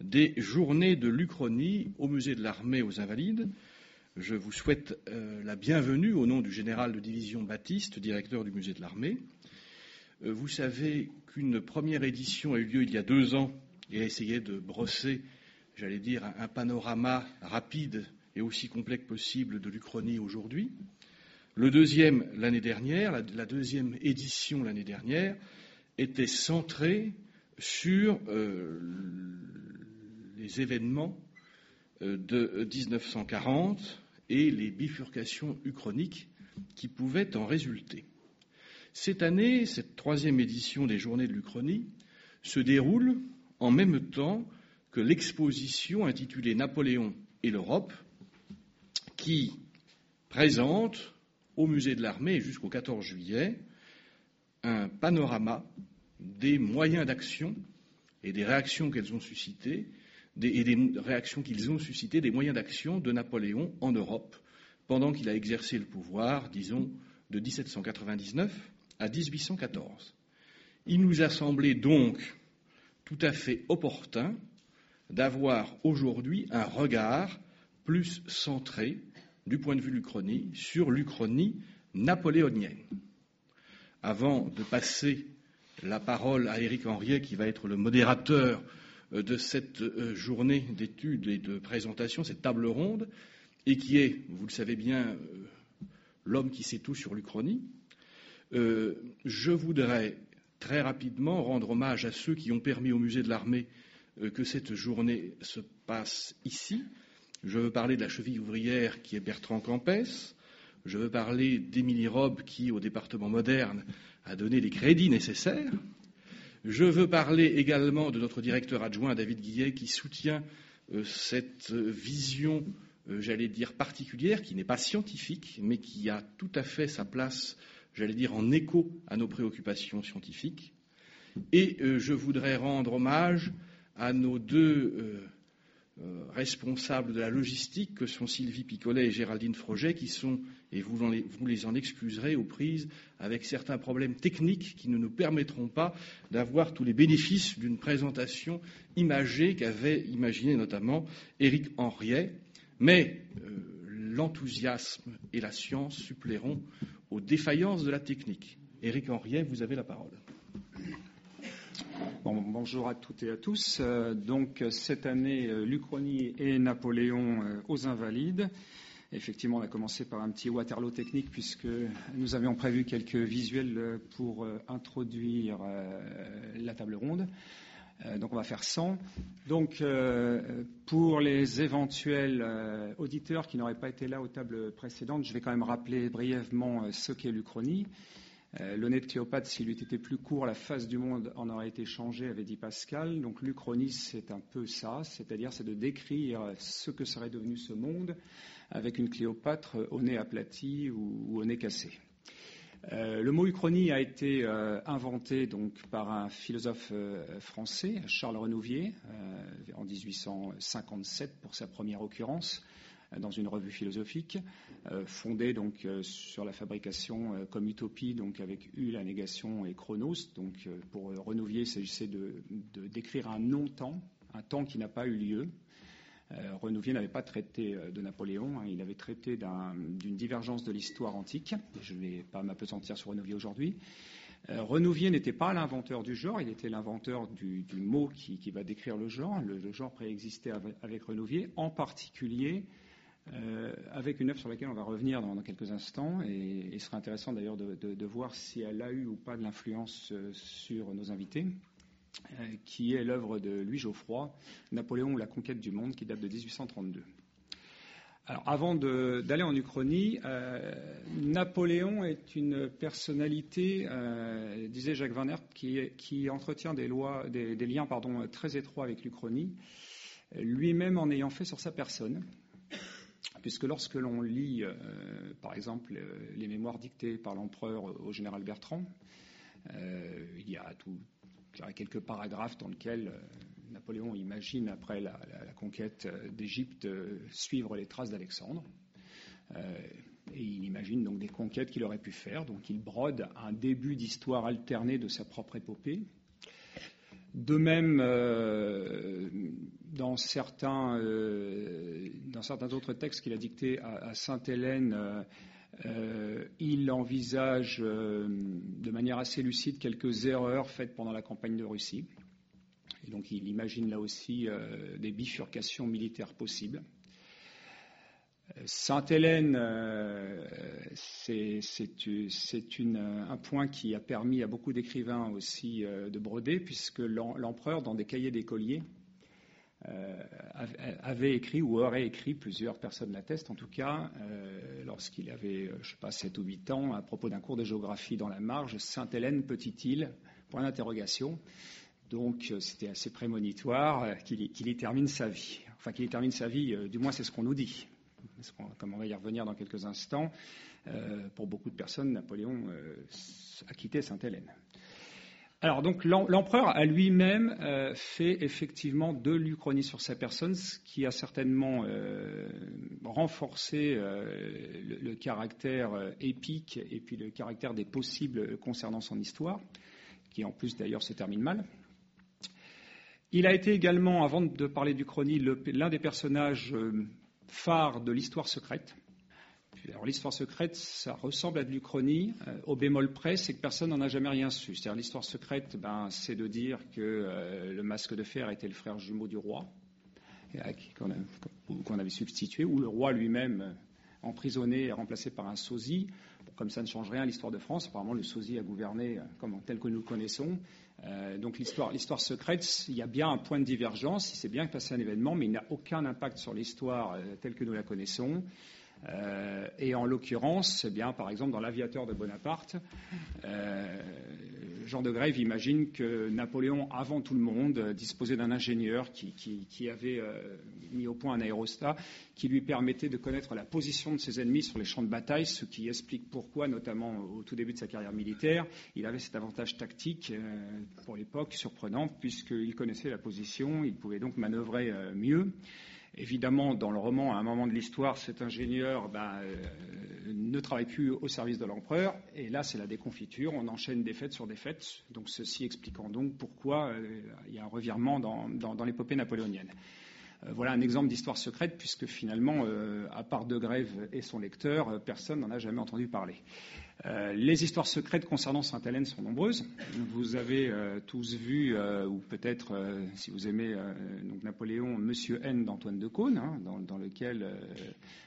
des journées de l'Uchronie au musée de l'armée aux Invalides. Je vous souhaite euh, la bienvenue au nom du général de division Baptiste, directeur du musée de l'armée. Euh, vous savez qu'une première édition a eu lieu il y a deux ans et a essayé de brosser, j'allais dire, un panorama rapide et aussi complet que possible de l'Uchronie aujourd'hui. Le deuxième l'année dernière, la, deuxième édition l'année dernière, était centrée sur euh, les événements euh, de 1940 et les bifurcations uchroniques qui pouvaient en résulter. Cette année, cette troisième édition des Journées de l'Uchronie se déroule en même temps que l'exposition intitulée Napoléon et l'Europe, qui présente au musée de l'armée jusqu'au 14 juillet un panorama des moyens d'action et des réactions qu'elles ont suscitées, et des réactions qu'ils ont suscitées, des moyens d'action de Napoléon en Europe pendant qu'il a exercé le pouvoir, disons, de 1799 à 1814. Il nous a semblé donc tout à fait opportun d'avoir aujourd'hui un regard plus centré du point de vue de l'Uchronie, sur l'Uchronie napoléonienne. Avant de passer la parole à Éric Henriet, qui va être le modérateur de cette euh, journée d'études et de présentation, cette table ronde, et qui est, vous le savez bien, euh, l'homme qui sait tout sur l'Uchronie, je voudrais très rapidement rendre hommage à ceux qui ont permis au musée de l'armée que cette journée se passe ici, je veux parler de la cheville ouvrière qui est Bertrand Campès. Je veux parler d'Émilie Robe qui, au département moderne, a donné les crédits nécessaires. Je veux parler également de notre directeur adjoint, David Guillet, qui soutient euh, cette vision, euh, j'allais dire, particulière, qui n'est pas scientifique, mais qui a tout à fait sa place, j'allais dire, en écho à nos préoccupations scientifiques. Et euh, je voudrais rendre hommage à nos deux euh, responsables de la logistique que sont Sylvie Picolet et Géraldine Froget, qui sont, et vous, vous les en excuserez, aux prises avec certains problèmes techniques qui ne nous permettront pas d'avoir tous les bénéfices d'une présentation imagée qu'avait imaginé notamment Éric Henriet. Mais euh, l'enthousiasme et la science suppléeront aux défaillances de la technique. Éric Henriet, vous avez la parole bonjour à toutes et à tous. Euh, donc cette année, euh, et Napoléon euh, aux Invalides. Effectivement, on a commencé par un petit Waterloo technique puisque nous avions prévu quelques visuels pour introduire la table ronde. Donc on va faire 100. Donc pour les éventuels auditeurs qui n'auraient pas été là aux tables précédentes, je vais quand même rappeler brièvement ce qu'est l'Uchronie. Euh, de Cléopâtre, s'il eût été plus court, la face du monde en aurait été changée, avait dit Pascal. Donc l'Uchronie, c'est un peu ça, c'est-à-dire c'est de décrire ce que serait devenu ce monde avec une Cléopâtre au nez aplati ou, au nez cassé. Euh, le mot uchronie a été euh, inventé donc par un philosophe français, Charles Renouvier, en 1857 pour sa première occurrence dans une revue philosophique, euh, fondée donc euh, sur la fabrication euh, comme utopie, donc avec U, la négation et chronos. Donc pour Renouvier, il s'agissait de, décrire un non-temps, un temps qui n'a pas eu lieu. Renouvier n'avait pas traité de Napoléon, hein. il avait traité d'une divergence de l'histoire antique. Je ne vais pas m'apesantir sur Renouvier aujourd'hui. Renouvier n'était pas l'inventeur du genre, il était l'inventeur du, mot qui, va décrire le genre. Le, genre préexistait avec Renouvier, en particulier euh, avec une œuvre sur laquelle on va revenir dans, quelques instants, et il sera intéressant d'ailleurs de, voir si elle a eu ou pas de l'influence euh, sur nos invités, euh, qui est l'œuvre de Louis Geoffroy, Napoléon ou la conquête du monde, qui date de 1832. Alors, avant d'aller en Uchronie, Napoléon est une personnalité, disait Jacques Van qui, entretient des, liens très étroits avec l'Uchronie, lui-même en ayant fait sur sa personne puisque lorsque l'on lit, euh, par exemple, euh, les mémoires dictées par l'empereur au général Bertrand, euh, il y a tout, quelques paragraphes dans lesquels Napoléon imagine, après la, conquête d'Égypte, suivre les traces d'Alexandre. et il imagine donc des conquêtes qu'il aurait pu faire. Donc il brode un début d'histoire alternée de sa propre épopée. De même, dans certains, dans certains autres textes qu'il a dictés à, Sainte-Hélène, il envisage de manière assez lucide quelques erreurs faites pendant la campagne de Russie. Et donc il imagine là aussi des bifurcations militaires possibles. Sainte-Hélène, euh, c'est un point qui a permis à beaucoup d'écrivains aussi euh, de broder, puisque l'empereur, dans des cahiers d'écoliers, euh, avait écrit ou aurait écrit, plusieurs personnes l'attestent en tout cas, lorsqu'il avait, je sais pas, 7 ou 8 ans, à propos d'un cours de géographie dans la marge, Sainte-Hélène, petite-île, point d'interrogation. Donc c'était assez prémonitoire qu'il y termine sa vie. Enfin, qu'il y termine sa vie, du moins c'est ce qu'on nous dit comme on va y revenir dans quelques instants, euh, pour beaucoup de personnes, Napoléon euh, a quitté Sainte-Hélène. Alors donc l'empereur a lui-même euh, fait effectivement de l'Uchronie sur sa personne, ce qui a certainement renforcé le, le, caractère épique et puis le caractère des possibles concernant son histoire, qui en plus d'ailleurs se termine mal. Il a été également, avant de parler d'Uchronie, l'un des personnages phare de l'histoire secrète. Alors l'histoire secrète, ça ressemble à de l'Uchronie. Euh, au bémol près, c'est que personne n'en a jamais rien su. C'est-à-dire l'histoire secrète, ben, c'est de dire que euh, le masque de fer était le frère jumeau du roi, qu'on avait substitué, ou le roi lui-même emprisonné et remplacé par un sosie. Comme ça ne change rien à l'histoire de France, apparemment le sosie a gouverné euh, comme, tel que nous le connaissons. Euh, donc l'histoire, secrète, il y a bien un point de divergence, il s'est bien passé un événement, mais il n'a aucun impact sur l'histoire euh, telle que nous la connaissons. Euh, et en l'occurrence, c'est bien, par exemple, dans l'aviateur de Bonaparte, Jean de Grève imagine que Napoléon, avant tout le monde, disposait d'un ingénieur qui, avait mis au point un aérostat qui lui permettait de connaître la position de ses ennemis sur les champs de bataille, ce qui explique pourquoi, notamment au tout début de sa carrière militaire, il avait cet avantage tactique pour l'époque surprenant, puisqu'il connaissait la position, il pouvait donc manœuvrer mieux. Évidemment, dans le roman, à un moment de l'histoire, cet ingénieur ben, euh, ne travaille plus au service de l'empereur, et là, c'est la déconfiture. On enchaîne des fêtes sur des fêtes, donc ceci expliquant donc pourquoi euh, il y a un revirement dans, l'épopée napoléonienne. Euh, voilà un exemple d'histoire secrète, puisque finalement, à part De Grève et son lecteur, personne n'en a jamais entendu parler. Euh, les histoires secrètes concernant Sainte-Hélène sont nombreuses. Vous avez euh, tous vu, euh, ou peut-être, si vous aimez Napoléon, Monsieur N d'Antoine de Caunes, hein, dans, lequel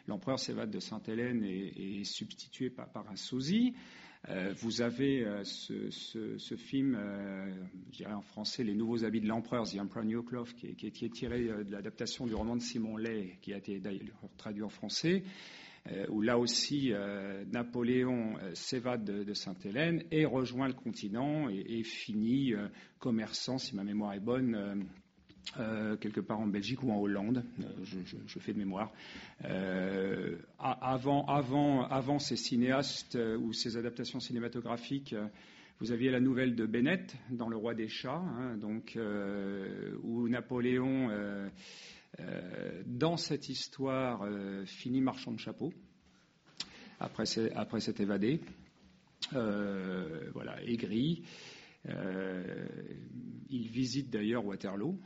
l'empereur s'évade de Sainte-Hélène et, est substitué par, un sosie. vous avez ce, film, je dirais en français, Les Nouveaux Habits de l'Empereur, The Emperor New Cloth, qui, qui, est tiré de l'adaptation du roman de Simon Lay, qui a été traduit en français. Euh, où là aussi euh, Napoléon euh, s'évade de, Sainte-Hélène et rejoint le continent et, finit commerçant, si ma mémoire est bonne, quelque part en Belgique ou en Hollande, je, fais de mémoire. avant, ces cinéastes ou ces adaptations cinématographiques, vous aviez la nouvelle de Bennett dans Le Roi des Chats, hein, donc, où Napoléon dans cette histoire, euh, finit marchand de chapeaux, après, après s'être évadé, euh, voilà, aigri. il visite d'ailleurs Waterloo,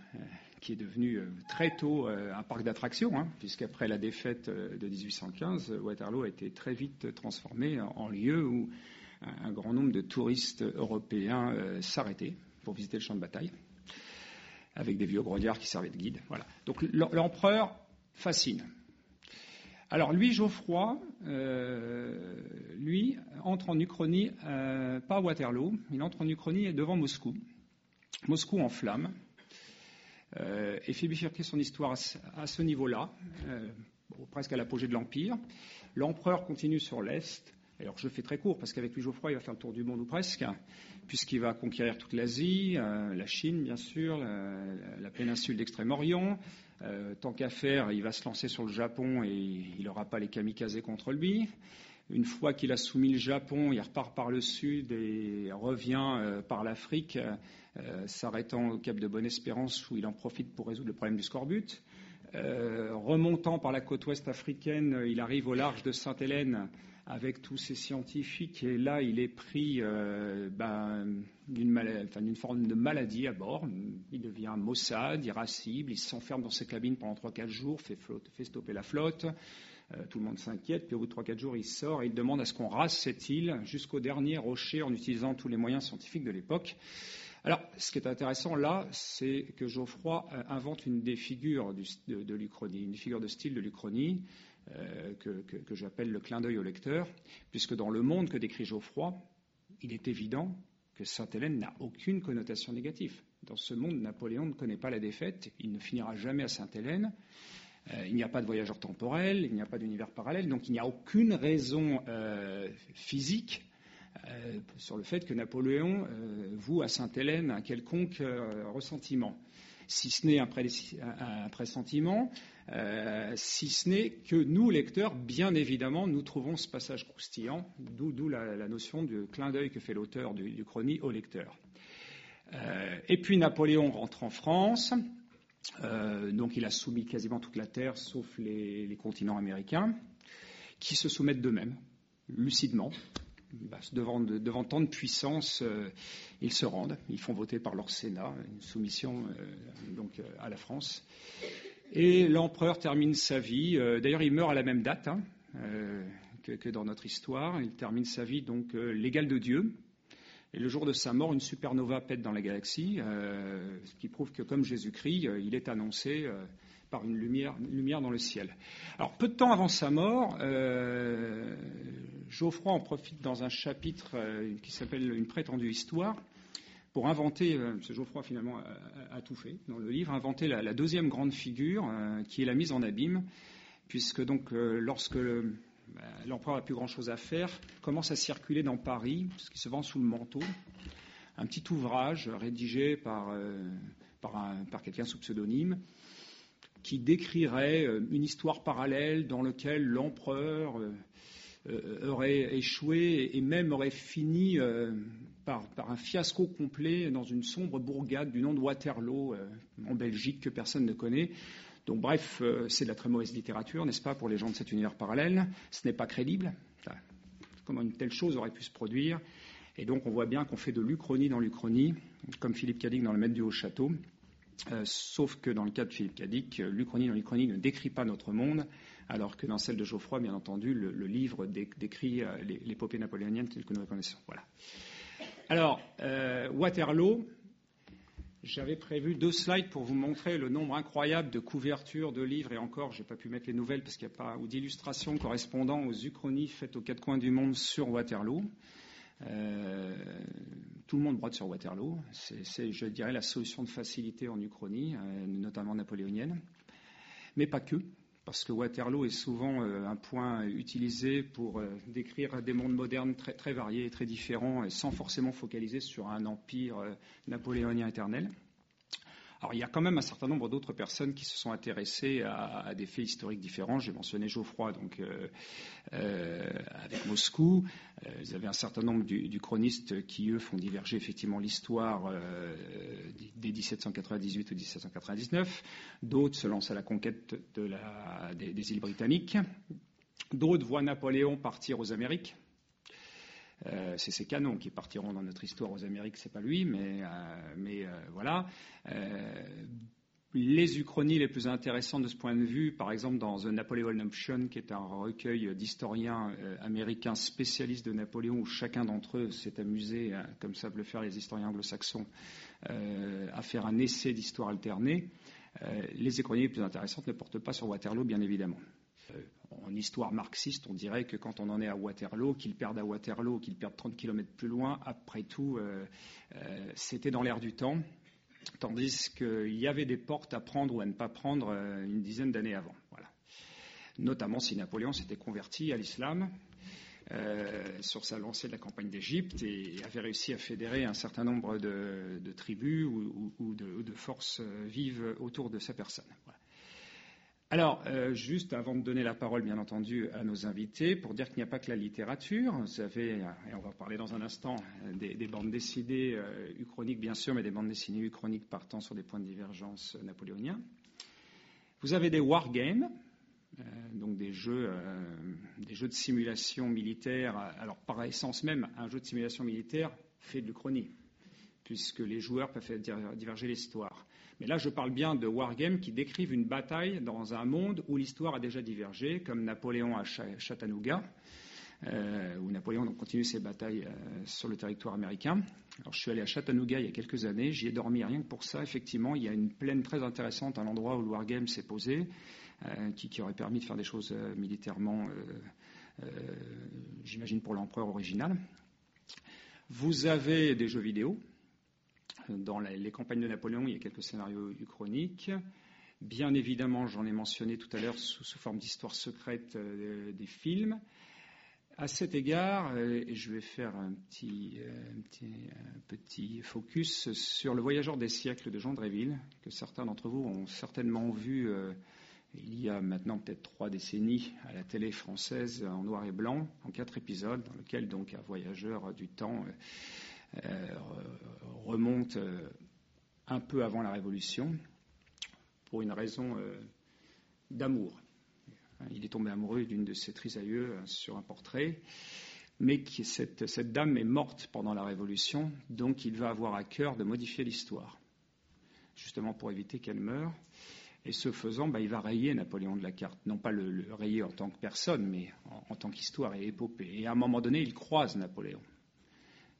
qui est devenu très tôt un parc d'attractions, hein, puisqu'après la défaite de 1815, Waterloo a été très vite transformé en lieu où un grand nombre de touristes européens s'arrêtaient pour visiter le champ de bataille avec des vieux grognards qui servaient de guide. Voilà. Donc l'empereur fascine. Alors lui, Geoffroy, euh, lui, entre en Uchronie, euh, pas à Waterloo, il entre en Uchronie devant Moscou. Moscou en flammes. Euh, et fait bifurquer son histoire à ce niveau-là, presque à l'apogée de l'Empire. L'empereur continue sur l'Est, alors je fais très court parce qu'avec lui Geoffroy, il va faire le tour du monde ou presque, puisqu'il va conquérir toute l'Asie, euh, la Chine bien sûr, la, péninsule d'Extrême-Orient. Euh, tant qu'à faire, il va se lancer sur le Japon et il n'aura pas les kamikazes contre lui. Une fois qu'il a soumis le Japon, il repart par le sud et revient euh, par l'Afrique, s'arrêtant au cap de Bonne-Espérance où il en profite pour résoudre le problème du scorbut. remontant par la côte ouest africaine, il arrive au large de Sainte-Hélène avec tous ces scientifiques. Et là, il est pris euh, ben, d'une forme de maladie à bord. Il devient maussade, irascible, il s'enferme dans ses cabines pendant 3-4 jours, fait, stopper la flotte. Euh, tout le monde s'inquiète, puis au bout de 3-4 jours, il sort et il demande à ce qu'on rase cette île jusqu'au dernier rocher en utilisant tous les moyens scientifiques de l'époque. Alors, ce qui est intéressant là, c'est que Geoffroy euh, invente une des figures de, de l'Uchronie, une figure de style de l'Uchronie, euh, que, j'appelle le clin d'œil au lecteur, puisque dans le monde que décrit Geoffroy, il est évident que Sainte-Hélène n'a aucune connotation négative. Dans ce monde, Napoléon ne connaît pas la défaite, il ne finira jamais à Sainte-Hélène. Euh, il n'y a pas de voyageur temporel, il n'y a pas d'univers parallèle, donc il n'y a aucune raison euh, physique sur le fait que Napoléon voue à Sainte-Hélène un quelconque ressentiment si ce n'est un, pressentiment, euh, si ce n'est que nous, lecteurs, bien évidemment, nous trouvons ce passage croustillant, d'où la, notion du clin d'œil que fait l'auteur du, du, chrony au lecteur. Euh, et puis Napoléon rentre en France, euh, donc il a soumis quasiment toute la Terre, sauf les continents américains, qui se soumettent d'eux-mêmes, lucidement, bah, devant, tant de puissance, ils se rendent. Ils font voter par leur Sénat une soumission donc, à la France. Et l'empereur termine sa vie. D'ailleurs, il meurt à la même date hein, que, que, dans notre histoire. Il termine sa vie donc l'égal de Dieu. Et le jour de sa mort, une supernova pète dans la galaxie, ce qui prouve que, comme Jésus-Christ, il est annoncé par une lumière, dans le ciel. Alors, peu de temps avant sa mort, euh, Geoffroy en profite dans un chapitre euh, qui s'appelle Une prétendue histoire pour inventer, euh, ce Geoffroy finalement a, tout fait dans le livre, inventer la, deuxième grande figure qui est la mise en abîme, puisque donc lorsque bah, l'empereur n'a plus grand-chose à faire, commence à circuler dans Paris, ce qui se vend sous le manteau, un petit ouvrage rédigé par, par, quelqu'un sous pseudonyme, qui décrirait euh, une histoire parallèle dans laquelle l'empereur euh, euh, aurait échoué et même aurait fini par, un fiasco complet dans une sombre bourgade du nom de Waterloo en Belgique que personne ne connaît. Donc bref, c'est de la très mauvaise littérature, n'est-ce pas, pour les gens de cet univers parallèle? Ce n'est pas crédible. Comment une telle chose aurait pu se produire? Et donc on voit bien qu'on fait de l'Uchronie dans l'Uchronie, comme Philippe Cadic dans Le Maître du Haut-Château. Euh, sauf que dans le cas de Philippe Cadic, euh, l'Uchronie dans l'Uchronie ne décrit pas notre monde, alors que dans celle de Geoffroy, bien entendu, le, livre décrit euh, l'épopée napoléonienne telle que nous la connaissons. Voilà. Alors, Waterloo, j'avais prévu deux slides pour vous montrer le nombre incroyable de couvertures de livres, et encore, je n'ai pas pu mettre les nouvelles parce qu'il n'y a pas, ou d'illustrations correspondant aux uchronies faites aux quatre coins du monde sur Waterloo. Euh, tout le monde brode sur Waterloo. C'est, je dirais, la solution de facilité en Uchronie, euh, notamment napoléonienne. Mais pas que, parce que Waterloo est souvent euh, un point utilisé pour décrire des mondes modernes très, très variés et très différents, sans forcément focaliser sur un empire napoléonien éternel. Alors, il y a quand même un certain nombre d'autres personnes qui se sont intéressées à, des faits historiques différents. J'ai mentionné Geoffroy, donc euh, euh, avec Moscou. Euh, vous avez un certain nombre du, chronistes qui, eux, font diverger effectivement l'histoire des 1798 ou 1799. D'autres se lancent à la conquête des îles britanniques. D'autres voient Napoléon partir aux Amériques. Euh, c'est ces canons qui partiront dans notre histoire aux Amériques, c'est pas lui, mais, euh, euh, voilà. les uchronies les plus intéressantes de ce point de vue, par exemple dans The Napoleon Option, qui est un recueil d'historiens américains spécialistes de Napoléon, où chacun d'entre eux s'est amusé, comme savent le faire les historiens anglo-saxons, à faire un essai d'histoire alternée. les uchronies les plus intéressantes ne portent pas sur Waterloo, bien évidemment en histoire marxiste, on dirait que quand on en est à Waterloo, qu'ils perdent à Waterloo, qu'ils perdent 30 km plus loin, après tout, euh, euh, c'était dans l'air du temps, tandis qu'il y avait des portes à prendre ou à ne pas prendre euh, une dizaine d'années avant. Voilà. Notamment si Napoléon s'était converti à l'islam. sur sa lancée de la campagne d'Égypte et avait réussi à fédérer un certain nombre de, tribus ou, de, forces vives autour de sa personne. Alors, euh, juste avant de donner la parole, bien entendu, à nos invités, pour dire qu'il n'y a pas que la littérature. Vous savez, euh, et on va parler dans un instant euh, des, bandes dessinées uchroniques, bien sûr, mais des bandes dessinées uchroniques partant sur des points de divergence napoléoniens. Vous avez des wargames, donc des jeux des jeux de simulation militaire, alors par essence même, un jeu de simulation militaire fait de l'Uchronie, puisque les joueurs peuvent faire diverger l'histoire. Mais là, je parle bien de wargames qui décrivent une bataille dans un monde où l'histoire a déjà divergé, comme Napoléon à Chattanooga, euh, où Napoléon continue ses batailles euh, sur le territoire américain. Alors, je suis allé à Chattanooga il y a quelques années, j'y ai dormi rien que pour ça. Effectivement, il y a une plaine très intéressante à l'endroit où le wargame s'est posé, euh, qui, qui, aurait permis de faire des choses militairement, j'imagine, pour l'empereur original. Vous avez des jeux vidéo, dans les campagnes de Napoléon, il y a quelques scénarios uchroniques. Bien évidemment, j'en ai mentionné tout à l'heure sous, forme d'histoire secrète euh, des films. À cet égard, euh, je vais faire un petit, euh, un petit, focus sur Le Voyageur des siècles de Jean Dréville, que certains d'entre vous ont certainement vu il y a maintenant peut-être trois décennies à la télé française en noir et blanc, en quatre épisodes, dans lequel donc un voyageur du temps remonte euh, un peu avant la Révolution pour une raison euh, d'amour. Il est tombé amoureux d'une de ses trisaïeux sur un portrait, mais cette, cette, dame est morte pendant la Révolution, donc il va avoir à cœur de modifier l'histoire, justement pour éviter qu'elle meure. Et ce faisant, bah, il va rayer Napoléon de la carte. Non pas le, rayer en tant que personne, mais en, en tant qu'histoire et épopée. Et à un moment donné, il croise Napoléon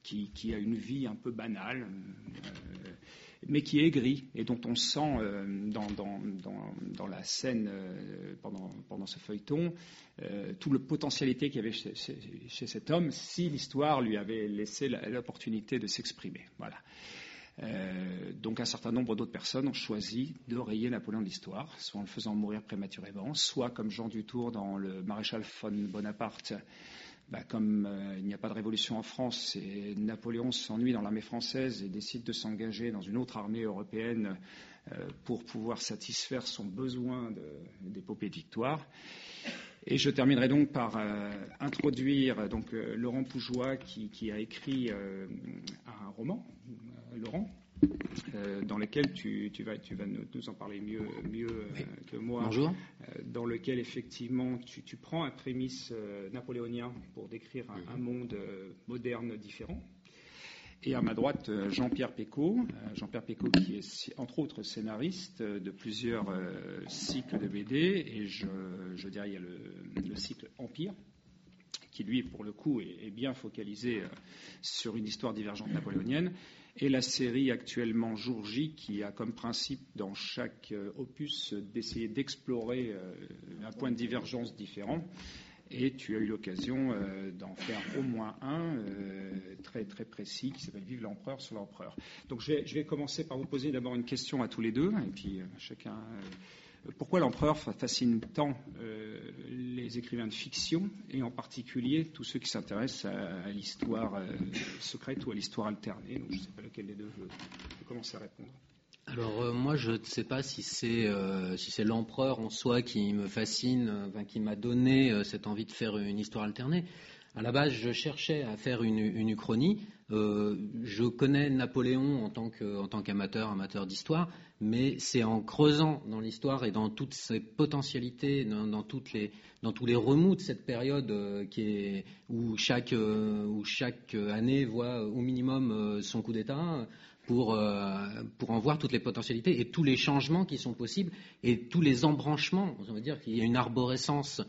qui, a une vie un peu banale, euh, mais qui est aigri et dont on sent euh, dans, la scène euh, pendant, ce feuilleton toute la potentialité qu'il y avait chez, cet homme si l'histoire lui avait laissé l'opportunité de s'exprimer. Voilà. donc un certain nombre d'autres personnes ont choisi de rayer Napoléon de l'histoire, soit en le faisant mourir prématurément, soit comme Jean Dutour dans le maréchal von Bonaparte, bah, comme euh, il n'y a pas de révolution en France et Napoléon s'ennuie dans l'armée française et décide de s'engager dans une autre armée européenne euh, pour pouvoir satisfaire son besoin d'épopée de, victoire. Et je terminerai donc par euh, introduire donc, Laurent Poujois qui, a écrit un roman, Laurent, dans lequel tu, vas, nous, en parler mieux, euh, que moi. Bonjour. Euh, dans lequel effectivement tu, prends un prémisse napoléonien pour décrire un, monde moderne différent. Et à ma droite, Jean-Pierre Pécaud. Jean-Pierre Pécaud qui est entre autres scénariste de plusieurs cycles de BD. Et je, dirais il y a le, cycle Empire, qui lui, pour le coup, est bien focalisé sur une histoire divergente napoléonienne et la série actuellement Jour J, qui a comme principe dans chaque euh, opus d'essayer d'explorer euh, un point de divergence différent. Et tu as eu l'occasion euh, d'en faire au moins un très très précis qui s'appelle Vive l'empereur sur l'empereur. Donc je vais, je vais, commencer par vous poser d'abord une question à tous les deux, et puis chacun pourquoi l'empereur fascine tant euh, les écrivains de fiction, et en particulier tous ceux qui s'intéressent à, l'histoire euh, secrète ou à l'histoire alternée? Je ne sais pas lequel des deux je commencer à répondre. Alors euh, moi je ne sais pas si c'est si c'est l'empereur en soi qui me fascine, qui m'a donné cette envie de faire une histoire alternée. À la base, je cherchais à faire une, uchronie. Euh, je connais Napoléon en tant, qu'amateur, amateur d'histoire, mais c'est en creusant dans l'histoire et dans toutes ses potentialités, dans, tous les remous de cette période euh, euh, où chaque année voit au minimum son coup d'État, pour, pour en voir toutes les potentialités et tous les changements qui sont possibles et tous les embranchements. On va dire qu'il y a une arborescence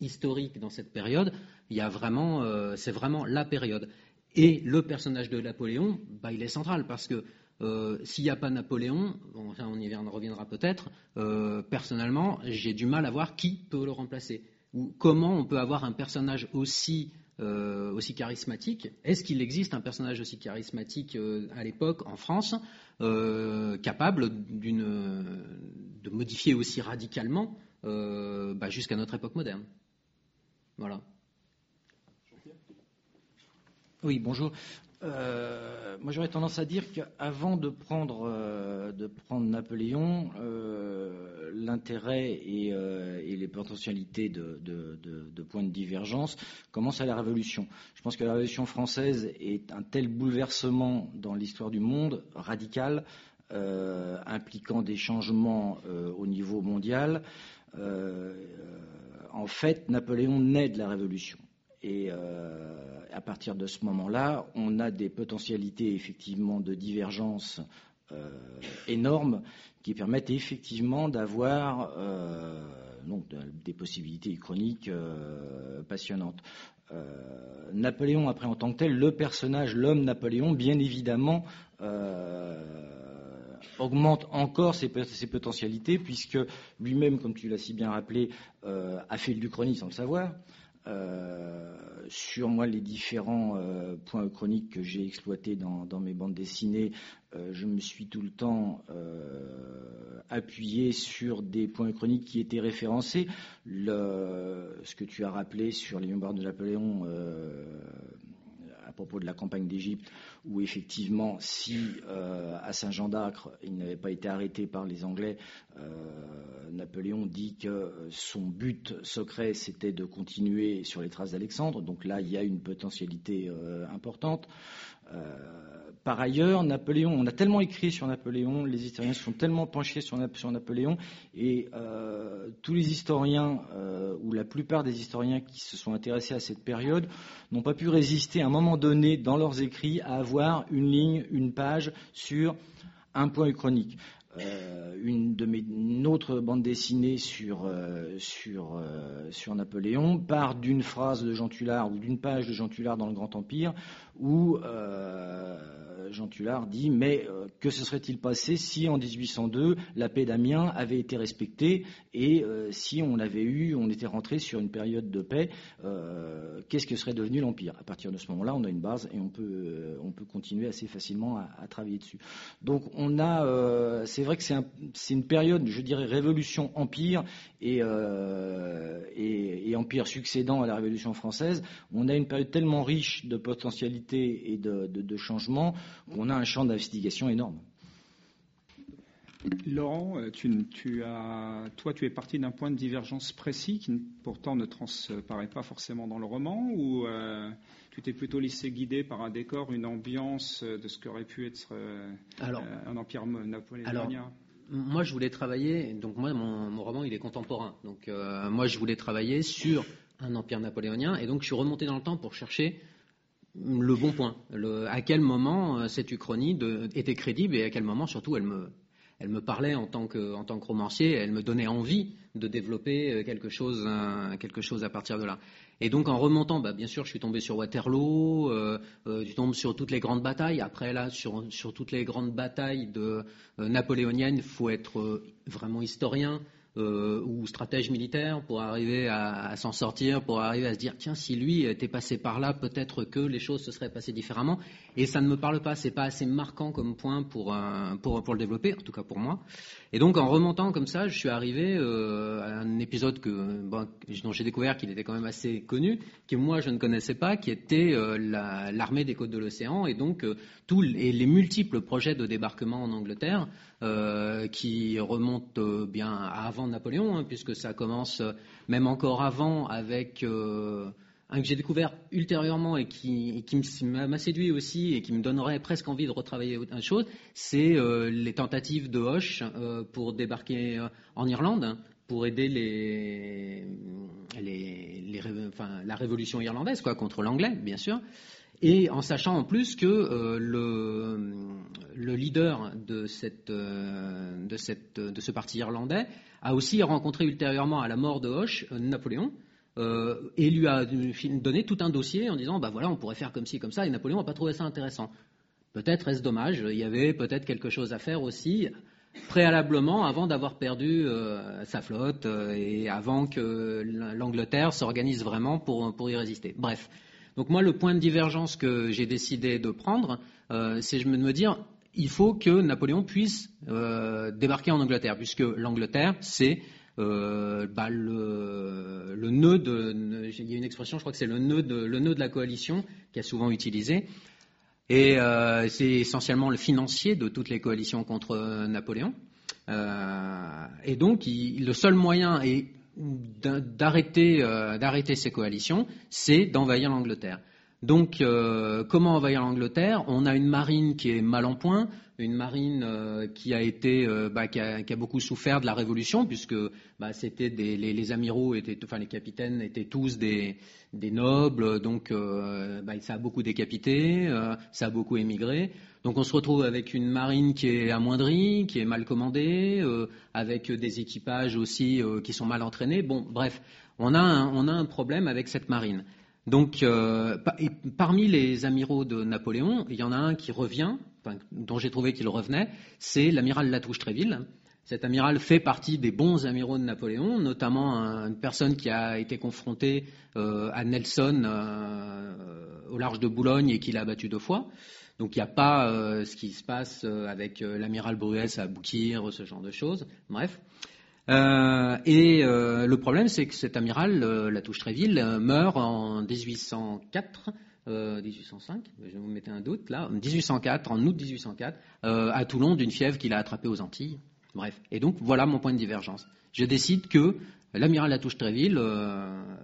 historique dans cette période il y a vraiment, euh, c'est vraiment la période. Et le personnage de Napoléon, bah, il est central parce que euh, s'il n'y a pas Napoléon, on y reviendra peut-être, euh, personnellement, j'ai du mal à voir qui peut le remplacer. Ou comment on peut avoir un personnage aussi, aussi charismatique. Est-ce qu'il existe un personnage aussi charismatique à l'époque en France, capable de modifier aussi radicalement bah, jusqu'à notre époque moderne? Voilà. Oui, bonjour. Euh, moi, j'aurais tendance à dire qu'avant de prendre, euh, de prendre Napoléon, euh, l'intérêt et, les potentialités de, points de divergence commencent à la Révolution. Je pense que la Révolution française est un tel bouleversement dans l'histoire du monde, radical, impliquant des changements au niveau mondial en fait, Napoléon naît de la Révolution. Et à partir de ce moment-là, on a des potentialités effectivement de divergence énormes qui permettent effectivement d'avoir des possibilités chroniques passionnantes. Napoléon, après en tant que tel, le personnage, l'homme Napoléon, bien évidemment, augmente encore ses, potentialités, puisque lui-même, comme tu l'as si bien rappelé, euh, a fait du chronique sans le savoir. Euh, sur moi les différents euh, points chroniques que j'ai exploités dans, mes bandes dessinées, je me suis tout le temps appuyé sur des points chroniques qui étaient référencés. ce que tu as rappelé sur les mémoires de Napoléon propos de la campagne d'Égypte, où effectivement, si euh, à Saint-Jean d'Acre, il n'avait pas été arrêté par les Anglais, euh, Napoléon dit que son but secret, c'était de continuer sur les traces d'Alexandre. Donc là, il y a une potentialité euh, importante. Par ailleurs, Napoléon, on a tellement écrit sur Napoléon, les historiens se sont tellement penchés sur, Napoléon, et euh, tous les historiens, euh, ou la plupart des historiens qui se sont intéressés à cette période, n'ont pas pu résister à un moment donné dans leurs écrits à avoir une ligne, une page sur un point chronique. Euh, une, de mes, autre bande dessinée sur, sur, sur Napoléon part d'une phrase de Jean Tullard ou d'une page de Jean Tullard dans le Grand Empire où Jean Tullard dit mais euh, que se serait-il passé si en 1802 la paix d'Amiens avait été respectée et euh, si on avait eu, on était rentré sur une période de paix, euh, qu'est-ce que serait devenu l'empire? À partir de ce moment-là, on a une base et on peut, on peut continuer assez facilement à, travailler dessus. Donc on a, c'est vrai que c'est une période, je dirais, révolution empire et, et, empire succédant à la Révolution française. On a une période tellement riche de potentialités et de, de, de changements on a un champ d'investigation énorme. Laurent, euh, tu, as, toi, tu es parti d'un point de divergence précis qui pourtant ne transparaît pas forcément dans le roman, ou euh, tu t'es plutôt laissé guider par un décor, une ambiance de ce qu'aurait pu être euh, un empire napoléonien? moi, je voulais travailler. Donc, moi, mon, roman, il est contemporain. Donc, moi, je voulais travailler sur un empire napoléonien, et donc je suis remonté dans le temps pour chercher le bon point. à quel moment euh, cette uchronie était crédible et à quel moment surtout elle me, elle me parlait en tant, que, en tant que romancier, elle me donnait envie de développer euh, quelque chose, quelque chose à partir de là. Et donc en remontant, bah, bien sûr, je suis tombé sur Waterloo, euh, euh, sur toutes les grandes batailles. Après là, sur, sur toutes les grandes batailles napoléoniennes, il faut être vraiment historien. Euh, ou stratège militaire pour arriver à, s'en sortir, pour arriver à se dire tiens si lui était passé par là, peut-être que les choses se seraient passées différemment. Et ça ne me parle pas, c'est pas assez marquant comme point pour, pour, pour le développer, en tout cas pour moi. Et donc en remontant comme ça, je suis arrivé euh, à un épisode que, dont j'ai découvert qu'il était quand même assez connu, que moi je ne connaissais pas, qui était euh, l'armée des côtes de l'océan et donc tous les, les, multiples projets de débarquement en Angleterre qui remontent bien à avant Napoléon, hein, puisque ça commence euh, même encore avant avec euh, un que j'ai découvert ultérieurement et qui, m'a séduit aussi et qui me donnerait presque envie de retravailler autre chose, c'est euh, les tentatives de Hoche pour débarquer en Irlande, hein, pour aider les, la révolution irlandaise quoi, contre l'anglais, bien sûr et en sachant en plus que euh, le, leader euh, de, ce parti irlandais a aussi rencontré ultérieurement à la mort de Hoche euh, Napoléon. et lui a donné tout un dossier en disant bah voilà on pourrait faire comme ci comme ça et Napoléon n'a pas trouvé ça intéressant. Peut-être est-ce dommage, il y avait peut-être quelque chose à faire aussi préalablement avant d'avoir perdu sa flotte et avant que l'Angleterre s'organise vraiment pour, pour y résister. Bref, donc moi, le point de divergence que j'ai décidé de prendre, euh, c'est de me dire, il faut que Napoléon puisse euh, débarquer en Angleterre, puisque l'Angleterre, c'est euh, bah, le, nœud de, expression, je crois que c'est le nœud de, la coalition qui a souvent utilisé, et c'est essentiellement le financier de toutes les coalitions contre Napoléon. et donc, le seul moyen, et d'arrêter euh, d'arrêter ces coalitions, c'est d'envahir l'Angleterre. Donc, comment envahir l'Angleterre? On a une marine qui est mal en point, une marine qui a été, bah, qui, a, beaucoup souffert de la Révolution, puisque bah, c'était les, amiraux étaient, enfin les capitaines étaient tous des, nobles, donc bah, ça a beaucoup décapité, ça a beaucoup émigré. Donc on se retrouve avec une marine qui est amoindrie, qui est mal commandée, euh, avec des équipages aussi euh, qui sont mal entraînés. Bon, bref, on a un, problème avec cette marine. Donc euh, parmi les amiraux de Napoléon, il y en a un qui revient, dont j'ai trouvé qu'il revenait, c'est l'amiral Latouche-Tréville. Cet amiral fait partie des bons amiraux de Napoléon, notamment une personne qui a été confrontée à Nelson au large de Boulogne et qui l'a battu deux fois. Donc il n'y a pas euh, ce qui se passe euh, avec euh, l'amiral Bruès à Boukir, ce genre de choses. Bref. Et le problème, c'est que cet amiral, la Touche-Tréville, meurt en 1804. 1805, je vous mettre un doute là, en 1804, en août 1804, à Toulon d'une fièvre qu'il a attrapée aux Antilles. Bref. Et donc voilà mon point de divergence. Je décide que l'amiral Latouche-Tréville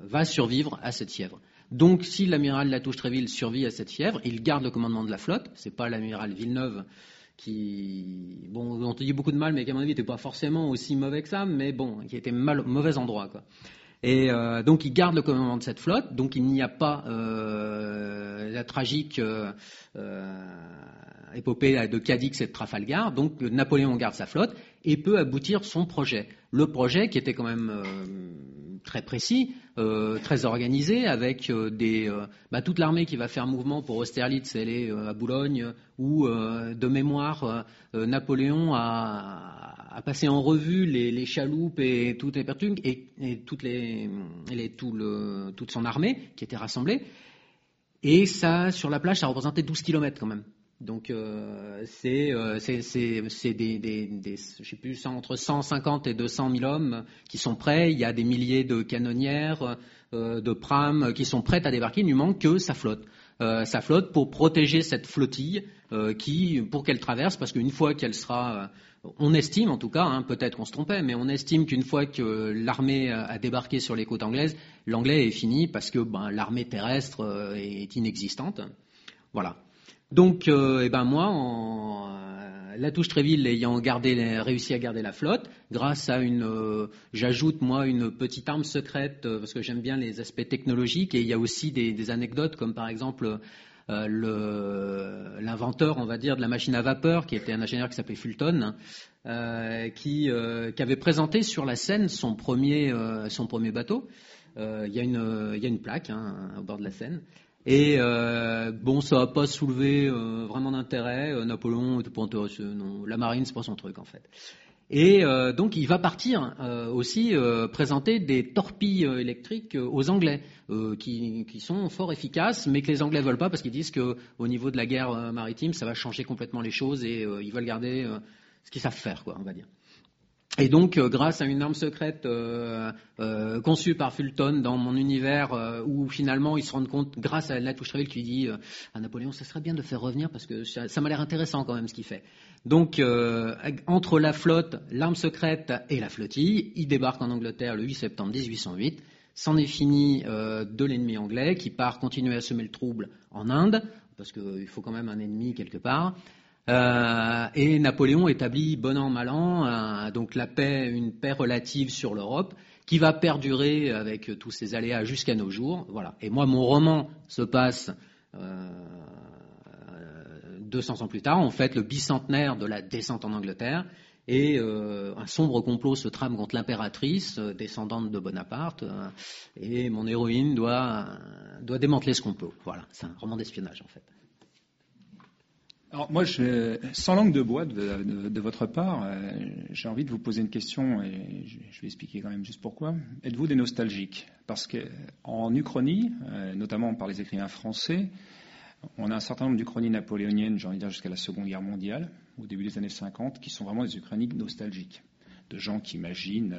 va survivre à cette fièvre. Donc, si l'amiral Latouche-Tréville survit à cette fièvre, il garde le commandement de la flotte. C'est pas l'amiral Villeneuve qui, bon, on te dit beaucoup de mal, mais qui à mon avis n'était pas forcément aussi mauvais que ça, mais bon, qui était mal, mauvais endroit, quoi. Et euh, donc il garde le commandement de cette flotte, donc il n'y a pas euh, la tragique euh, épopée de Cadix et de Trafalgar, donc Napoléon garde sa flotte et peut aboutir son projet. Le projet qui était quand même très précis, euh, très organisé, avec euh, euh, bah, toute l'armée qui va faire mouvement pour Austerlitz, elle est à Boulogne, où de mémoire, Napoléon a, passé en revue les, chaloupes et toutes les pertugues et, toutes les, tout le, toute son armée qui était rassemblée. Et ça, sur la plage, ça représentait 12 km quand même. Donc euh, c'est euh, des, des, des, je sais plus, entre 150 et 200 000 hommes qui sont prêts. Il y a des milliers de canonnières, euh, de prames qui sont prêtes à débarquer. Il ne manque que sa flotte. Euh, sa flotte pour protéger cette flottille euh, qui, pour qu'elle traverse, parce qu'une fois qu'elle sera, on estime en tout cas, hein, peut-être qu'on se trompait, mais on estime qu'une fois que l'armée a débarqué sur les côtes anglaises, l'anglais est fini parce que ben, l'armée terrestre est inexistante. Voilà. Donc, euh, eh ben moi, en, euh, la touche Tréville ayant gardé, réussi à garder la flotte, grâce à une, euh, j'ajoute moi une petite arme secrète parce que j'aime bien les aspects technologiques et il y a aussi des, anecdotes comme par exemple l'inventeur, on va dire, de la machine à vapeur, qui était un ingénieur qui s'appelait Fulton, qui, qui, avait présenté sur la scène son premier, son premier bateau. il, y a une, il y a une plaque hein, au bord de la Seine. Et euh, bon, ça n'a pas soulevé euh, vraiment d'intérêt. Euh, Napoléon intéressé. Non, la marine, c'est pas son truc en fait. Et donc, il va partir aussi présenter des torpilles électriques aux Anglais, qui, qui, sont fort efficaces, mais que les Anglais veulent pas parce qu'ils disent qu'au niveau de la guerre maritime, ça va changer complètement les choses et ils veulent garder ce qu'ils savent faire, quoi, on va dire. Et donc, euh, grâce à une arme secrète euh, euh, conçue par Fulton dans mon univers, où finalement ils se rendent compte, grâce à la touche qui dit à Napoléon, ça serait bien de faire revenir parce que ça, m'a l'air intéressant quand même ce qu'il fait. Donc, entre la flotte, l'arme secrète et la flottille, il débarque en Angleterre le 8 septembre 1808. C'en est fini de l'ennemi anglais qui part continuer à semer le trouble en Inde, parce qu'il faut quand même un ennemi quelque part. Euh, et Napoléon établit bon an mal an donc la paix, une paix relative sur l'Europe qui va perdurer avec tous ces aléas jusqu'à nos jours. Voilà. Et moi, mon roman se passe euh, 200 ans plus tard, en fait, le bicentenaire de la descente en Angleterre. Et euh, un sombre complot se trame contre l'impératrice, euh, descendante de Bonaparte, et mon héroïne doit, doit démanteler ce complot. Voilà, c'est un roman d'espionnage en fait. Alors moi, je, sans langue de bois de, votre part, euh, j'ai envie de vous poser une question et je, vais expliquer quand même juste pourquoi. Êtes-vous des nostalgiques? Parce qu'en Uchronie, euh, notamment par les écrivains français, on a un certain nombre d'Uchronies napoléoniennes, j'ai envie de dire jusqu'à la Seconde Guerre mondiale, au début des années 50, qui sont vraiment des Uchronies nostalgiques, de gens qui imaginent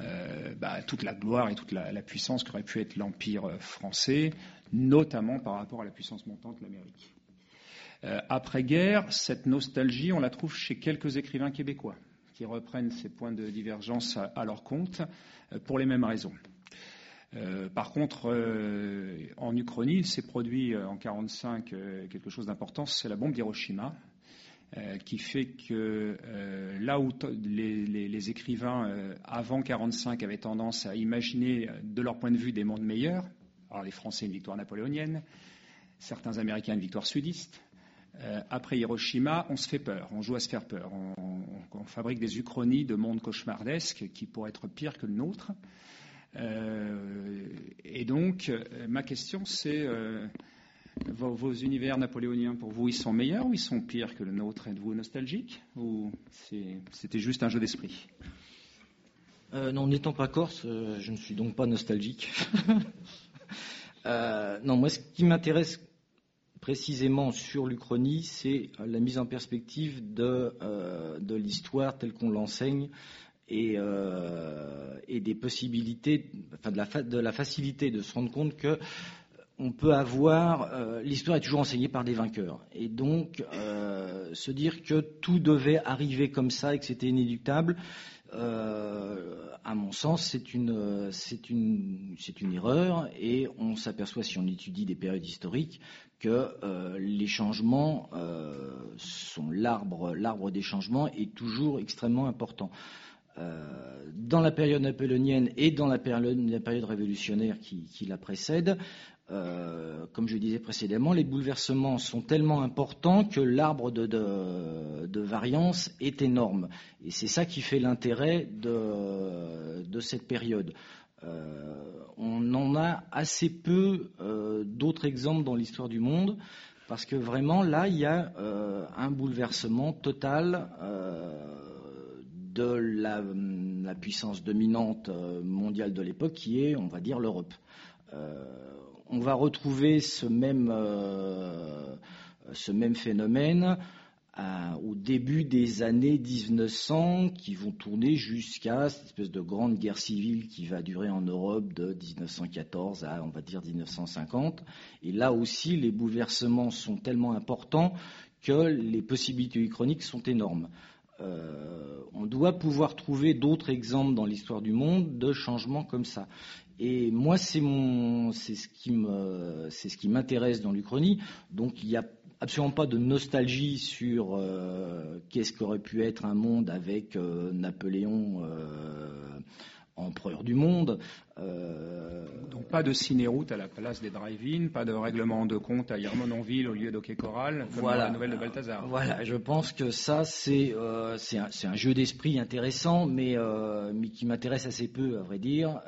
euh, bah, toute la gloire et toute la, la puissance qu'aurait pu être l'Empire français, notamment par rapport à la puissance montante de l'Amérique. Euh, après-guerre, cette nostalgie, on la trouve chez quelques écrivains québécois qui reprennent ces points de divergence à, leur compte euh, pour les mêmes raisons. par contre, en Uchronie, il s'est produit en 1945 quelque chose d'important, c'est la bombe d'Hiroshima, qui fait que là où les, écrivains avant 1945 avaient tendance à imaginer de leur point de vue des mondes meilleurs, alors les Français une victoire napoléonienne, certains Américains une victoire sudiste, euh, après Hiroshima, on se fait peur, on joue à se faire peur. On, fabrique des uchronies de mondes cauchemardesques qui pourraient être pires que le nôtre. Euh, et donc, euh, ma question, c'est vos, univers napoléoniens, pour vous, ils sont meilleurs ou ils sont pires que le nôtre? Êtes-vous nostalgique ou c'était juste un jeu d'esprit? Non, n'étant pas corse, je ne suis donc pas nostalgique. non, moi, ce qui m'intéresse précisément sur l'Uchronie, c'est la mise en perspective de, euh, l'histoire telle qu'on l'enseigne et, euh, des possibilités, de la, de facilité de se rendre compte que on peut avoir euh, l'histoire est toujours enseignée par des vainqueurs. Et donc se dire que tout devait arriver comme ça et que c'était inéluctable à mon sens, c'est une, erreur et on s'aperçoit si on étudie des périodes historiques que euh, les changements euh, sont l'arbre, des changements est toujours extrêmement important. Euh, dans la période napoléonienne et dans la période, révolutionnaire qui, la précède, comme je disais précédemment, les bouleversements sont tellement importants que l'arbre de, variance est énorme. Et c'est ça qui fait l'intérêt de, cette période. Euh, on en a assez peu euh, d'autres exemples dans l'histoire du monde, parce que vraiment là, il y a euh, un bouleversement total de la, puissance dominante mondiale de l'époque, qui est, on va dire, l'Europe. On va retrouver ce même, même phénomène au début des années 1900 qui vont tourner jusqu'à cette espèce de grande guerre civile qui va durer en Europe de 1914 à on va dire 1950. Et là aussi, les bouleversements sont tellement importants que les possibilités chroniques sont énormes. Euh, on doit pouvoir trouver d'autres exemples dans l'histoire du monde de changements comme ça. Et moi, c'est mon, ce qui m'intéresse dans l'Uchronie. Donc, il y a absolument pas de nostalgie sur euh, qu'est-ce qu'aurait pu être un monde avec euh, Napoléon euh, empereur du monde. Donc pas de ciné-route à la place des drive-in, pas de règlement de compte à Yermononville au lieu d'Hockey Choral, comme voilà, la nouvelle de Balthazar. Voilà, je pense que ça c'est c'est un, un, jeu d'esprit intéressant, mais mais qui m'intéresse assez peu à vrai dire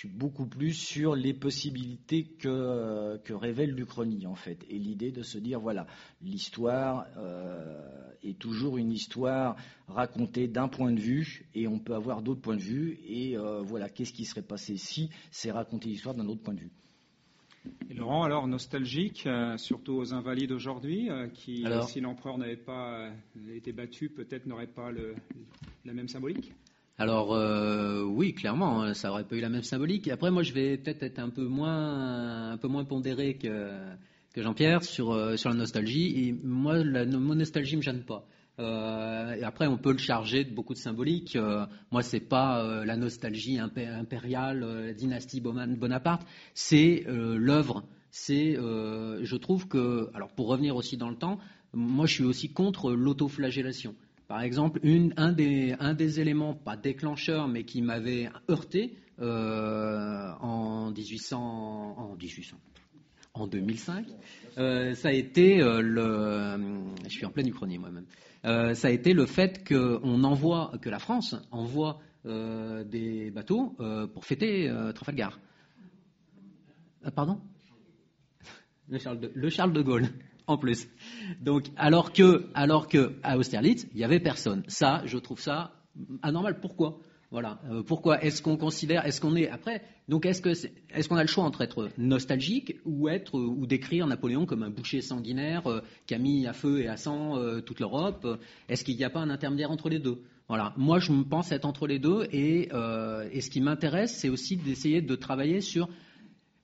suis beaucoup plus sur les possibilités que, que révèle l'Uchronie, en fait. Et l'idée de se dire, voilà, l'histoire euh, est toujours une histoire racontée d'un point de vue, et on peut avoir d'autres points de vue, et euh, voilà, qu'est-ce qui serait passé si c'est raconter l'histoire d'un autre point de vue? Et Laurent, alors nostalgique, euh, surtout aux invalides aujourd'hui, qui, si l'empereur n'avait pas été battu, peut-être n'aurait pas le, la même symbolique? Alors euh, oui, clairement, hein, ça aurait pas eu la même symbolique. Après, moi, je vais peut-être être un peu moins, un peu moins pondéré que, Jean-Pierre sur, euh, sur la nostalgie. Et moi, la, mon nostalgie me gêne pas. Euh, et après, on peut le charger de beaucoup de symbolique. Euh, moi, c'est pas la nostalgie impériale, la dynastie Bonaparte. C'est l'œuvre. C'est, je trouve que, alors pour revenir aussi dans le temps, moi, je suis aussi contre l'autoflagellation. Par exemple, un, des, éléments, pas déclencheur, mais qui m'avait heurté euh, en, 1800, en, 1800, en 2005, euh, ça a été euh, le. Je suis en pleine uchronie moi-même. ça a été le fait que envoie, que la France envoie des bateaux pour fêter Trafalgar. pardon? Le Charles de Gaulle en plus. Donc, alors que, alors que à Austerlitz, il y avait personne. Ça, je trouve ça anormal. Pourquoi? Voilà. Euh, pourquoi Est-ce qu'on considère Est-ce qu'on est après Donc, est-ce que est-ce qu'on a le choix entre être nostalgique ou être ou décrire Napoléon comme un boucher sanguinaire euh, qui a mis à feu et à sang euh, toute l'Europe? Est-ce qu'il n'y a pas un intermédiaire entre les deux? Voilà. Moi, je me pense être entre les deux et, et ce qui m'intéresse, c'est aussi d'essayer de travailler sur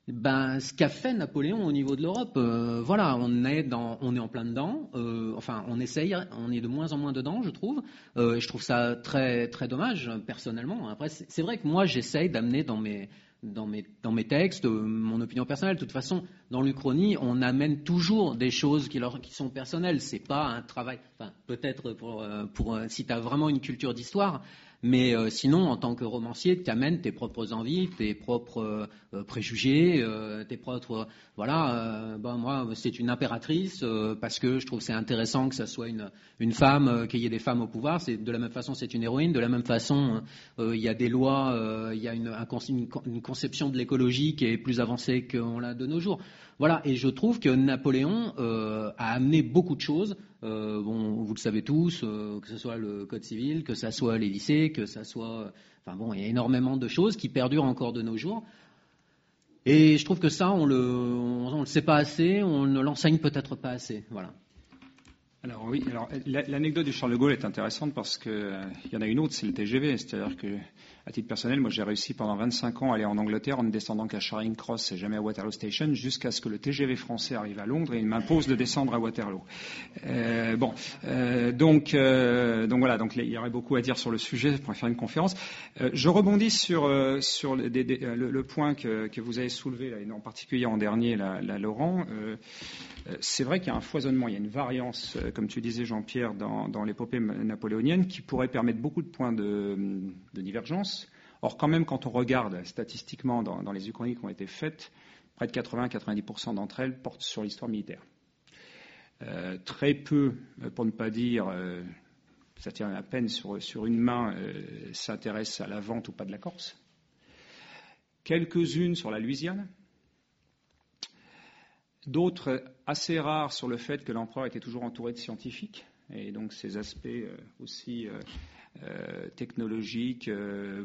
ben, ce qu'a fait Napoléon au niveau de l'Europe, euh, voilà, on est, dans, on est en plein dedans. Euh, enfin, on essaye, on est de moins en moins dedans, je trouve. Euh, et je trouve ça très, très dommage, personnellement. Après, c'est vrai que moi, j'essaye d'amener dans mes, dans mes, dans mes textes mon opinion personnelle. De toute façon, dans l'Uchronie, on amène toujours des choses qui, sont personnelles. C'est pas un travail. Enfin, peut-être pour, pour si tu as vraiment une culture d'histoire, mais euh, sinon, en tant que romancier, tu amènes tes propres envies, tes propres euh, préjugés, euh, tes propres. voilà, ben, moi, c'est une impératrice parce que je trouve c'est intéressant que ça soit une, une femme, qu'il y ait des femmes au pouvoir. C'est de la même façon, c'est une héroïne. De la même façon, il y a des lois, il y a une, une conception de l'écologie qui est plus avancée qu'on l'a de nos jours. Voilà, et je trouve que Napoléon a amené beaucoup de choses euh, bon, vous le savez tous, euh, que ce soit le code civil, que ce soit les lycées, que ce soit. Enfin bon, il y a énormément de choses qui perdurent encore de nos jours. Et je trouve que ça, on le, on, le sait pas assez, on ne l'enseigne peut-être pas assez. Voilà. Alors oui, alors l'anecdote du Charles de Gaulle est intéressante parce qu'il euh, y en a une autre, c'est le TGV. C'est-à-dire que, à titre personnel, moi j'ai réussi pendant 25 ans à aller en Angleterre en ne descendant qu'à Charing Cross et jamais à Waterloo Station, jusqu'à ce que le TGV français arrive à Londres et il m'impose de descendre à Waterloo. Euh, bon, euh, donc, donc voilà, donc il y aurait beaucoup à dire sur le sujet. Je pourrais faire une conférence. je rebondis sur le, point que, vous avez soulevé, là, en particulier en dernier, là, Laurent. c'est vrai qu'il y a un foisonnement, il y a une variance comme tu disais Jean-Pierre, dans, l'épopée napoléonienne, qui pourrait permettre beaucoup de points de, divergence. Or, quand même, quand on regarde statistiquement dans, les uchronies qui ont été faites, près de 80-90% d'entre elles portent sur l'histoire militaire. Euh, très peu, pour ne pas dire, euh, ça tient à peine sur, une main, euh, s'intéressent à la vente ou pas de la Corse. Quelques-unes sur la Louisiane, D'autres assez rares sur le fait que l'empereur était toujours entouré de scientifiques, et donc ces aspects euh, aussi euh, euh, technologiques,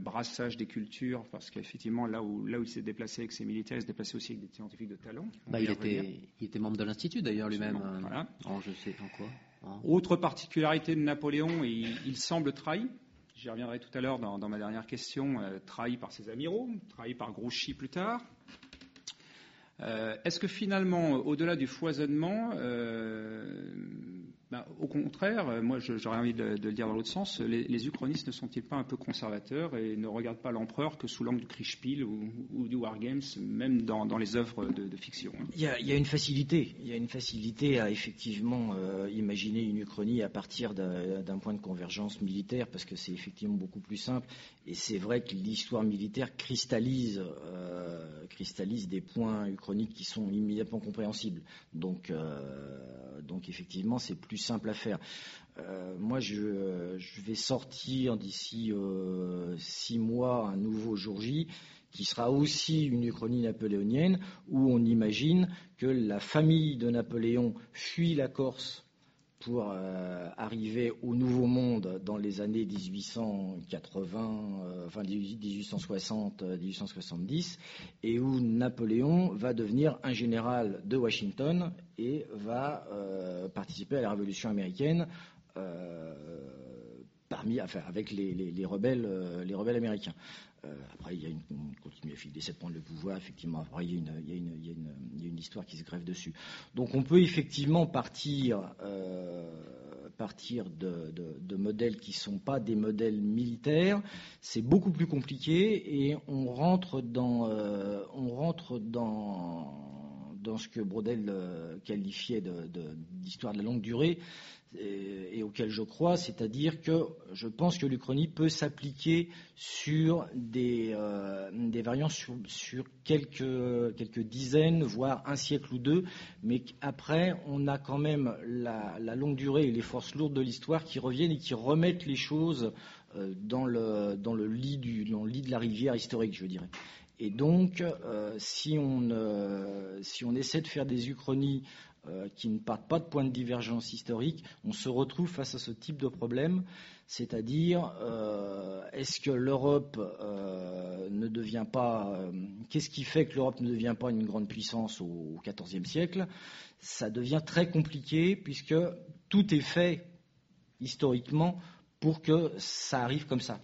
brassage des cultures, parce qu'effectivement, là où, là où il s'est déplacé avec ses militaires, il se déplaçait aussi avec des scientifiques de talent. Bah, il, était, il, était, membre de l'Institut d'ailleurs lui-même. Voilà. je sais en quoi. Hein. Autre particularité de Napoléon, il, semble trahi. J'y reviendrai tout à l'heure dans, dans, ma dernière question, trahi par ses amiraux, trahi par Grouchy plus tard, euh, est-ce que finalement, au-delà du foisonnement, euh, bah, au contraire, euh, moi j'aurais envie de, le dire dans l'autre sens, les, uchronistes ne sont-ils pas un peu conservateurs et ne regardent pas l'empereur que sous l'angle du Kriegspiel ou, du Wargames, même dans, les œuvres de, fiction hein? Il y, a, une facilité, il y a une facilité à effectivement imaginer une uchronie à partir d'un point de convergence militaire, parce que c'est effectivement beaucoup plus simple. Et c'est vrai que l'histoire militaire cristallise, cristallise des points uchroniques qui sont immédiatement compréhensibles. Donc, donc effectivement, c'est plus simple à faire. Euh, moi, je, vais sortir d'ici euh, six mois un nouveau jour J qui sera aussi une uchronie napoléonienne où on imagine que la famille de Napoléon fuit la Corse pour euh, arriver au Nouveau Monde dans les années 1880, enfin 1860, 1870, et où Napoléon va devenir un général de Washington et va euh, participer à la Révolution américaine euh, parmi, avec les, rebelles, les rebelles américains. Après, il y a une, une continuité des sept points de pouvoir, effectivement. Après, il y, a une, il, il histoire qui se greffe dessus. Donc, on peut effectivement partir, partir de, de, modèles qui ne sont pas des modèles militaires. C'est beaucoup plus compliqué et on rentre dans, on rentre dans dans ce que Brodel euh, qualifiait d'histoire de, de, la longue durée et, auquel je crois, c'est-à-dire que je pense que l'Uchronie peut s'appliquer sur des, euh, des variants sur, quelques, dizaines, voire un siècle ou deux, mais après, on a quand même la, longue durée et les forces lourdes de l'histoire qui reviennent et qui remettent les choses euh, dans le, lit de la rivière historique, je dirais. Et donc, euh, si, on, si, on, essaie de faire des uchronies euh, qui ne partent pas de points de divergence historique, on se retrouve face à ce type de problème, c'est-à-dire euh, est-ce que l'Europe ne devient pas, qu'est-ce qui fait que l'Europe ne devient pas une grande puissance au XIVe siècle? Ça devient très compliqué puisque tout est fait historiquement pour que ça arrive comme ça.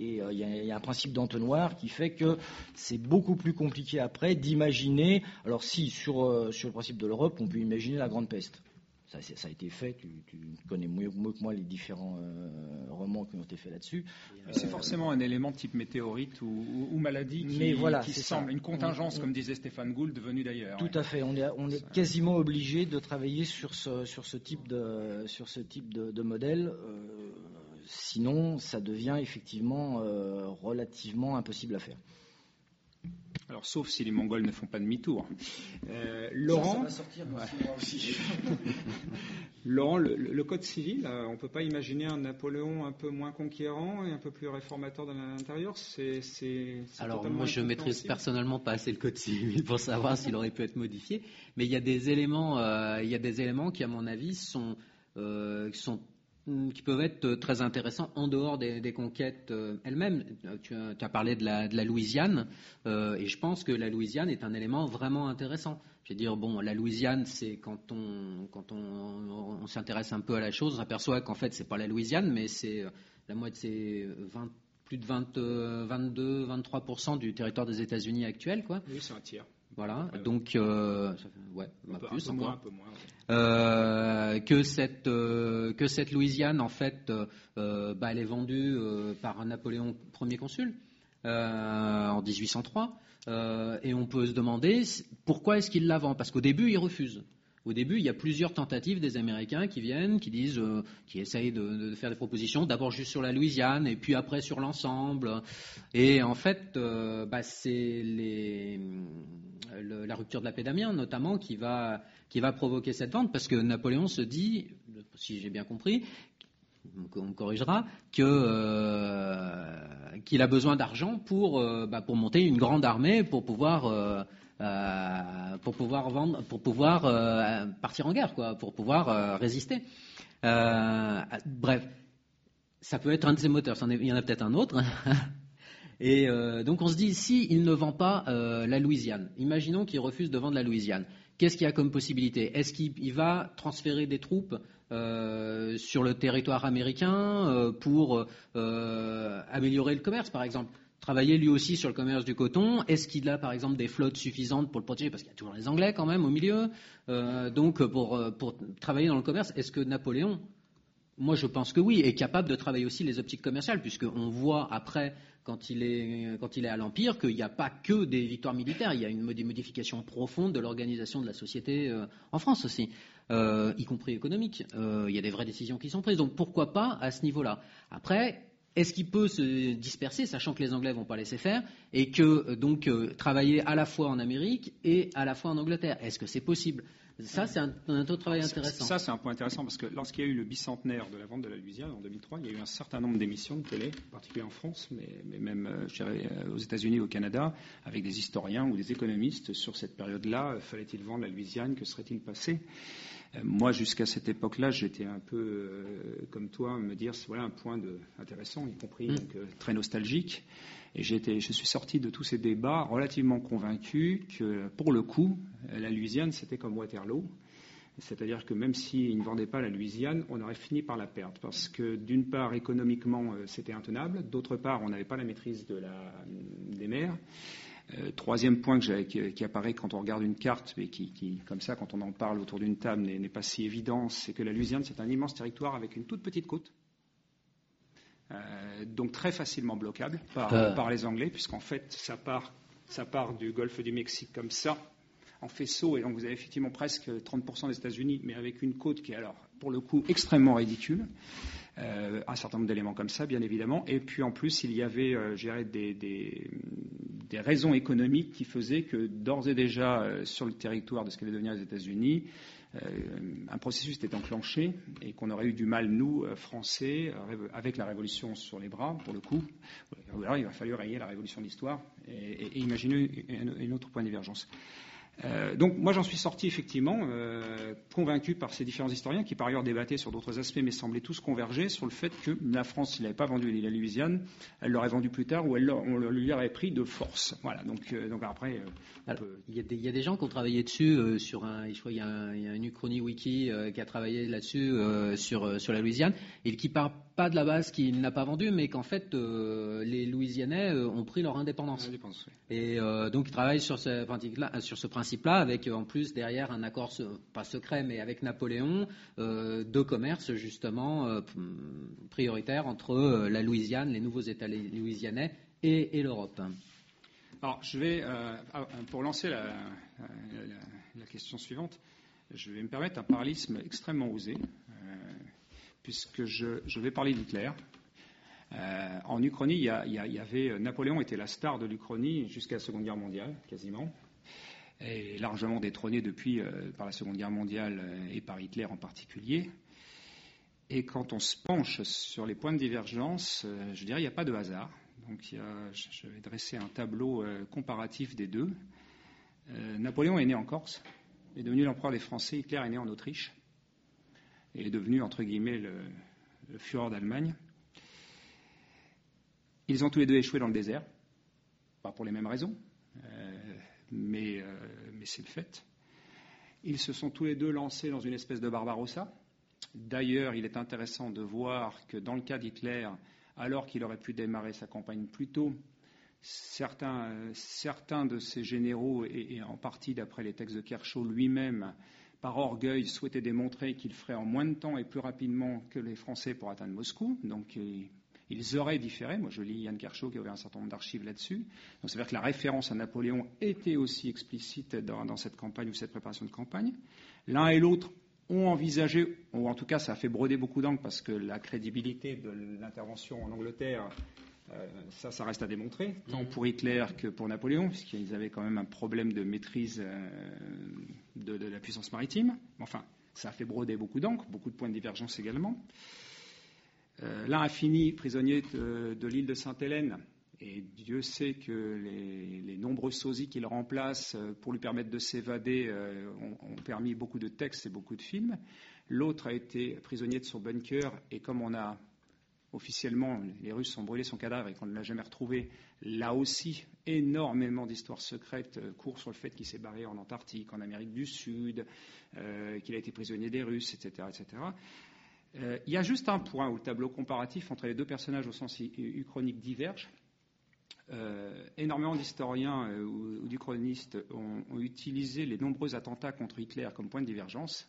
Et il y, a un principe d'entonnoir qui fait que c'est beaucoup plus compliqué après d'imaginer. Alors si sur, sur le principe de l'Europe, on peut imaginer la grande peste. Ça, ça, a été fait, tu, connais mieux, que moi les différents euh, romans qui ont été faits là-dessus. C'est forcément un élément type météorite ou, maladie qui, Mais voilà, qui semble une contingence, comme disait Stéphane Gould, devenue d'ailleurs. Tout à fait, on est, on est quasiment obligé de travailler sur ce, sur ce type de, sur ce type de, modèle. Euh, sinon, ça devient effectivement euh, relativement impossible à faire. Alors, sauf si les Mongols ne font pas demi-tour. Euh, Laurent, Laurent, le, code civil, euh, on ne peut pas imaginer un Napoléon un peu moins conquérant et un peu plus réformateur dans l'intérieur. C'est, Alors, moi, je maîtrise personnellement pas assez le code civil pour savoir s'il aurait pu être modifié, mais il y a des éléments, euh, il y a des éléments qui, à mon avis, sont qui peuvent être euh, très intéressants en dehors des, conquêtes euh, elles-mêmes. Euh, tu, as parlé de la, Louisiane, et je pense que la Louisiane est un élément vraiment intéressant. Je veux dire, bon, la Louisiane, c'est quand on, quand on, s'intéresse un peu à la chose, on s'aperçoit qu'en fait, c'est pas la Louisiane, mais c'est la moitié, plus de 22, 23% du territoire des États-Unis actuel, quoi. Oui, c'est un tiers. Voilà, donc euh, ouais, un peu, plus Moins, un peu moins, euh, que cette euh, que cette Louisiane en fait, bah, elle est vendue par Napoléon Ier consul en 1803, et on peut se demander pourquoi est-ce qu'il la vend? Parce qu'au début, il refuse. Au début, il y a plusieurs tentatives des Américains qui viennent, qui disent, euh, qui essayent de, faire des propositions, d'abord juste sur la Louisiane et puis après sur l'ensemble. Et en fait, euh, bah, c'est la rupture de la paix d'Amiens notamment qui va, qui va provoquer cette vente parce que Napoléon se dit, si j'ai bien compris, on me corrigera, euh, qu'il a besoin d'argent pour, bah, pour monter une grande armée, pour pouvoir pour pouvoir vendre, pour pouvoir euh, partir en guerre, quoi, pour pouvoir euh, résister. bref, ça peut être un de ces moteurs. Il y en a peut-être un autre. Et donc on se dit, si il ne vend pas la Louisiane, imaginons qu'il refuse de vendre la Louisiane, qu'est-ce qu'il y a comme possibilité? Est-ce qu'il va transférer des troupes sur le territoire américain pour améliorer le commerce, par exemple? Travailler lui aussi sur le commerce du coton. Est-ce qu'il a par exemple des flottes suffisantes pour le protéger? Parce qu'il y a toujours les Anglais quand même au milieu. Euh, donc pour, euh, pour travailler dans le commerce, est-ce que Napoléon, moi je pense que oui, est capable de travailler aussi les optiques commerciales, puisqu'on voit après quand il est, quand il est à l'Empire qu'il n'y a pas que des victoires militaires, il y a une modification profonde de l'organisation de la société euh, en France aussi. y compris économique. il y a des vraies décisions qui sont prises. Donc pourquoi pas à ce niveau-là? Après, est-ce qu'il peut se disperser, sachant que les Anglais vont pas laisser faire, et que euh, donc euh, travailler à la fois en Amérique et à la fois en Angleterre? Est-ce que c'est possible? Ça, c'est un, autre travail intéressant. Ça, c'est un point intéressant parce que lorsqu'il y a eu le bicentenaire de la vente de la Louisiane en 2003, il y a eu un certain nombre d'émissions de télé, en particulier en France, mais, même euh, aux États-Unis, au Canada, avec des historiens ou des économistes sur cette période-là. Fallait-il vendre la Louisiane? Que serait-il passé? Moi, jusqu'à cette époque-là, j'étais un peu euh, comme toi, me dire voilà un point de, intéressant, y compris mm. euh, très nostalgique. Et je suis sorti de tous ces débats relativement convaincu que, pour le coup, la Louisiane, c'était comme Waterloo. C'est-à-dire que même s'ils ne vendaient pas la Louisiane, on aurait fini par la perdre. Parce que d'une part, économiquement, c'était intenable. D'autre part, on n'avait pas la maîtrise de la, des mers. Euh, troisième point qui, apparaît quand on regarde une carte, mais qui, comme ça, quand on en parle autour d'une table, n'est pas si évident, c'est que la Louisiane, c'est un immense territoire avec une toute petite côte. Euh, donc très facilement bloquable par, euh. par les Anglais, puisqu'en fait, ça part, ça part du golfe du Mexique comme ça, en faisceau, et donc vous avez effectivement presque 30% des États-Unis, mais avec une côte qui est alors, pour le coup, extrêmement ridicule. Euh, un certain nombre d'éléments comme ça, bien évidemment. Et puis en plus, il y avait, euh, des, des, raisons économiques qui faisaient que d'ores et déjà, euh, sur le territoire de ce qu'allaient devenir les États-Unis, un processus était enclenché et qu'on aurait eu du mal, nous, Français, avec la révolution sur les bras, pour le coup. Alors, il va falloir rayer la révolution de l'histoire et, imaginer un, autre point de divergence. Euh, donc moi j'en suis sorti effectivement euh, convaincu par ces différents historiens qui par ailleurs débattaient sur d'autres aspects mais semblaient tous converger sur le fait que la France s'il n'avait pas vendu l'île à Louisiane elle l'aurait vendu plus tard ou elle, on lui aurait pris de force. Voilà donc, euh, donc après il, y a des, il, y a des, gens qui ont travaillé dessus sur un je crois il y a, un, il y a une Uchronie Wiki qui a travaillé là-dessus sur, sur la Louisiane et qui part pas de la base qu'il n'a pas vendu mais qu'en fait les Louisianais ont pris leur indépendance, et donc ils travaillent sur ce, sur ce principe avec euh, en plus derrière un accord, pas secret, mais avec Napoléon, euh, de commerce justement euh, prioritaire entre la Louisiane, les nouveaux États louisianais et, l'Europe. Alors, je vais, ah, pour lancer la, question suivante, je vais me permettre un paralysme extrêmement osé, puisque je, vais parler d'Hitler. en Uchronie, il y, avait Napoléon était la star de l'Uchronie jusqu'à la Seconde Guerre mondiale, quasiment est largement détrôné depuis euh, par la Seconde Guerre mondiale euh, et par Hitler en particulier. Et quand on se penche sur les points de divergence, euh, je dirais il n'y a pas de hasard. Donc a, je vais dresser un tableau comparatif des deux. Napoléon est né en Corse, est devenu l'empereur des Français. Hitler est né en Autriche et est devenu entre guillemets le, le Führer d'Allemagne. Ils ont tous les deux échoué dans le désert, pas pour les mêmes raisons mais, euh, mais c'est le fait. Ils se sont tous les deux lancés dans une espèce de Barbarossa. D'ailleurs, il est intéressant de voir que dans le cas d'Hitler, alors qu'il aurait pu démarrer sa campagne plus tôt, certains, de ses généraux, et, en partie d'après les textes de Kershaw lui-même, par orgueil, souhaitaient démontrer qu'il ferait en moins de temps et plus rapidement que les Français pour atteindre Moscou. Ils auraient différé. Moi, je lis Yann Kershaw qui avait un certain nombre d'archives là-dessus. Donc, c'est-à-dire que la référence à Napoléon était aussi explicite dans, cette campagne ou cette préparation de campagne. L'un et l'autre ont envisagé, ou en tout cas, ça a fait broder beaucoup d'angles parce que la crédibilité de l'intervention en Angleterre, euh, ça, ça reste à démontrer, tant pour Hitler que pour Napoléon, puisqu'ils avaient quand même un problème de maîtrise euh, de, de, la puissance maritime. Enfin, ça a fait broder beaucoup d'encre, beaucoup de points de divergence également. Euh, l'un a fini prisonnier de, l'île de Sainte-Hélène, et Dieu sait que les, nombreux sosies qu'il remplace euh, pour lui permettre de s'évader euh, ont, permis beaucoup de textes et beaucoup de films. L'autre a été prisonnier de son bunker, et comme on a officiellement, les Russes ont brûlé son cadavre et qu'on ne l'a jamais retrouvé, là aussi, énormément d'histoires secrètes courent sur le fait qu'il s'est barré en Antarctique, en Amérique du Sud, qu'il a été prisonnier des Russes, etc. etc. Euh, il y a juste un point où le tableau comparatif entre les deux personnages au sens uchronique diverge. Euh, énormément d'historiens euh, ou, d'uchronistes ont, utilisé les nombreux attentats contre Hitler comme point de divergence.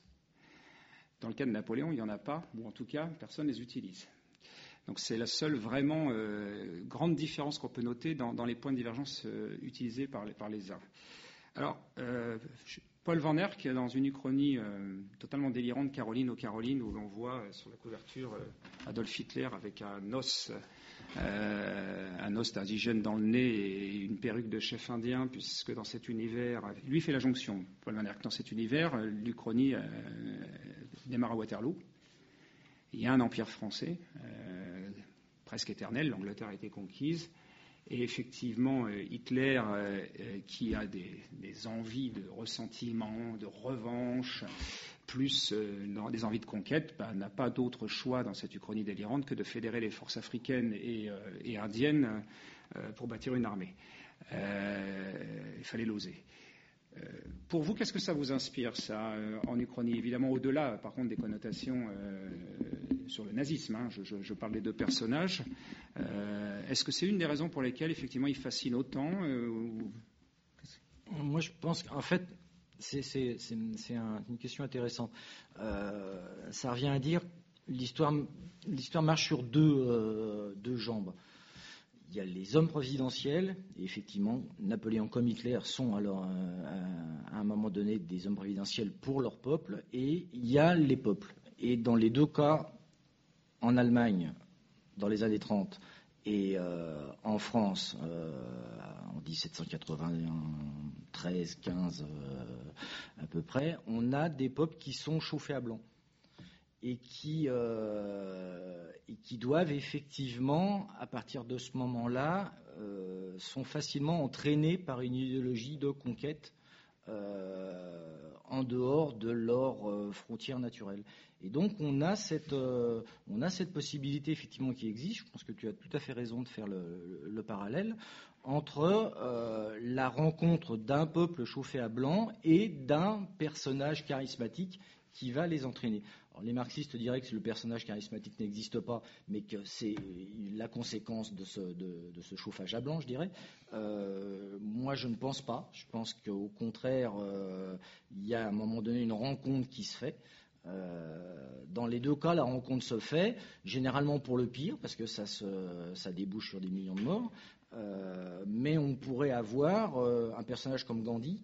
Dans le cas de Napoléon, il n'y en a pas, ou en tout cas, personne ne les utilise. Donc c'est la seule vraiment grande différence qu'on peut noter dans, les points de divergence utilisés par les, par les uns. Alors, Paul Van Erck, dans une uchronie euh, totalement délirante, Caroline aux Carolines, où l'on voit euh, sur la couverture euh, Adolf Hitler avec un os, un os d'indigène dans le nez et une perruque de chef indien, puisque dans cet univers, lui fait la jonction, Paul Van Erck, dans cet univers, l'Uchronie démarre à Waterloo. Il y a un empire français, presque éternel, l'Angleterre a été conquise. Et effectivement, euh, Hitler, euh, euh, qui a des, envies de ressentiment, de revanche, plus des envies de conquête, bah, n'a pas d'autre choix dans cette uchronie délirante que de fédérer les forces africaines et, indiennes pour bâtir une armée. il fallait l'oser. Pour vous, qu'est-ce que ça vous inspire, ça, en Uchronie? Évidemment, au-delà, par contre, des connotations sur le nazisme. Hein. Je, parle des deux personnages. Euh, est-ce que c'est une des raisons pour lesquelles, effectivement, il fascine autant euh, Moi, je pense qu'en fait, c'est une question intéressante. Euh, ça revient à dire l'histoire marche sur deux jambes. Il y a les hommes présidentiels, et effectivement, Napoléon comme Hitler sont alors à un moment donné des hommes présidentiels pour leur peuple, et il y a les peuples. Et dans les deux cas, en Allemagne dans les années 30 et euh, en France euh, en 1793, 15 euh, à peu près, on a des peuples qui sont chauffés à blanc et qui, et qui doivent effectivement, à partir de ce moment-là, sont facilement entraînés par une idéologie de conquête en dehors de leurs frontières naturelles. Et donc on a cette, on a cette possibilité effectivement qui existe. Je pense que tu as tout à fait raison de faire le, parallèle entre la rencontre d'un peuple chauffé à blanc et d'un personnage charismatique qui va les entraîner les marxistes diraient que le personnage charismatique n'existe pas, mais que c'est la conséquence de ce, chauffage à blanc, je dirais. Euh, moi, je ne pense pas. Je pense qu'au contraire, euh, il y a à un moment donné une rencontre qui se fait. Euh, dans les deux cas, la rencontre se fait, généralement pour le pire, parce que ça, débouche sur des millions de morts. mais on pourrait avoir un personnage comme Gandhi,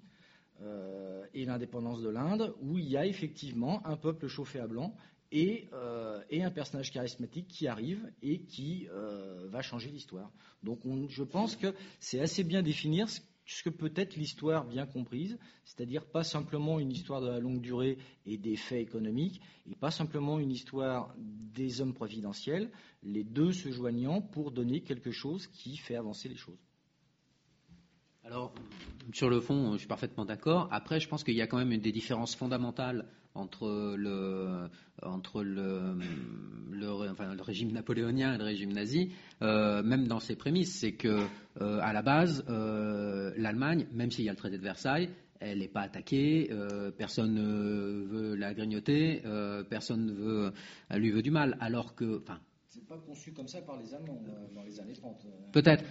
et l'indépendance de l'Inde, où il y a effectivement un peuple chauffé à blanc et, euh, un personnage charismatique qui arrive et qui euh, va changer l'histoire. Donc je pense que c'est assez bien définir ce, que peut être l'histoire bien comprise, c'est-à-dire pas simplement une histoire de la longue durée et des faits économiques, et pas simplement une histoire des hommes providentiels, les deux se joignant pour donner quelque chose qui fait avancer les choses. Alors, sur le fond, je suis parfaitement d'accord. Après, je pense qu'il y a quand même des différences fondamentales entre le, entre le, le, régime napoléonien et le régime nazi, euh, même dans ses prémices. C'est que, euh, à la base, euh, l'Allemagne, même s'il y a le traité de Versailles, elle n'est pas attaquée, personne ne veut la grignoter, personne ne veut, lui veut du mal. Alors que. Enfin, c'est pas conçu comme ça par les Allemands dans les années 30. Peut-être,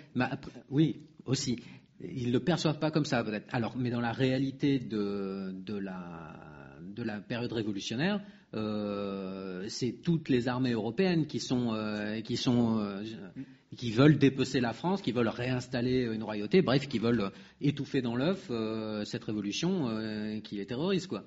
oui, aussi. Ils ne le perçoivent pas comme ça, peut-être. Alors, mais dans la réalité de, la période révolutionnaire, euh, c'est toutes les armées européennes qui sont, euh, qui sont, euh, qui veulent dépecer la France, qui veulent réinstaller une royauté, bref, qui veulent étouffer dans l'œuf cette révolution qui est terroriste, quoi.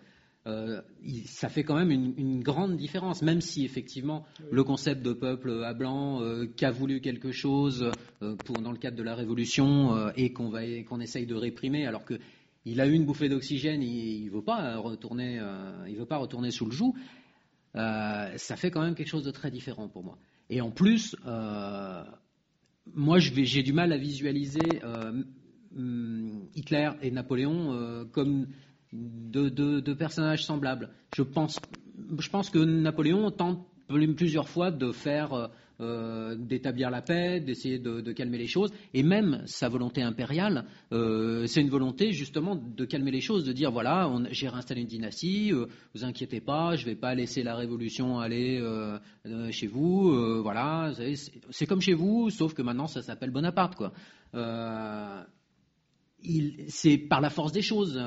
Euh, ça fait quand même une, grande différence, même si effectivement le concept de peuple à blanc euh, qui a voulu quelque chose euh, pour, dans le cadre de la révolution et qu'on qu'on essaye de réprimer, alors qu'il a eu une bouffée d'oxygène, il ne veut pas retourner, il veut pas retourner sous le joug. ça fait quand même quelque chose de très différent pour moi. Et en plus, moi j'ai du mal à visualiser Hitler et Napoléon comme de, personnages semblables. Je pense, je pense que Napoléon tente plusieurs fois de faire, euh, d'établir la paix, d'essayer de, calmer les choses, et même sa volonté impériale, euh, c'est une volonté justement de calmer les choses, de dire voilà, j'ai réinstallé une dynastie, euh, vous inquiétez pas, je ne vais pas laisser la révolution aller chez vous, voilà, c'est comme chez vous, sauf que maintenant ça s'appelle Bonaparte, quoi. c'est par la force des choses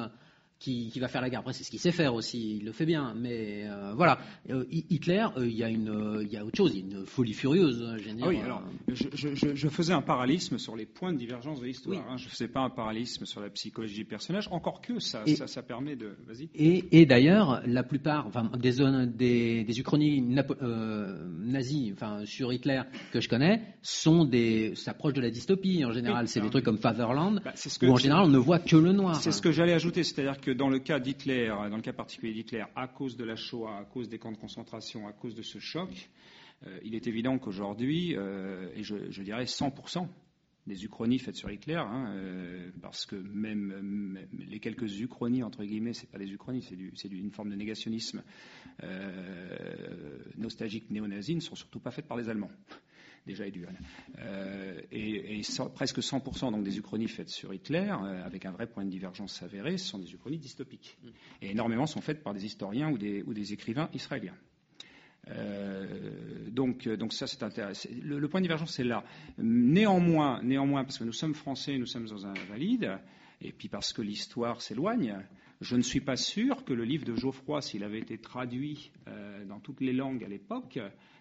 qui, va faire la guerre. Après, c'est ce qu'il sait faire aussi, il le fait bien. Mais euh, voilà, euh, Hitler, euh, il y, a une, il y a autre chose, il y a une folie furieuse. Ah oui, alors, je, faisais un parallélisme sur les points de divergence de l'histoire. Hein. je ne faisais pas un parallélisme sur la psychologie du personnage, encore que ça, ça, permet de. Vas-y. Et, d'ailleurs, la plupart enfin, des, des, des uchronies nazies enfin, sur Hitler que je connais sont des. s'approchent de la dystopie en général. c'est des trucs comme Fatherland, bah, où en général on ne voit que le noir. C'est ce que j'allais ajouter, c'est-à-dire que dans le cas d'Hitler, dans le cas particulier d'Hitler, à cause de la Shoah, à cause des camps de concentration, à cause de ce choc, euh, il est évident qu'aujourd'hui, euh, et je, dirais 100% des uchronies faites sur Hitler, hein, euh, parce que même, les quelques uchronies, entre guillemets, c'est pas des uchronies, c'est une forme de négationnisme nostalgique néo-nazi, ne sont surtout pas faites par les Allemands déjà et euh, et, presque 100% donc des uchronies faites sur Hitler, euh, avec un vrai point de divergence avéré, ce sont des uchronies dystopiques. Mm. Et énormément sont faites par des historiens ou des, ou des écrivains israéliens. Euh, donc, donc ça c'est intéressant. Le, point de divergence c'est là. Néanmoins, néanmoins, parce que nous sommes français, nous sommes dans un invalide, et puis parce que l'histoire s'éloigne, je ne suis pas sûr que le livre de Geoffroy, s'il avait été traduit dans toutes les langues à l'époque,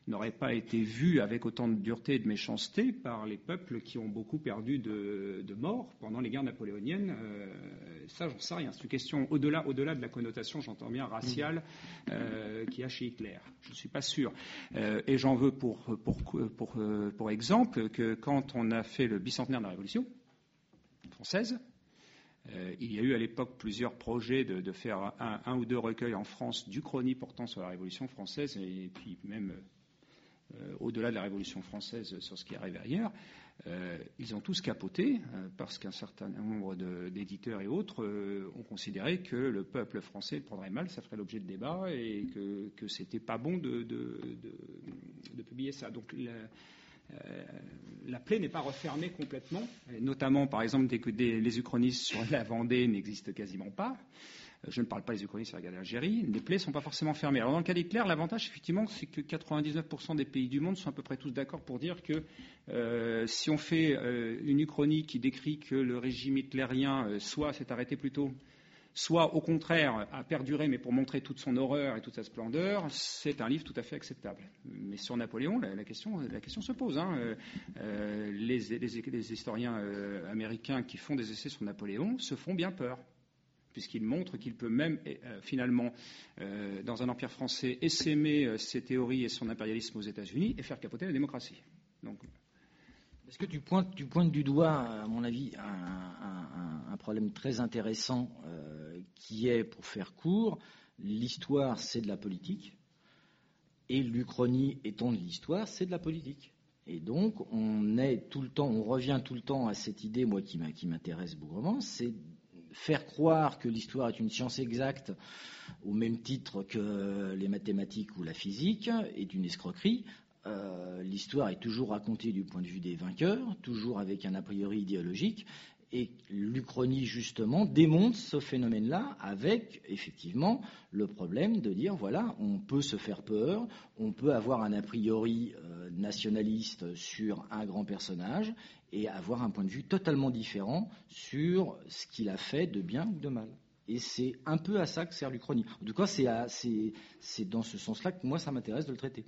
n'aurait pas été vu avec autant de dureté et de méchanceté par les peuples qui ont beaucoup perdu de, morts pendant les guerres napoléoniennes. Euh, ça, j'en sais rien. C'est une question au-delà, au-delà de la connotation, j'entends bien, raciale euh, qu'il y a chez Hitler. Je ne suis pas sûr. Euh, et j'en veux pour, pour, pour, pour exemple que quand on a fait le bicentenaire de la Révolution française, il y a eu à l'époque plusieurs projets de, faire un, un, ou deux recueils en France du chrony portant sur la Révolution française et puis même euh, au-delà de la Révolution française sur ce qui arrive ailleurs. ils ont tous capoté parce qu'un certain nombre d'éditeurs et autres ont considéré que le peuple français le prendrait mal, ça ferait l'objet de débats et que, que c'était pas bon de, publier ça. Donc euh, la plaie n'est pas refermée complètement, notamment par exemple dès que les uchronistes sur la Vendée n'existent quasiment pas. Euh, je ne parle pas des uchronistes sur la guerre d'Algérie. Les plaies ne sont pas forcément fermées. Alors dans le cas d'Hitler, l'avantage effectivement, c'est que 99% des pays du monde sont à peu près tous d'accord pour dire que euh, si on fait une uchronie qui décrit que le régime hitlérien soit s'est arrêté plus tôt soit au contraire a perduré, mais pour montrer toute son horreur et toute sa splendeur, c'est un livre tout à fait acceptable. Mais sur Napoléon, la, question, se pose. Hein. Euh, euh, les, historiens euh, américains qui font des essais sur Napoléon se font bien peur puisqu'ils montrent qu'il peut même, finalement, dans un empire français, essaimer ses théories et son impérialisme aux États-Unis et faire capoter la démocratie. Est-ce que tu pointes, du doigt, à mon avis, un, problème très intéressant euh, qui est, pour faire court, l'histoire, c'est de la politique, et l'Uchronie étant de l'histoire, c'est de la politique. Et donc, on est tout le temps, on revient tout le temps à cette idée, moi, qui m'intéresse bougrement, c'est faire croire que l'histoire est une science exacte au même titre que les mathématiques ou la physique est une escroquerie, euh, l'histoire est toujours racontée du point de vue des vainqueurs, toujours avec un a priori idéologique, et l'Uchronie, justement, démontre ce phénomène-là avec, effectivement, le problème de dire, voilà, on peut se faire peur, on peut avoir un a priori euh, nationaliste sur un grand personnage et avoir un point de vue totalement différent sur ce qu'il a fait de bien ou de mal. Et c'est un peu à ça que sert l'Uchronie. En tout cas, c'est dans ce sens-là que moi, ça m'intéresse de le traiter.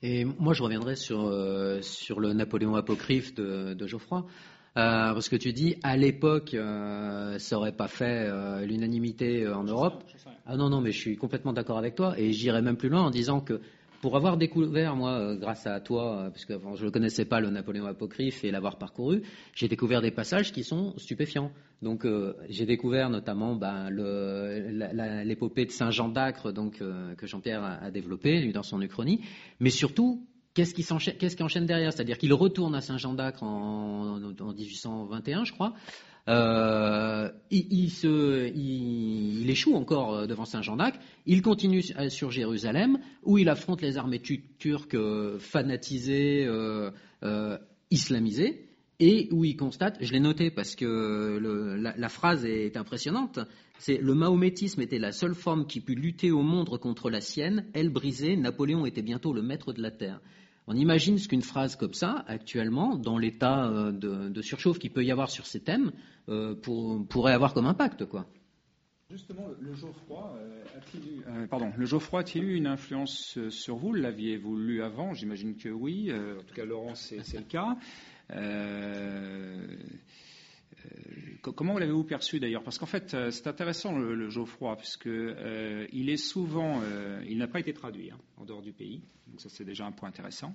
Et moi, je reviendrai sur, euh, sur le Napoléon apocryphe de, de Geoffroy. Euh, parce que tu dis, à l'époque, euh, ça n'aurait pas fait l'unanimité en Europe. Ah non, non, mais je suis complètement d'accord avec toi. Et j'irai même plus loin en disant que pour avoir découvert, moi, euh, grâce à toi, euh, parce que je ne connaissais pas le Napoléon apocryphe et l'avoir parcouru, j'ai découvert des passages qui sont stupéfiants. Donc, euh, j'ai découvert notamment ben, l'épopée de Saint Jean d'Acre, donc que Jean-Pierre a, développé lui dans son Uchronie, mais surtout. Qu'est-ce qui, enchaîne, derrière? C'est-à-dire qu'il retourne à Saint Jean d'Acre en, en 1821, je crois, euh, il, échoue encore euh, devant Saint-Jean d'Acre. Il continue sur Jérusalem, où il affronte les armées turques euh, fanatisées, islamisées, et où il constate, je l'ai noté parce que la, la, phrase est impressionnante, c'est le mahométisme était la seule forme qui put lutter au monde contre la sienne, elle brisée, Napoléon était bientôt le maître de la terre. On imagine ce qu'une phrase comme ça, actuellement, dans l'état euh, de, surchauffe qu'il peut y avoir sur ces thèmes, euh, pourrait avoir comme impact. Quoi. Justement, le Geoffroy euh, a-t-il eu, une influence sur vous? L'aviez-vous lu avant? J'imagine que oui. en tout cas, Laurent, c'est, le cas. Comment l'avez-vous perçu d'ailleurs? Parce qu'en fait, euh, c'est intéressant le, Geoffroy, puisque euh, souvent, il n'a pas été traduit hein, en dehors du pays, donc ça c'est déjà un point intéressant.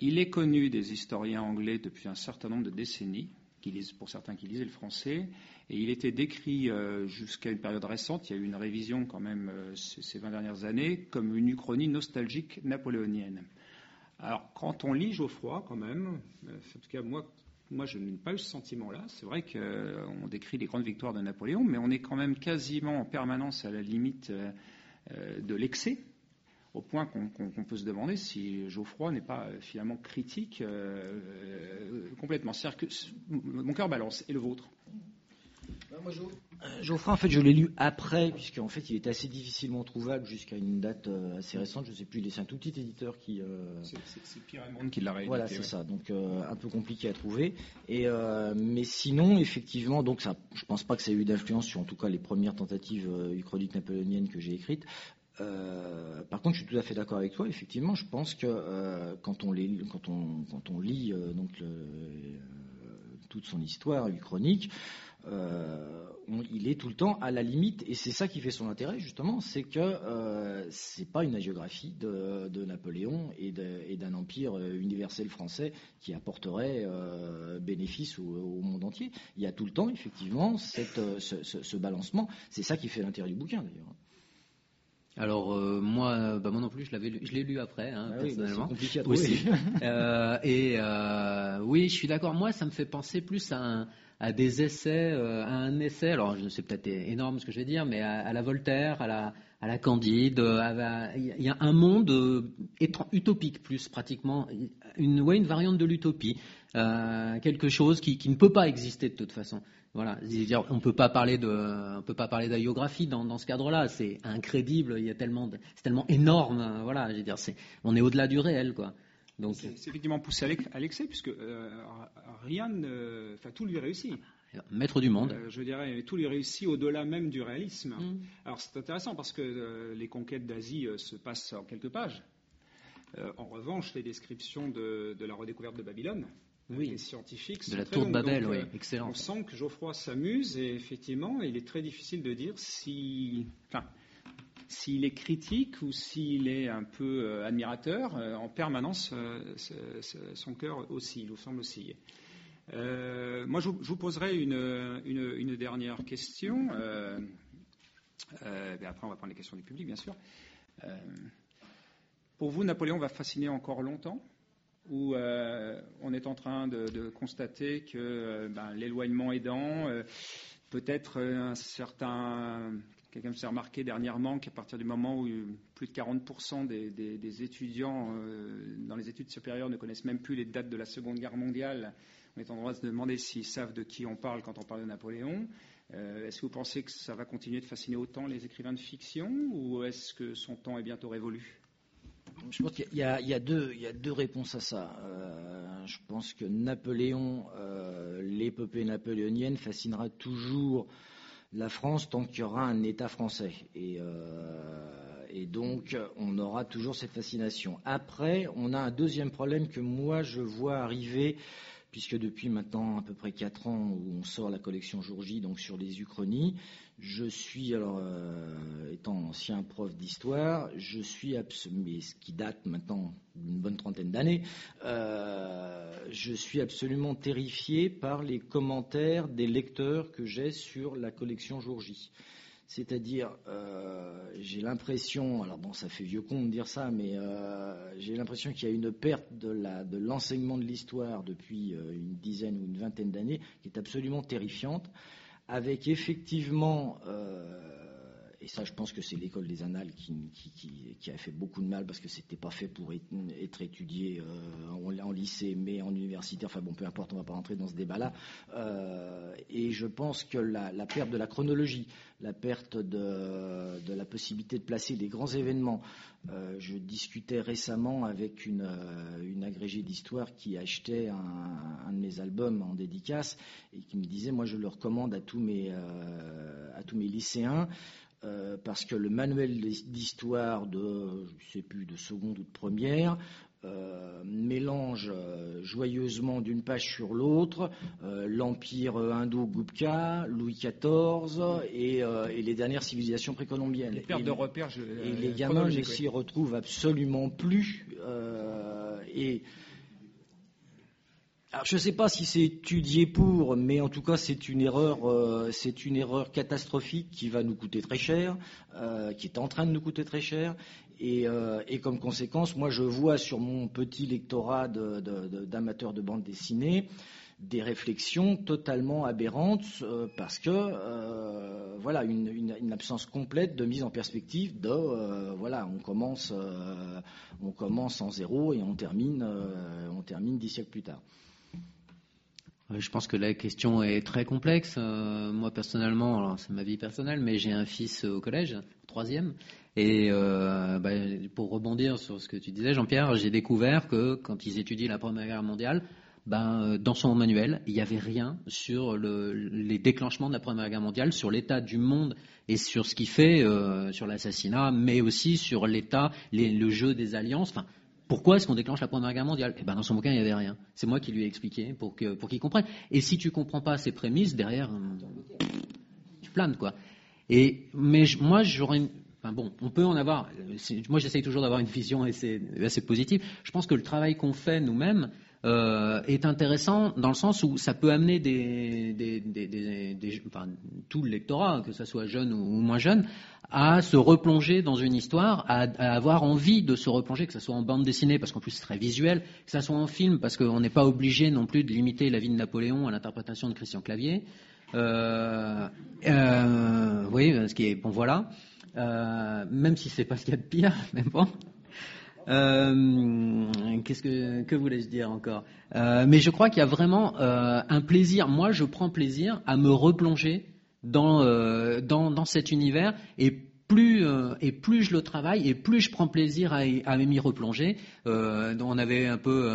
il est connu des historiens anglais depuis un certain nombre de décennies, pour certains qui lisaient le français, et il était décrit jusqu'à une période récente, il y a eu une révision quand même ces 20 dernières années, comme une uchronie nostalgique napoléonienne. Alors, quand on lit Geoffroy, quand même, en tout cas, moi, moi, je n'ai pas eu ce sentiment-là. C'est vrai qu'on décrit les grandes victoires de Napoléon, mais on est quand même quasiment en permanence à la limite euh, euh, de l'excès, au point qu'on peut se demander si Geoffroy n'est pas euh, finalement critique complètement. Que mon cœur balance, et le vôtre? Moi, euh, Geoffroy, en fait, je l'ai lu après, puisqu'en fait, il est assez difficilement trouvable jusqu'à une date euh, assez récente. Je ne sais plus, c'est un tout petit éditeur qui. Euh, c'est Pierre Raymond qui l'a réédité. Voilà, c'est ça. Donc, un peu compliqué à trouver. Et, mais sinon, effectivement, donc ça, je pense pas que ça ait eu d'influence sur, en tout cas, les premières tentatives uchroniques napoléoniennes que j'ai écrites. par contre, je suis tout à fait d'accord avec toi. Effectivement, je pense que quand, on les, quand, on, quand on lit donc le, toute son histoire uchronique, euh, il est tout le temps à la limite, et c'est ça qui fait son intérêt justement, c'est que euh, c'est pas une agiographie de, Napoléon et d'un empire universel français qui apporterait euh, bénéfice au, monde entier. Il y a tout le temps effectivement cette, ce, balancement. C'est ça qui fait l'intérêt du bouquin d'ailleurs. Alors moi, bah, moi non plus, je l'avais, je l'ai lu après, hein, Ah oui, bah, personnellement. c'est compliqué à aussi. trouver. Euh, et euh, oui, je suis d'accord. Moi, ça me fait penser plus à, un- à des essais, euh, à un essai. Alors, sais peut-être énorme ce que je vais dire, mais à, la Voltaire, à la, à la Candide. euh, Il y a- un monde euh, utopique, plus pratiquement, une, ouais, une variante de l'utopie, quelque chose qui, ne peut pas exister de toute façon. Voilà, C'est-à-dire, on peut pas parler de, on peut pas parler d'agiographie dans, ce cadre-là. C'est incrédible. Il y a tellement, c'est tellement énorme. Voilà, je dire, c'est, on est au-delà du réel, quoi. Donc, C'est effectivement poussé à l'ex- à l'excès, puisque euh, rien, ne- enfin tout lui réussit. maître du monde. Euh, je dirais, tout lui réussit au-delà même du réalisme. Mm. Alors c'est intéressant parce que euh, les conquêtes d'Asie euh, se passent en quelques pages. Euh, en revanche, les descriptions de, de la redécouverte de Babylone, Oui. les scientifiques, De sont la très tour de. Babel, Donc, oui, euh, excellent. On sent que Geoffroy s'amuse et effectivement, il est très difficile de dire si, enfin, s'il est critique ou s'il est un peu euh, admirateur. Euh, en permanence, euh, son cœur oscille, ou semble osciller. Moi, je vous, poserai une, dernière question. Et après, on va prendre les questions du public, bien sûr. Pour vous, Napoléon va fasciner encore longtemps euh, on est en train de, constater que ben, l'éloignement aidant, peut-être un certain. Quelqu'un me s'est remarqué dernièrement qu'à partir du moment où euh, plus de 40% des, étudiants euh, dans les études supérieures ne connaissent même plus les dates de la Seconde Guerre mondiale, on est en droit de se demander s'ils savent de qui on parle quand on parle de Napoléon. Euh, est-ce que vous pensez que ça va continuer de fasciner autant les écrivains de fiction ou est-ce que son temps est bientôt révolu? Je pense qu'il y a, deux, réponses à ça. Je pense que Napoléon, l'épopée napoléonienne fascinera toujours la France tant qu'il y aura un État français. Et, euh, et donc, on aura toujours cette fascination. Après, on a un deuxième problème que moi, je vois arriver, puisque depuis maintenant à peu près 4 ans où on sort la collection Jour J, donc sur les Uchronies, je suis, alors, euh, étant ancien prof d'histoire, je suis, mais ce qui date maintenant d'une bonne trentaine d'années, euh, je suis absolument terrifié par les commentaires des lecteurs que j'ai sur la collection Jour J. C'est-à-dire, euh, j'ai l'impression, alors bon, ça fait vieux con de dire ça, mais euh, j'ai l'impression qu'il y a une perte de l'enseignement de l'histoire depuis euh, une dizaine ou une vingtaine d'années qui est absolument terrifiante avec effectivement, et ça je pense que c'est l'école des annales qui, a fait beaucoup de mal parce que c'était pas fait pour être, étudié euh, en, lycée mais en université, enfin bon peu importe, on va pas rentrer dans ce débat-là, Euh, et je pense que la, perte de la chronologie, la perte de, la possibilité de placer les grands événements, euh, je discutais récemment avec une, agrégée d'histoire qui achetait un, un de mes albums en dédicace et qui me disait moi je le recommande à tous mes, à tous mes lycéens euh, parce que le manuel d'histoire de je sais plus de seconde ou de première euh, mélange euh, joyeusement d'une page sur l'autre euh, l'empire indo-Gupka, Louis XIV et, et les dernières civilisations précolombiennes. Les pertes Et- de repères. je- et les gamins ne s'y retrouvent absolument plus. et je ne sais pas si c'est étudié pour, mais en tout cas, c'est une erreur, euh, une erreur catastrophique qui va nous coûter très cher, euh, qui est en train de nous coûter très cher. Et, euh, comme conséquence, moi, je vois sur mon petit lectorat de- de- de- d'amateurs de, bande dessinée des réflexions totalement aberrantes parce que voilà une, absence complète de mise en perspective de voilà on commence on commence en zéro et on termine dix siècles plus tard. Euh, Je pense que la question est très complexe. Euh, moi, personnellement, c'est ma vie personnelle, mais j'ai un fils au collège, troisième. Et euh, bah, pour rebondir sur ce que tu disais, Jean-Pierre, j'ai découvert que quand ils étudient la Première Guerre mondiale, ben, dans son manuel, il n'y avait rien sur le- les déclenchements de la Première Guerre mondiale, sur l'état du monde et sur ce qu'il fait, sur l'assassinat, mais aussi sur l'état, le jeu des alliances. Pourquoi est-ce qu'on déclenche la Première Guerre mondiale? Eh ben, Dans son bouquin, il n'y avait rien. C'est moi qui lui ai expliqué pour qu'il comprenne. Et si tu ne comprends pas ces prémices, derrière, hum, tu planes. Quoi. Et, mais moi, j'aurais. Enfin bon, on peut en avoir. c'est- Moi, j'essaye toujours d'avoir une vision assez, assez positive. Je pense que le travail qu'on fait nous-mêmes euh, est intéressant dans le sens où ça peut amener des, des, des, des enfin, tout le lectorat, que ce soit jeune ou, moins jeune, à se replonger dans une histoire, à, avoir envie de se replonger, que ce soit en bande dessinée, parce qu'en plus c'est très visuel, que ce soit en film, parce qu'on n'est pas obligé non plus de limiter la vie de Napoléon à l'interprétation de Christian Clavier. Euh, euh, oui, ce qui est bon, voilà. Euh, même si c'est pas ce qu'il y a de pire, mais bon. Euh, qu'est-ce que, que voulais-je dire encore? Euh, Mais je crois qu'il y a vraiment euh, un plaisir. Moi, je prends plaisir à me replonger dans, dans, dans cet univers et plus, et plus je le travaille et plus je prends plaisir à, m'y replonger. on avait un peu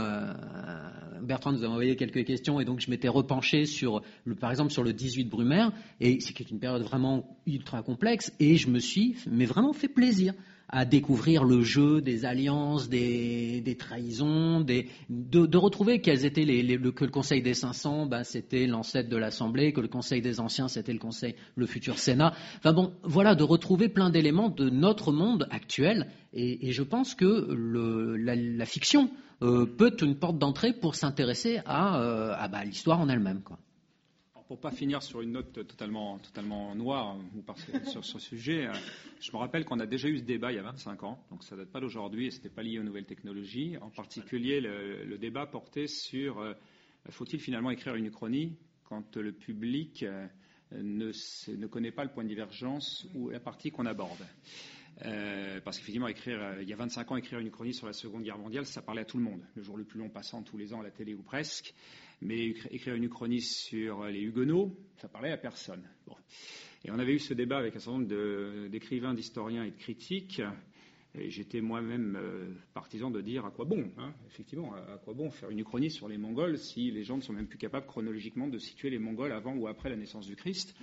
Bertrand nous a envoyé quelques questions et donc je m'étais repenché sur, le, par exemple, sur le 18 Brumaire et c'est une période vraiment ultra complexe et je me suis, mais vraiment fait plaisir à découvrir le jeu des alliances, des, trahisons, des, de, retrouver quels étaient les, que le Conseil des 500, bah, c'était l'ancêtre de l'Assemblée, que le Conseil des Anciens, c'était le Conseil, le futur Sénat. Enfin bon, voilà, de retrouver plein d'éléments de notre monde actuel. Et, je pense que le, la, fiction euh, peut être une porte d'entrée pour s'intéresser à, euh, à bah, l'histoire en elle-même. Quoi pour pas finir sur une note totalement, totalement noire sur ce sujet, euh, je me rappelle qu'on a déjà eu ce débat il y a 25 ans, donc ça date pas d'aujourd'hui et c'était pas lié aux nouvelles technologies. En particulier, le, débat portait sur euh, faut-il finalement écrire une uchronie quand le public euh, ne, connaît pas le point de divergence ou la partie qu'on aborde? parce qu'effectivement, écrire, il y a 25 ans, écrire une uchronie sur la Seconde Guerre mondiale, ça parlait à tout le monde. Le jour le plus long passant tous les ans à la télé ou presque. Mais écrire une uchronie sur les Huguenots, ça parlait à personne. Et on avait eu ce débat avec un certain nombre d'écrivains, d'historiens et de critiques. Et j'étais moi-même euh, partisan de dire à quoi bon, hein, effectivement, à, quoi bon faire une uchronie sur les Mongols si les gens ne sont même plus capables chronologiquement de situer les Mongols avant ou après la naissance du Christ.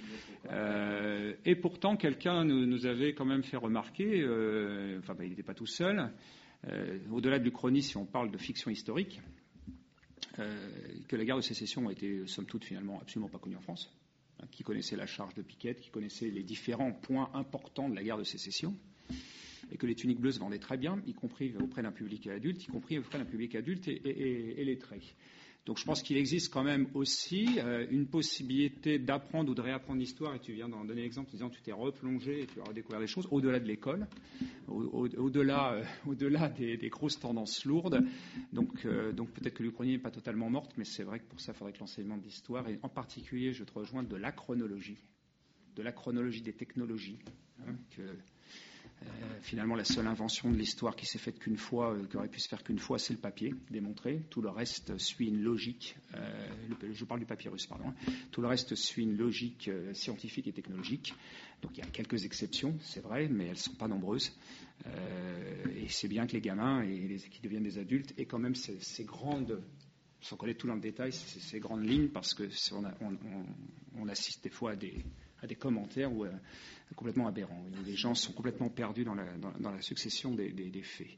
Euh, et pourtant, quelqu'un nous, avait quand même fait remarquer, euh, enfin, bah, il n'était pas tout seul, au-delà de l'Uchronie, si on parle de fiction historique, euh, que la guerre de sécession a été, somme toute, finalement absolument pas connue en France, hein, qui connaissait la charge de Piquette, qui connaissait les différents points importants de la guerre de sécession, et que les tuniques bleues se vendaient très bien, y compris auprès d'un public adulte, y compris auprès d'un public adulte et, et. Donc je pense qu'il existe quand même aussi euh, une possibilité d'apprendre ou de réapprendre l'histoire, et tu viens d'en donner l'exemple en disant que tu t'es replongé et tu as redécouvert des choses au-delà de l'école, au-delà euh, au des, grosses tendances lourdes. Donc, euh, donc peut-être que l'Uchronie n'est pas totalement morte, mais c'est vrai que pour ça, il faudrait que l'enseignement de l'histoire, et en particulier, je te rejoins, de la chronologie, de la chronologie des technologies, hein, finalement, la seule invention de l'histoire qui s'est faite qu'une fois, euh, qui aurait pu se faire qu'une fois, c'est le papier, démontré. Tout le reste suit une logique. Euh, je parle du papyrus, pardon. Hein. Tout le reste suit une logique scientifique et technologique. Donc il y a quelques exceptions, c'est vrai, mais elles ne sont pas nombreuses. et c'est bien que les gamins et qui deviennent des adultes aient quand même ces, grandes, sans connaître tout dans le détail, ces, grandes lignes, parce que on, assiste des fois à des, à des commentaires complètement aberrant. Les gens sont complètement perdus dans la, succession des, faits.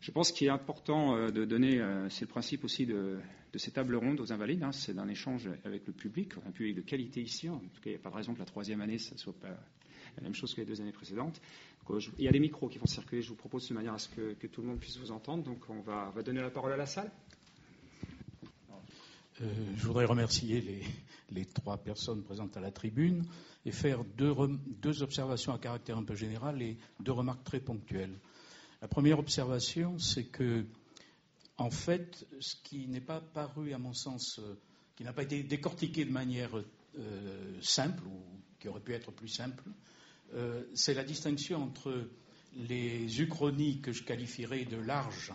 Je pense qu'il est important euh, de donner, euh, c'est le principe aussi de, ces tables rondes aux invalides, hein, c'est d'un échange avec le public, un public de qualité ici. En tout cas, il n'y a pas de raison que la troisième année, ça ne soit pas la même chose que les deux années précédentes. Euh, il y a des micros qui vont circuler, je vous propose de manière à ce que, tout le monde puisse vous entendre. Donc on va donner la parole à la salle. Je voudrais remercier les, trois personnes présentes à la tribune et faire deux, observations à caractère un peu général et deux remarques très ponctuelles. La première observation, c'est que, en fait, ce qui n'est pas paru, à mon sens, euh, qui n'a pas été décortiqué de manière euh, simple, ou qui aurait pu être plus simple, euh, c'est la distinction entre les uchronies que je qualifierais de larges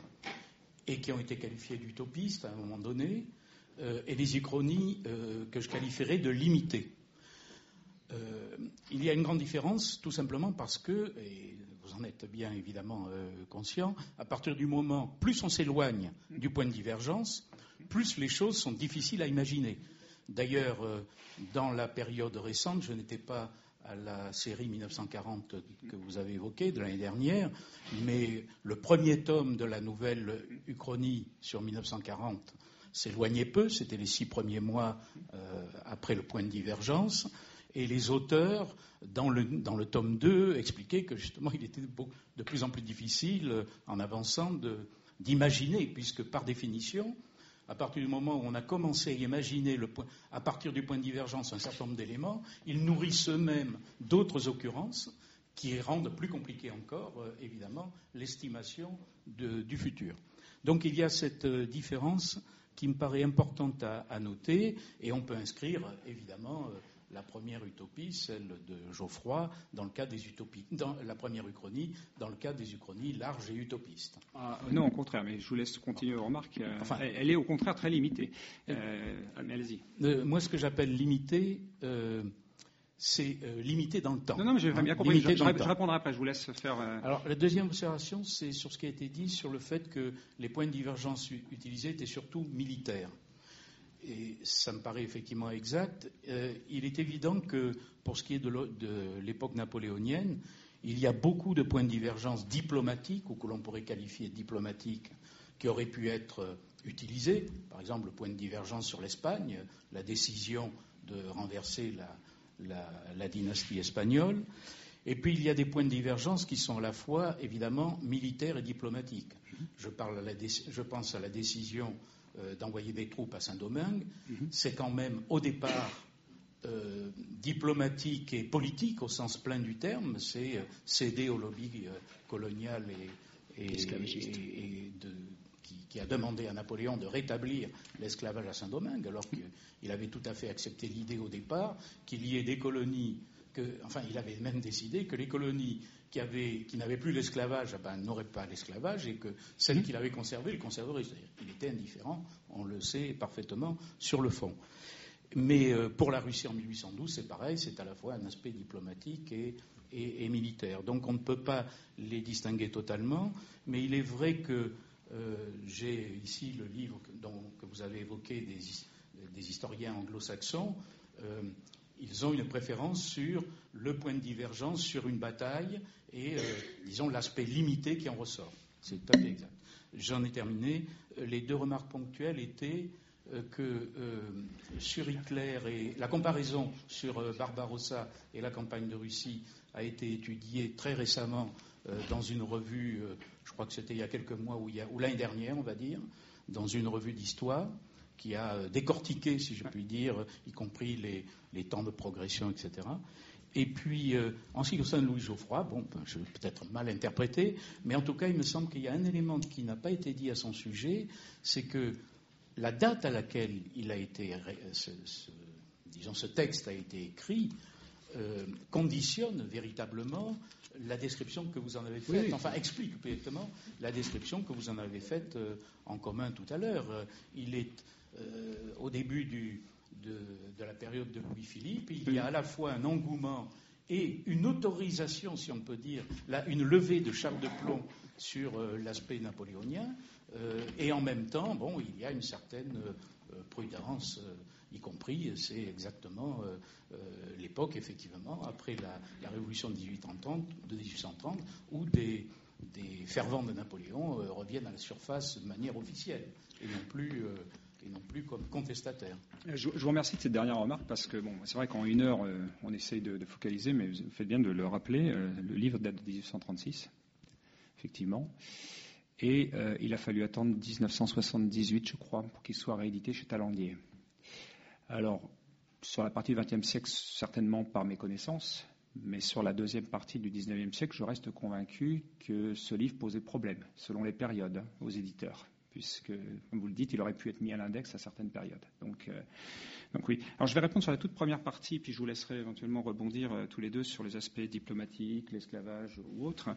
et qui ont été qualifiées d'utopistes à un moment donné, et les uchronies que je qualifierais de limitées. Euh, il y a une grande différence, tout simplement parce que, et vous en êtes bien évidemment euh, conscient, à partir du moment, plus on s'éloigne du point de divergence, plus les choses sont difficiles à imaginer. D'ailleurs, euh, dans la période récente, je n'étais pas à la série 1940 que vous avez évoquée de l'année dernière, mais le premier tome de la nouvelle Uchronie sur 1940 s'éloignait peu, c'était les six premiers mois après le point de divergence. Et les auteurs, dans le, dans le tome 2, expliquaient que justement il était de plus en plus difficile, en avançant, d'imaginer, puisque par définition, à partir du moment où on a commencé à imaginer, à partir du point de divergence, un certain nombre d'éléments, ils nourrissent eux-mêmes d'autres occurrences qui rendent plus compliqué encore, euh, évidemment, l'estimation du futur. Donc il y a cette euh, différence qui me paraît importante à, noter, et on peut inscrire, évidemment, euh, la première utopie, celle de Geoffroy, dans le cas des utopies, dans la première uchronie, dans le cas des uchronies larges et utopistes. Ah, non, au contraire, mais je vous laisse continuer vos remarques. Enfin, elle est au contraire très limitée. allez-y. moi, ce que j'appelle limitée, c'est euh, limité dans le temps. Non, non, mais j'ai bien compris. Je, répondrai après, je vous laisse faire. Euh, Alors, la deuxième observation, c'est sur ce qui a été dit sur le fait que les points de divergence utilisés étaient surtout militaires. Et ça me paraît effectivement exact. Euh, il est évident que pour ce qui est de l'époque napoléonienne, il y a beaucoup de points de divergence diplomatiques, ou que l'on pourrait qualifier de diplomatiques, qui auraient pu être utilisés. Par exemple, le point de divergence sur l'Espagne, la décision de renverser la, la, dynastie espagnole. Et puis il y a des points de divergence qui sont à la fois évidemment militaires et diplomatiques. Je, pense à la décision euh, d'envoyer des troupes à Saint-Domingue. C'est quand même au départ euh, diplomatique et politique au sens plein du terme. C'est euh, céder au lobby colonial et, et, de, qui, a demandé à Napoléon de rétablir l'esclavage à Saint-Domingue, alors qu'il avait tout à fait accepté l'idée au départ qu'il y ait des colonies, enfin il avait même décidé que les colonies qui, n'avaient plus l'esclavage eh ben, n'auraient pas l'esclavage et que celles qu'il avait conservées le conserveraient. Il était indifférent, on le sait parfaitement sur le fond. Mais euh, pour la Russie en 1812, c'est pareil, c'est à la fois un aspect diplomatique et, militaire. Donc on ne peut pas les distinguer totalement, mais il est vrai que j'ai ici le livre que, vous avez évoqué des, historiens anglo-saxons. Euh, ils ont une préférence sur le point de divergence sur une bataille et, euh, disons, l'aspect limité qui en ressort. C'est tout à fait exact. J'en ai terminé. Les deux remarques ponctuelles étaient que sur Hitler et la comparaison sur Barbarossa et la campagne de Russie a été étudiée très récemment dans une revue je crois que c'était il y a quelques mois ou, l'année dernière, on va dire, dans une revue d'histoire qui a euh, décortiqué, si je puis dire, y compris les, temps de progression, etc. Et puis, euh, en ce qui concerne Louis Geoffroy, bon, ben, je vais peut-être mal interpréter, mais en tout cas, il me semble qu'il y a un élément qui n'a pas été dit à son sujet, c'est que la date à laquelle il a été, disons, ce texte a été écrit euh, conditionne véritablement la description que vous en avez faite, enfin explique exactement la description que vous en avez faite euh, en commun tout à l'heure. Euh, il est euh, au début de, la période de Louis-Philippe, il y a à la fois un engouement et une autorisation, si on peut dire, une levée de chape de plomb sur l'aspect napoléonien, et en même temps, bon, il y a une certaine prudence y compris, c'est exactement euh, euh, l'époque, effectivement, après la, révolution de 1830, de 1830 où des, fervents de Napoléon euh, reviennent à la surface de manière officielle et non plus et non plus comme contestataires. Je, vous remercie de cette dernière remarque parce que bon, c'est vrai qu'en une heure, on essaye de, focaliser, mais vous faites bien de le rappeler. le livre date de 1836, effectivement. Et il a fallu attendre 1978, je crois, pour qu'il soit réédité chez Talandier. Alors, sur la partie du XXe siècle, certainement par mes connaissances, mais sur la deuxième partie du XIXe siècle, je reste convaincu que ce livre posait problème, selon les périodes, hein, aux éditeurs, puisque, comme vous le dites, il aurait pu être mis à l'index à certaines périodes. Donc, euh, oui. Alors je vais répondre sur la toute première partie, puis je vous laisserai éventuellement rebondir euh, tous les deux sur les aspects diplomatiques, l'esclavage ou autres.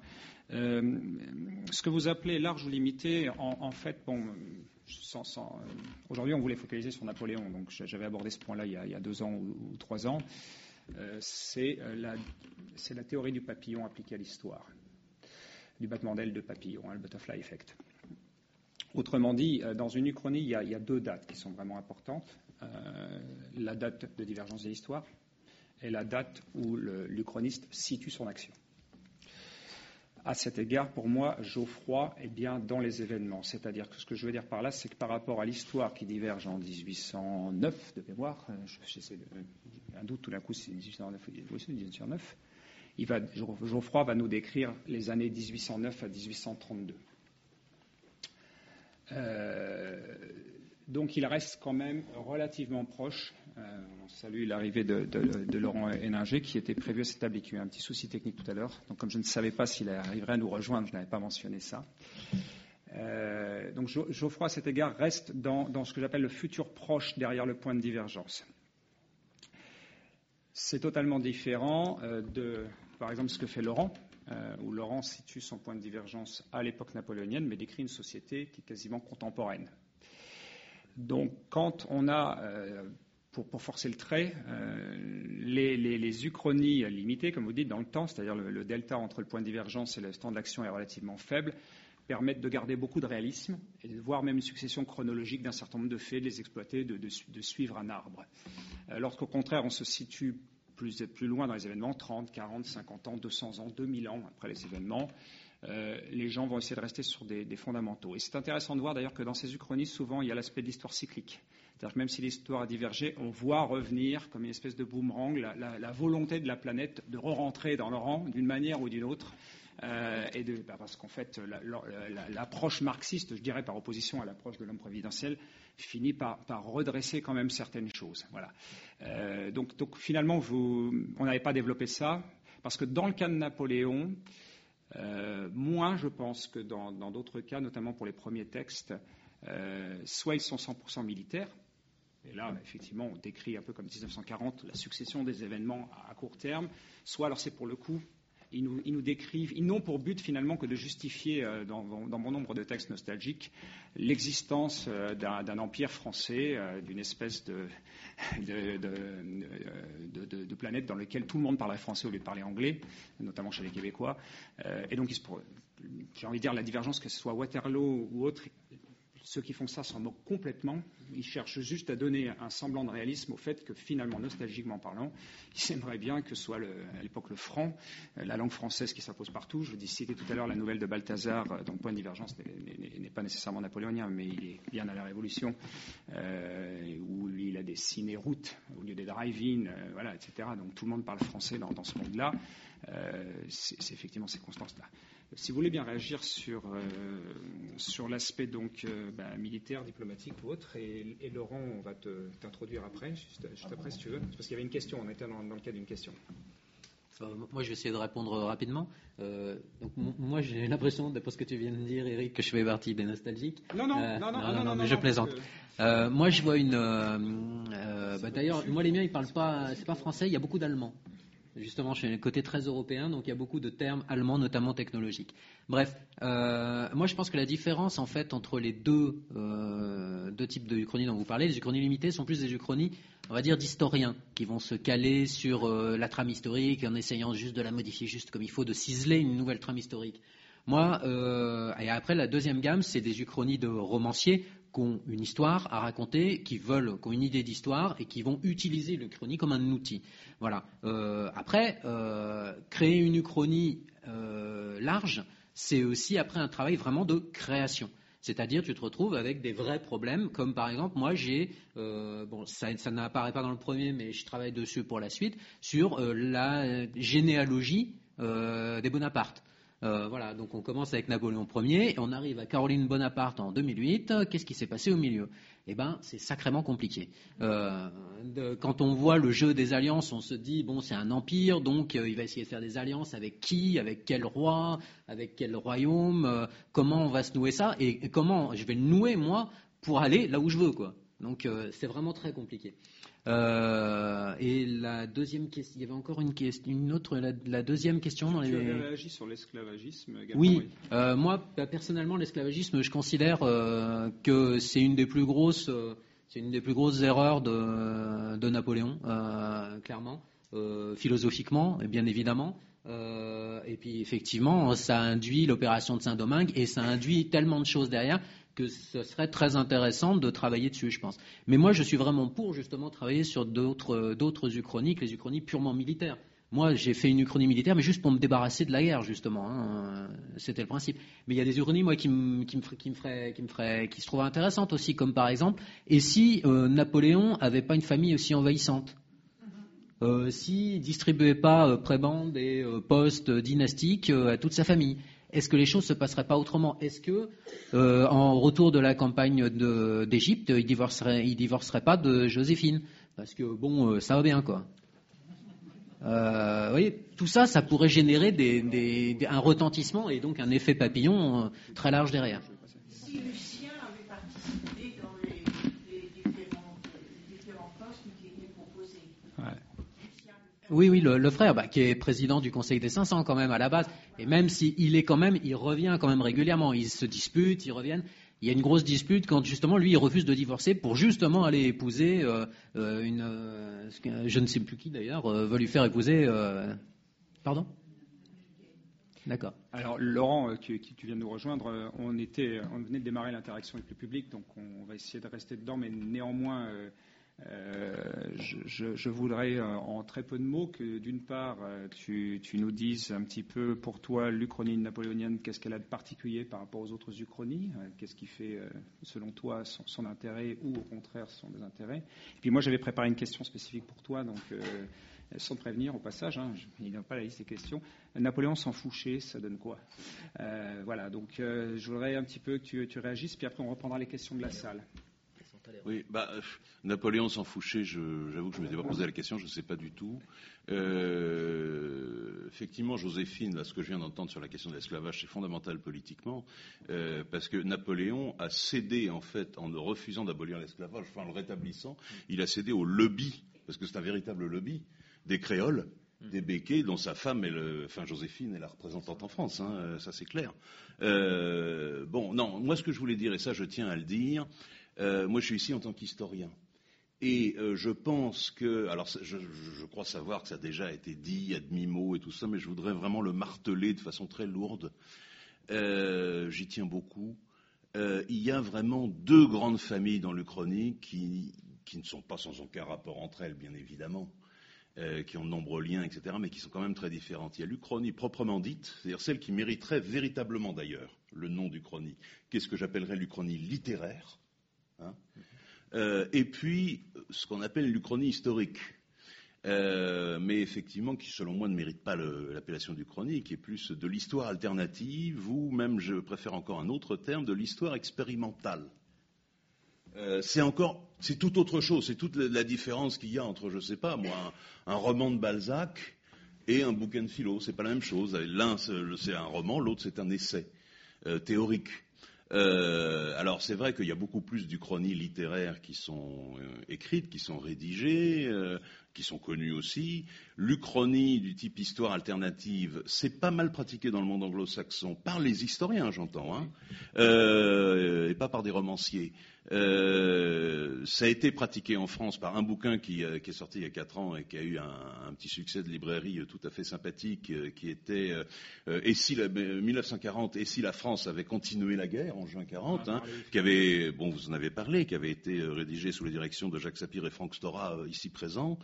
Euh, ce que vous appelez large ou limité, en, fait, bon, aujourd'hui on voulait focaliser sur Napoléon, donc j'avais abordé ce point-là il, y a deux ans ou, trois ans. c'est la, théorie du papillon appliquée à l'histoire, du battement d'aile de papillon, hein, le butterfly effect. Autrement dit, dans une uchronie, il y, a, il y, a, deux dates qui sont vraiment importantes. Euh, la date de divergence de l'histoire et la date où l'Uchroniste situe son action. À cet égard, pour moi, Geoffroy est bien dans les événements. C'est-à-dire que ce que je veux dire par là, c'est que par rapport à l'histoire qui diverge en 1809 de mémoire, euh, j'essaie de, un doute tout d'un coup, c'est 1809 ou 1809, il va, Geoffroy va nous décrire les années 1809 à 1832. Euh, Donc il reste quand même relativement proche. Euh, on salue l'arrivée de, Laurent Héninger qui était prévu à cette table et qui a eu un petit souci technique tout à l'heure. Donc comme je ne savais pas s'il arriverait à nous rejoindre, je n'avais pas mentionné ça. Euh, donc Geoffroy, à cet égard, reste dans, ce que j'appelle le futur proche derrière le point de divergence. C'est totalement différent euh, de, par exemple, ce que fait Laurent, où Laurent situe son point de divergence à l'époque napoléonienne, mais décrit une société qui est quasiment contemporaine. Donc, quand on a, pour, forcer le trait, euh, les, uchronies limitées, comme vous dites, dans le temps, c'est-à-dire le, delta entre le point de divergence et le temps d'action est relativement faible, permettent de garder beaucoup de réalisme et de voir même une succession chronologique d'un certain nombre de faits, de les exploiter, de, suivre un arbre. Euh, Lorsqu'au contraire, on se situe plus, plus loin dans les événements, 30, 40, 50 ans, 200 ans, 2000 ans après les événements, euh, les gens vont essayer de rester sur des, fondamentaux. Et c'est intéressant de voir d'ailleurs que dans ces uchronies, souvent, il y a l'aspect de l'histoire cyclique. C'est-à-dire que même si l'histoire a divergé, on voit revenir comme une espèce de boomerang la, volonté de la planète de re-rentrer dans le rang d'une manière ou d'une autre. Euh, bah, parce qu'en fait, l'approche marxiste, je dirais par opposition à l'approche de l'homme prévidentiel, finit par, redresser quand même certaines choses. Voilà. Euh, donc, finalement, on n'avait pas développé ça, parce que dans le cas de Napoléon, euh, moins, je pense, que dans d'autres cas, notamment pour les premiers textes, soit ils sont 100% militaires, et là, effectivement, on décrit un peu comme 1940 la succession des événements à court terme, soit alors c'est pour le coup ils nous, décrivent, ils n'ont pour but finalement que de justifier, euh, dans, bon nombre de textes nostalgiques, l'existence euh, d'un empire français, euh, d'une espèce de, de, planète dans laquelle tout le monde parlerait français au lieu de parler anglais, notamment chez les Québécois. et donc, j'ai envie de dire, la divergence, que ce soit Waterloo ou autre, ceux qui font ça s'en moquent complètement. Ils cherchent juste à donner un semblant de réalisme au fait que finalement, nostalgiquement parlant, ils aimeraient bien que soit à l'époque le franc, euh, la langue française qui s'impose partout. Je vous citer tout à l'heure la nouvelle de Balthazar, euh, dont point de divergence n'est pas nécessairement napoléonien, mais il est bien à la Révolution, euh, où il a des ciné-routes au lieu des drive-in, voilà, etc. Donc tout le monde parle français dans, ce monde-là. c'est effectivement ces constances-là. Si vous voulez bien réagir sur, euh, sur l'aspect donc euh, bah, militaire, diplomatique ou autre, et, Laurent, on va t'introduire après, juste, après si tu veux, parce qu'il y avait une question, on était dans, le cas d'une question. moi, je vais essayer de répondre rapidement. Euh, donc, moi, j'ai l'impression, d'après ce que tu viens de dire, Eric, que je fais partie des nostalgiques. Non, non, non, non, non, mais je plaisante. moi, je vois une. Bah, d'ailleurs, moi, les miens, ils parlent pas. C'est pas français. Il y a beaucoup d'Allemands justement chez le côté très européen, donc il y a beaucoup de termes allemands, notamment technologiques. Bref, euh, moi je pense que la différence en fait entre les deux, euh, deux types de uchronies dont vous parlez, les uchronies limitées sont plus des uchronies, on va dire, d'historiens, qui vont se caler sur euh, la trame historique en essayant juste de la modifier juste comme il faut, de ciseler une nouvelle trame historique. Moi, et après la deuxième gamme, c'est des uchronies de romanciers qui ont une histoire à raconter, qui veulent, qui ont une idée d'histoire et qui vont utiliser l'Uchronie comme un outil. Voilà. Euh, après, euh, créer une Uchronie euh, large, c'est aussi après un travail vraiment de création. C'est-à-dire, tu te retrouves avec des vrais problèmes, comme par exemple, moi j'ai, bon, ça, ça n'apparaît pas dans le premier, mais je travaille dessus pour la suite, sur la généalogie des Bonaparte. Euh, voilà, donc on commence avec Napoléon Ier et on arrive à Caroline Bonaparte en 2008. Qu'est-ce qui s'est passé au milieu? Eh bien, c'est sacrément compliqué. Euh, quand on voit le jeu des alliances, on se dit bon, c'est un empire, donc euh, il va essayer de faire des alliances avec qui, avec quel roi, avec quel royaume, comment on va se nouer ça? Et, comment je vais le nouer moi pour aller là où je veux, quoi. Donc c'est vraiment très compliqué. Euh, et la deuxième question, il y avait encore une, question, une autre, la, deuxième question dans les. Tu avais réagi sur l'esclavagisme. Oui, euh, moi bah, personnellement, l'esclavagisme, je considère euh, que c'est une des plus grosses, c'est une des plus grosses erreurs de, de Napoléon, clairement, philosophiquement, et bien évidemment. et puis effectivement, ça induit l'opération de Saint-Domingue et ça induit tellement de choses derrière que ce serait très intéressant de travailler dessus, je pense. Mais moi, je suis vraiment pour justement travailler sur d'autres, d'autres uchronies, les uchronies purement militaires. Moi, j'ai fait une uchronie militaire, mais juste pour me débarrasser de la guerre, justement. Hein. C'était le principe. Mais il y a des uchronies, moi, qui me, qui me, qui me, feraient, qui me feraient, qui se trouvent intéressantes aussi, comme par exemple, et si euh, Napoléon avait pas une famille aussi envahissante? Euh, S'il distribuait pas euh, prébendes et euh, postes dynastiques à toute sa famille est-ce que les choses se passeraient pas autrement? Est-ce que, euh, en retour de la campagne d'Égypte, il divorcerait, il divorcerait pas de Joséphine? Parce que bon, euh, ça va bien, quoi. Euh, vous voyez, tout ça, ça pourrait générer des, des, un retentissement et donc un effet papillon euh, très large derrière. Si Lucien avait participé dans les, les, différents, les différents, postes qui étaient proposés. Ouais. Oui, oui, le, le frère, bah, qui est président du Conseil des 500 quand même à la base, et même s'il est quand même, il revient quand même régulièrement, ils se disputent, ils reviennent il y a une grosse dispute quand justement lui il refuse de divorcer pour justement aller épouser euh, euh une, euh, je ne sais plus qui d'ailleurs veut lui faire épouser. Pardon? D'accord. Alors Laurent, qui, tu viens de nous rejoindre, on était, on venait de démarrer l'interaction avec le public, donc on va essayer de rester dedans, mais néanmoins euh, je, je, voudrais euh, en très peu de mots que d'une part euh, tu, tu, nous dises un petit peu pour toi l'Uchronie napoléonienne, qu'est-ce qu'elle a de particulier par rapport aux autres Uchronies, qu'est-ce qui fait selon toi son, intérêt ou au contraire son désintérêt. Et puis moi j'avais préparé une question spécifique pour toi, donc sans te prévenir au passage, hein, il n'y a pas la liste des questions. Napoléon sans fouché, ça donne quoi? Voilà, donc je voudrais un petit peu que tu, tu réagisses, puis après on reprendra les questions de la salle. Oui, bah, Napoléon sans Fouché, j'avoue que je ne m'étais pas posé la question, je ne sais pas du tout. Euh, effectivement, Joséphine, là, ce que je viens d'entendre sur la question de l'esclavage, c'est fondamental politiquement, euh, parce que Napoléon a cédé, en fait, en refusant d'abolir l'esclavage, enfin en le rétablissant, il a cédé au lobby, parce que c'est un véritable lobby, des créoles, des béquets, dont sa femme, est le, enfin Joséphine est la représentante en France, hein, ça c'est clair. Euh, bon, non, moi ce que je voulais dire, et ça je tiens à le dire, euh, moi, je suis ici en tant qu'historien. Et euh, je pense que, alors je, crois savoir que ça a déjà été dit à demi-mot et tout ça, mais je voudrais vraiment le marteler de façon très lourde. Euh, J'y tiens beaucoup. Il y a vraiment deux grandes familles dans l'Uchronie qui, qui, ne sont pas sans aucun rapport entre elles, bien évidemment, qui ont de nombreux liens, etc., mais qui sont quand même très différentes. Il y a l'Uchronie proprement dite, c'est-à-dire celle qui mériterait véritablement d'ailleurs le nom d'Uchronie, qu'est-ce que j'appellerais l'Uchronie littéraire? Hein. Euh, et puis, ce qu'on appelle l'Uchronie historique. Euh, mais effectivement, qui selon moi ne mérite pas l'appellation d'Uchronie, qui est plus de l'histoire alternative, ou même, je préfère encore un autre terme, de l'histoire expérimentale. Euh, c'est encore, c'est tout autre chose, c'est toute la, différence qu'il y a entre, je ne sais pas, moi, un, roman de Balzac et un bouquin de philo. C'est pas la même chose. L'un, c'est un roman, l'autre, c'est un essai théorique. Euh, alors c'est vrai qu'il y a beaucoup plus d'uchronies littéraires qui sont euh, écrites, qui sont rédigées, euh, qui sont connues aussi. L'uchronie du type histoire alternative, c'est pas mal pratiqué dans le monde anglo-saxon par les historiens, j'entends, hein, euh, et pas par des romanciers. Euh, ça a été pratiqué en France par un bouquin qui, euh, qui, est sorti il y a quatre ans et qui a eu un, un petit succès de librairie tout à fait sympathique, qui était et si la, 1940 et si la France avait continué la guerre en juin 40, hein, qui avait, bon, vous en avez parlé, qui avait été rédigé sous la direction de Jacques Sapir et Franck Stora ici présents.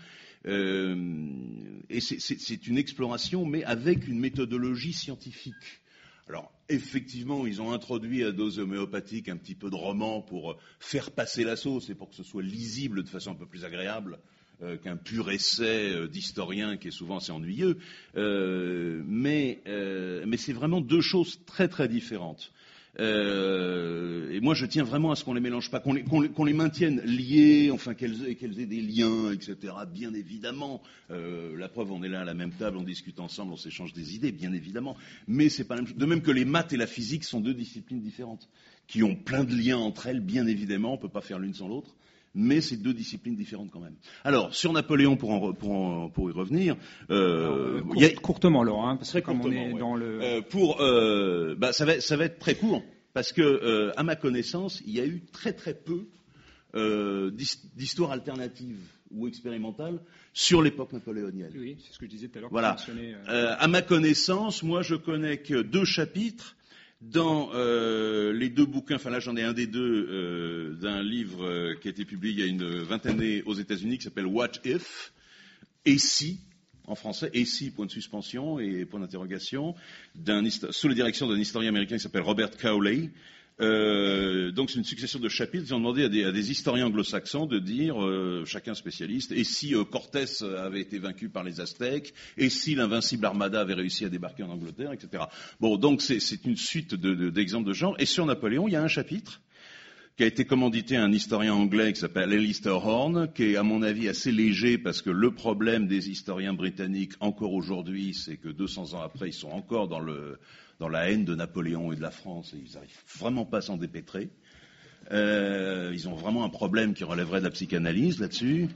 Et c'est une exploration, mais avec une méthodologie scientifique. Alors, effectivement, ils ont introduit à dose homéopathique un petit peu de roman pour euh, faire passer la sauce et pour que ce soit lisible de façon un peu plus agréable euh, qu'un pur essai euh, d'historien qui est souvent assez ennuyeux. Euh, mais, euh, mais c'est vraiment deux choses très très différentes. Euh, et moi, je tiens vraiment à ce qu'on les mélange pas, qu'on les, les, maintienne liés, enfin qu'elles qu aient des liens, etc. Bien évidemment, euh, la preuve, on est là à la même table, on discute ensemble, on s'échange des idées, bien évidemment. Mais c'est pas la même chose. De même que les maths et la physique sont deux disciplines différentes, qui ont plein de liens entre elles, bien évidemment. On peut pas faire l'une sans l'autre mais c'est deux disciplines différentes quand même. Alors, sur Napoléon, pour, en, pour, en, pour y revenir... Euh, Alors, court, a... Courtement, Laurent, hein, parce que comme on est ouais. dans le... Euh, pour, euh, bah, ça, va, ça va être très court, parce que, euh, à ma connaissance, il y a eu très très peu euh, d'histoires alternatives ou expérimentales sur l'époque napoléonienne. Oui, c'est ce que je disais tout à l'heure. Voilà. Euh, à ma connaissance, moi, je connais que deux chapitres dans euh, les deux bouquins, enfin là j'en ai un des deux, euh, d'un livre euh, qui a été publié il y a une vingtaine d'années aux États-Unis qui s'appelle What If, et si, en français, et si, point de suspension et point d'interrogation, sous la direction d'un historien américain qui s'appelle Robert Cowley. Euh, donc c'est une succession de chapitres. Ils ont demandé à des, à des historiens anglo-saxons de dire, euh, chacun spécialiste, et si euh, Cortés avait été vaincu par les Aztèques, et si l'invincible Armada avait réussi à débarquer en Angleterre, etc. Bon, donc c'est une suite de- de- d'exemples de, genre. Et sur Napoléon, il y a un chapitre qui a été commandité à un historien anglais qui s'appelle Alistair Horn, qui est à mon avis assez léger parce que le problème des historiens britanniques encore aujourd'hui, c'est que 200 ans après, ils sont encore dans, le, dans la haine de Napoléon et de la France ils n'arrivent vraiment pas à s'en dépêtrer. Euh, ils ont vraiment un problème qui relèverait de la psychanalyse là-dessus.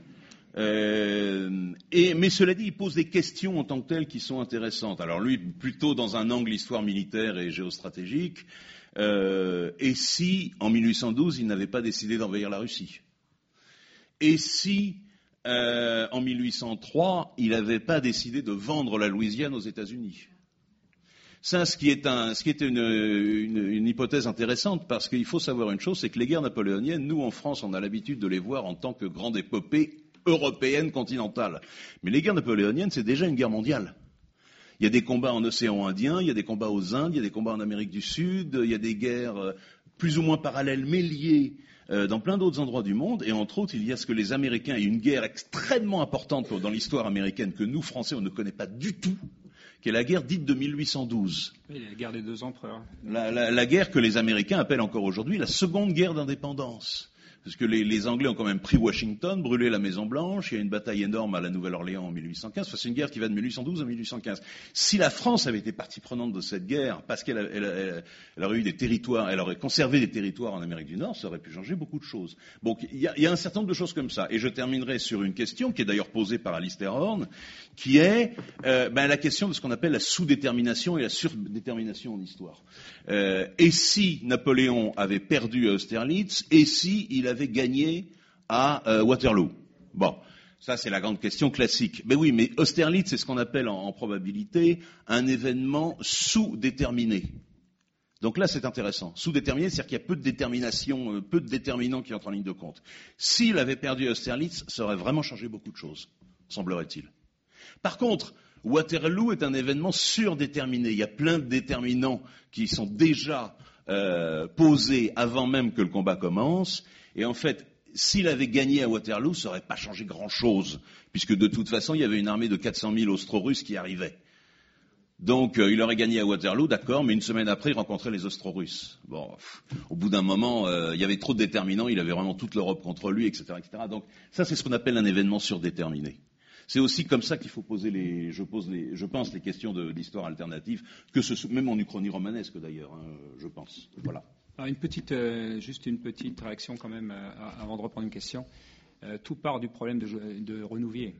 Euh, mais cela dit, il pose des questions en tant que telles qui sont intéressantes. Alors lui, plutôt dans un angle histoire militaire et géostratégique, euh, et si, en 1812, il n'avait pas décidé d'envahir la Russie? Et si, euh, en 1803, il n'avait pas décidé de vendre la Louisiane aux États-Unis? Ça, ce qui est, une, hypothèse intéressante, parce qu'il faut savoir une chose, c'est que les guerres napoléoniennes, nous en France, on a l'habitude de les voir en tant que grande épopée européenne continentale. Mais les guerres napoléoniennes, c'est déjà une guerre mondiale. Il y a des combats en océan Indien, il y a des combats aux Indes, il y a des combats en Amérique du Sud, il y a des guerres euh, plus ou moins parallèles mais liées euh, dans plein d'autres endroits du monde. Et entre autres, il y a ce que les Américains, et une guerre extrêmement importante dans l'histoire américaine que nous, Français, on ne connaît pas du tout, qui est la guerre dite de 1812. Oui, la guerre des deux empereurs. La, la- la guerre que les Américains appellent encore aujourd'hui la seconde guerre d'indépendance. Parce que les, Anglais ont quand même pris Washington, brûlé la Maison Blanche, il y a une bataille énorme à la Nouvelle-Orléans en 1815. Enfin, c'est une guerre qui va de 1812 à 1815. Si la France avait été partie prenante de cette guerre, parce qu'elle aurait eu des territoires, elle aurait conservé des territoires en Amérique du Nord, ça aurait pu changer beaucoup de choses. Donc il y a, un certain nombre de choses comme ça. Et je terminerai sur une question qui est d'ailleurs posée par Alistair Horn, qui est euh, ben, la question de ce qu'on appelle la sous-détermination et la surdétermination en histoire. Euh, et si Napoléon avait perdu Austerlitz, et si il avait gagné à euh, Waterloo Bon, ça c'est la grande question classique. Mais oui, mais Austerlitz, c'est ce qu'on appelle en, probabilité un événement sous-déterminé. Donc là, c'est intéressant. Sous-déterminé, c'est-à-dire qu'il y a peu de détermination, euh, peu de déterminants qui entrent en ligne de compte. S'il avait perdu Austerlitz, ça aurait vraiment changé beaucoup de choses, semblerait-il. Par contre, Waterloo est un événement surdéterminé. Il y a plein de déterminants qui sont déjà euh, posés avant même que le combat commence. Et en fait, s'il avait gagné à Waterloo, ça n'aurait pas changé grand-chose, puisque de toute façon, il y avait une armée de 400 000 Austro-Russes qui arrivait. Donc, euh, il aurait gagné à Waterloo, d'accord, mais une semaine après, il rencontrait les Austro-Russes. Bon, au bout d'un moment, euh, il y avait trop de déterminants, il avait vraiment toute l'Europe contre lui, etc., etc. Donc, ça, c'est ce qu'on appelle un événement surdéterminé. C'est aussi comme ça qu'il faut poser les, je pense les questions de- d'histoire alternative, que ce, même en Uchronie romanesque d'ailleurs, hein, je pense. Voilà. Alors, une petite, euh, juste une petite réaction quand même euh, avant de reprendre une question. Euh, tout part du problème de, de Renouvier.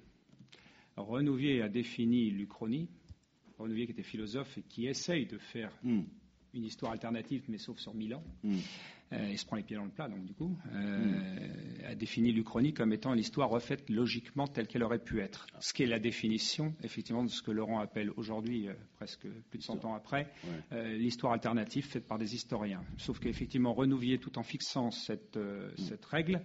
Alors, Renouvier a défini l'Uchronie. Renouvier qui était philosophe et qui essaye de faire Hmm, une histoire alternative, mais sauf sur mille ans. Hmm. Euh, il se prend les pieds dans le plat, donc du coup, euh, a défini l'Uchronie comme étant l'histoire refaite logiquement telle qu'elle aurait pu être. Ce qui est la définition, effectivement, de ce que Laurent appelle aujourd'hui, euh, presque plus de 100 ans après, Ouais. l'histoire alternative faite par des historiens. Sauf qu'effectivement, Renouvier, tout en fixant cette, cette règle,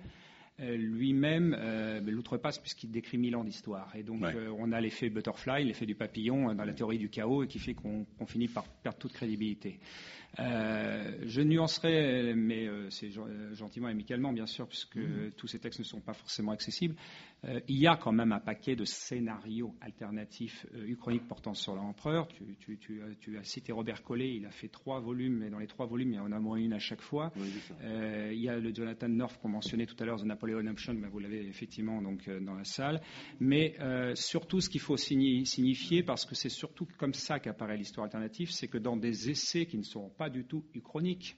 lui-même euh, l'outrepasse puisqu'il décrit mille ans d'histoire. Et donc, Ouais. euh, on a l'effet butterfly, l'effet du papillon euh, dans la théorie du chaos et qui fait qu'on finit par perdre toute crédibilité. Euh, je nuancerai, mais euh, c'est gen- euh, gentiment et amicalement, bien sûr, puisque tous ces textes ne sont pas forcément accessibles. Euh, il y a quand même un paquet de scénarios alternatifs euh, uchroniques portant sur l'empereur. Tu, tu- tu as- tu as cité Robert Collet, il a fait trois volumes, et dans les trois volumes, il y en a moins une à chaque fois. Oui. Euh, il y a le Jonathan North qu'on mentionnait tout à l'heure, The Napoleon Option, ben, vous l'avez effectivement donc euh, dans la salle. Mais euh, surtout, ce qu'il faut signi- signifier, parce que c'est surtout comme ça qu'apparaît l'histoire alternative, c'est que dans des essais qui ne sont pas du tout uchroniques,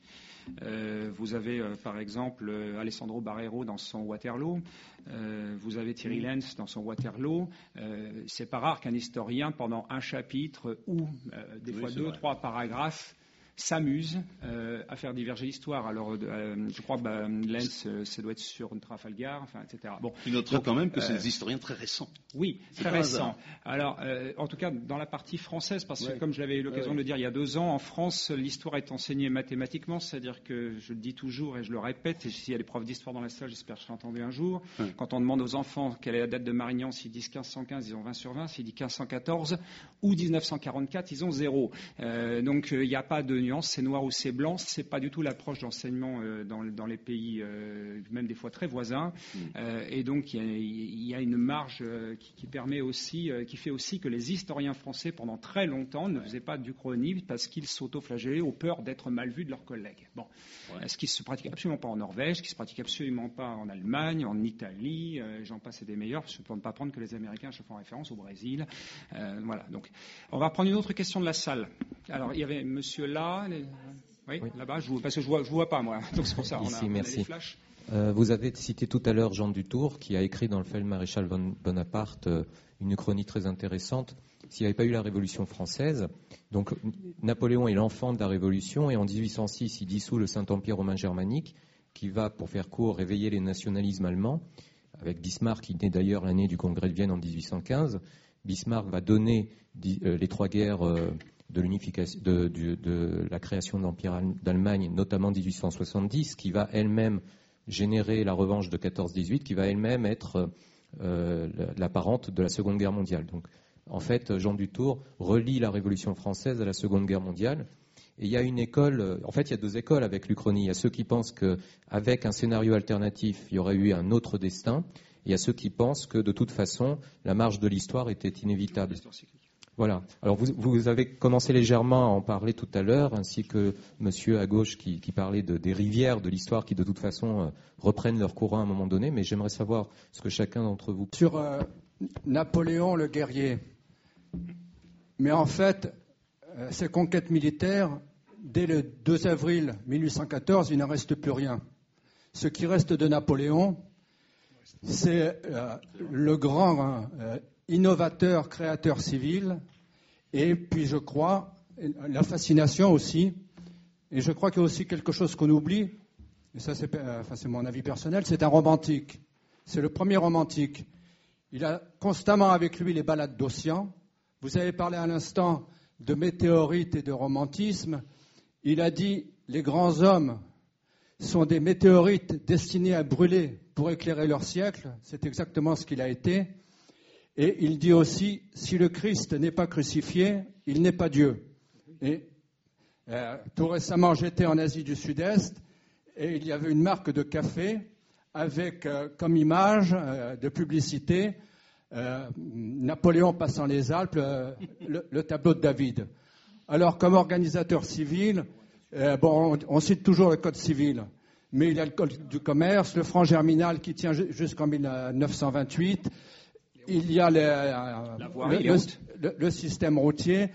euh, vous avez euh, par exemple euh, Alessandro Barrero dans son Waterloo, euh, vous avez Thierry Lenz dans son Waterloo. Euh, c'est pas rare qu'un historien, pendant un chapitre ou euh, des Oui, fois deux, vrai. trois paragraphes, s'amuse euh, à faire diverger l'histoire. Alors, euh, je crois que bah, Lenz, euh, ça doit être sur une Trafalgar, enfin, etc. Bon, Tu noteras quand même que c'est euh, des historiens très récents. oui, C'est très pas récent. hasard. Alors, euh, en tout cas, dans la partie française, parce que Ouais. comme je l'avais eu l'occasion Ouais, de le dire il y a deux ans, en France, l'histoire est enseignée mathématiquement, c'est-à-dire que je le dis toujours et je le répète, et s'il y a des profs d'histoire dans la salle, j'espère que je entendu un jour, Ouais. quand on demande aux enfants quelle est la date de Marignan, s'ils disent 1515, ils ont 20 sur 20, s'ils disent 1514 ou 1944, ils ont zéro. Donc, il n'y a pas de nuance, c'est noir ou c'est blanc. C'est pas du tout l'approche d'enseignement euh, dans, dans, les pays, euh, même des fois très voisins. Mm. Euh, et donc il y, a, il y, a, une marge qui, qui, permet aussi, qui fait aussi que les historiens français pendant très longtemps ne faisaient pas d'Uchronie parce qu'ils s'autoflagellaient au peur d'être mal vus de leurs collègues. Bon, ouais. ce qui se pratique absolument pas en Norvège, ce qui se pratique absolument pas en Allemagne, en Italie, j'en passe et des meilleurs, je ne peux pas prendre que les Américains je fais référence au Brésil. voilà. Donc on va prendre une autre question de la salle. Alors, il y avait monsieur là, oui, là-bas, parce que je ne vois, je vois pas, moi. Donc, c'est pour ça, Ici, on a, merci. Euh, vous avez cité tout à l'heure Jean Dutour, qui a écrit dans le Feld Maréchal Bonaparte euh, une chronique très intéressante. S'il n'y avait pas eu la Révolution française, donc Napoléon est l'enfant de la Révolution, et en 1806, il dissout le Saint-Empire romain germanique, qui va, pour faire court, réveiller les nationalismes allemands, avec Bismarck, qui naît d'ailleurs l'année du Congrès de Vienne en 1815. Bismarck va donner euh, les trois guerres de, de, de, la création de l'Empire d'Allemagne, notamment 1870, qui va elle-même générer la revanche de 14-18, qui va elle-même être euh, la de la Seconde Guerre mondiale. Donc, en fait, Jean Dutour relie la Révolution française à la Seconde Guerre mondiale. Et il y a une école, en fait, il y a deux écoles avec l'Uchronie. Il y a ceux qui pensent qu'avec un scénario alternatif, il y aurait eu un autre destin. Il y a ceux qui pensent que de toute façon, la marge de l'histoire était inévitable. Voilà. Alors vous, avez commencé légèrement à en parler tout à l'heure, ainsi que monsieur à gauche qui, parlait de, des rivières de l'histoire qui de toute façon euh, reprennent leur courant à un moment donné, mais j'aimerais savoir ce que chacun d'entre vous. Sur euh, Napoléon le guerrier. Mais en fait, euh, ces conquêtes militaires, dès le 2 avril 1814, il n'en reste plus rien. Ce qui reste de Napoléon, c'est euh, le grand euh, innovateur, créateur civil, et puis je crois, la fascination aussi, et je crois qu'il y a aussi quelque chose qu'on oublie, et ça c'est euh, mon avis personnel, c'est un romantique. C'est le premier romantique. Il a constamment avec lui les balades d'Ossian. Vous avez parlé à l'instant de météorites et de romantisme. Il a dit les grands hommes sont des météorites destinés à brûler pour éclairer leur siècle. C'est exactement ce qu'il a été. Et il dit aussi, si le Christ n'est pas crucifié, il n'est pas Dieu. Et euh, tout récemment, j'étais en Asie du Sud-Est et il y avait une marque de café avec euh, comme image euh, de publicité Napoléon passant les Alpes, le, le, tableau de David. Alors, comme organisateur civil, euh, bon, on, cite toujours le code civil, mais il y a le code du commerce, le franc germinal qui tient jusqu'en 1928. Il y a le, système routier,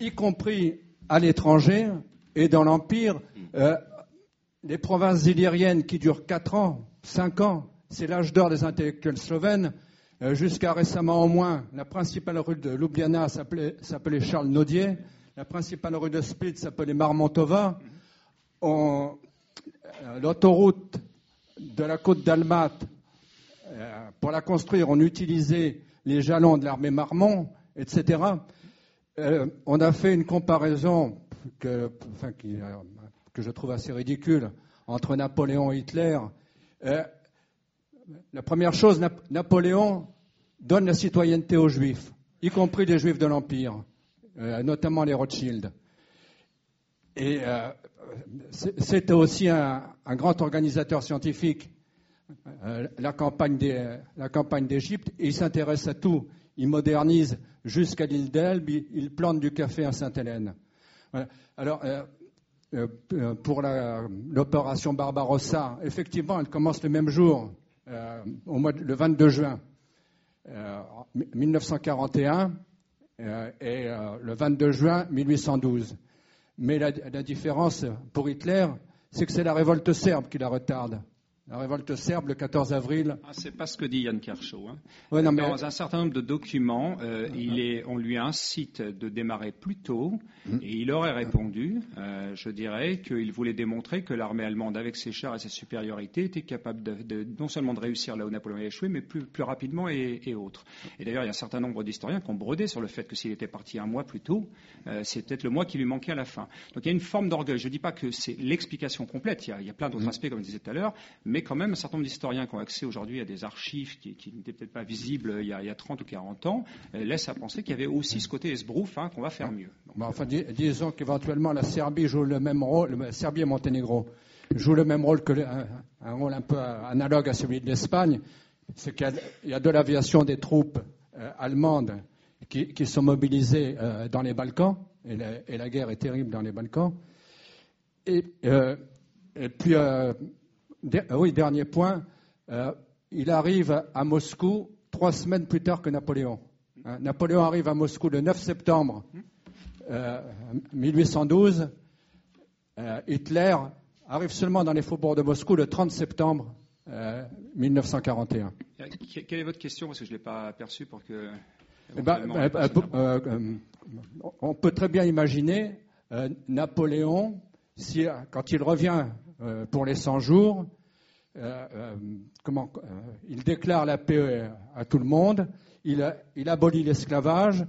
y compris à l'étranger et dans l'Empire. Euh, les provinces illyriennes qui durent 4 ans, 5 ans, c'est l'âge d'or des intellectuels slovènes. Euh, jusqu'à récemment au moins, la principale rue de Ljubljana s'appelait Charles Naudier. La principale rue de Split s'appelait Marmontova. Euh, l'autoroute de la côte d'Almat, euh, pour la construire, on utilisait les jalons de l'armée Marmont, etc. Euh, on a fait une comparaison que, que, je trouve assez ridicule entre Napoléon et Hitler. la première chose, Napoléon donne la citoyenneté aux Juifs, y compris les Juifs de l'Empire. Euh, notamment les Rothschild. Et euh, c'était aussi un, grand organisateur scientifique, euh, la campagne d'Égypte, et il s'intéresse à tout. Il modernise jusqu'à l'île d'Elbe, il, plante du café à Sainte-Hélène. Alors, pour l'opération Barbarossa, effectivement, elle commence le même jour, au mois le 22 juin 1941. Euh, et euh, le 22 juin 1812. Mais la différence pour Hitler, c'est que c'est la révolte serbe qui la retarde. La révolte serbe le 14 avril. Ah, c'est pas ce que dit Yann Kershaw. Hein. Dans un certain nombre de documents, euh, il est, on lui incite de démarrer plus tôt mm. et il aurait répondu, euh, je dirais, qu'il voulait démontrer que l'armée allemande, avec ses chars et ses supériorités, était capable de, non seulement de réussir là où Napoléon a échoué, mais plus, plus rapidement et, et autres. Et d'ailleurs, il y a un certain nombre d'historiens qui ont brodé sur le fait que s'il était parti un mois plus tôt, euh, c'est peut-être le mois qui lui manquait à la fin. Donc il y a une forme d'orgueil. Je ne dis pas que c'est l'explication complète, il y a, il y a plein d'autres mm. aspects, comme je disais tout à l'heure, mais mais quand même, un certain nombre d'historiens qui ont accès aujourd'hui à des archives qui, qui n'étaient peut-être pas visibles il y, a, il y, a, 30 ou 40 ans euh, laissent à penser qu'il y avait aussi ce côté esbrouf hein, qu'on va faire mieux. Donc, enfin, dis, disons qu'éventuellement la Serbie joue le même rôle, la Serbie et Monténégro jouent le même rôle que le, un, un, rôle un peu analogue à celui de l'Espagne, c'est qu'il y, y, a de l'aviation des troupes euh, allemandes qui, qui, sont mobilisées euh, dans les Balkans, et la, et la, guerre est terrible dans les Balkans. Et, euh, et puis, de, oui, dernier point, il arrive à Moscou trois semaines plus tard que Napoléon. Hein, Napoléon arrive à Moscou le 9 septembre 1812. Hitler arrive seulement dans les faubourgs de Moscou le 30 septembre euh, 1941. Quelle est votre question? Parce que je ne l'ai pas aperçu pour que. Eh ben, euh, euh, on peut très bien imaginer euh, Napoléon, si, quand il revient pour les 100 jours, comment, il déclare la paix à tout le monde, il, il abolit l'esclavage,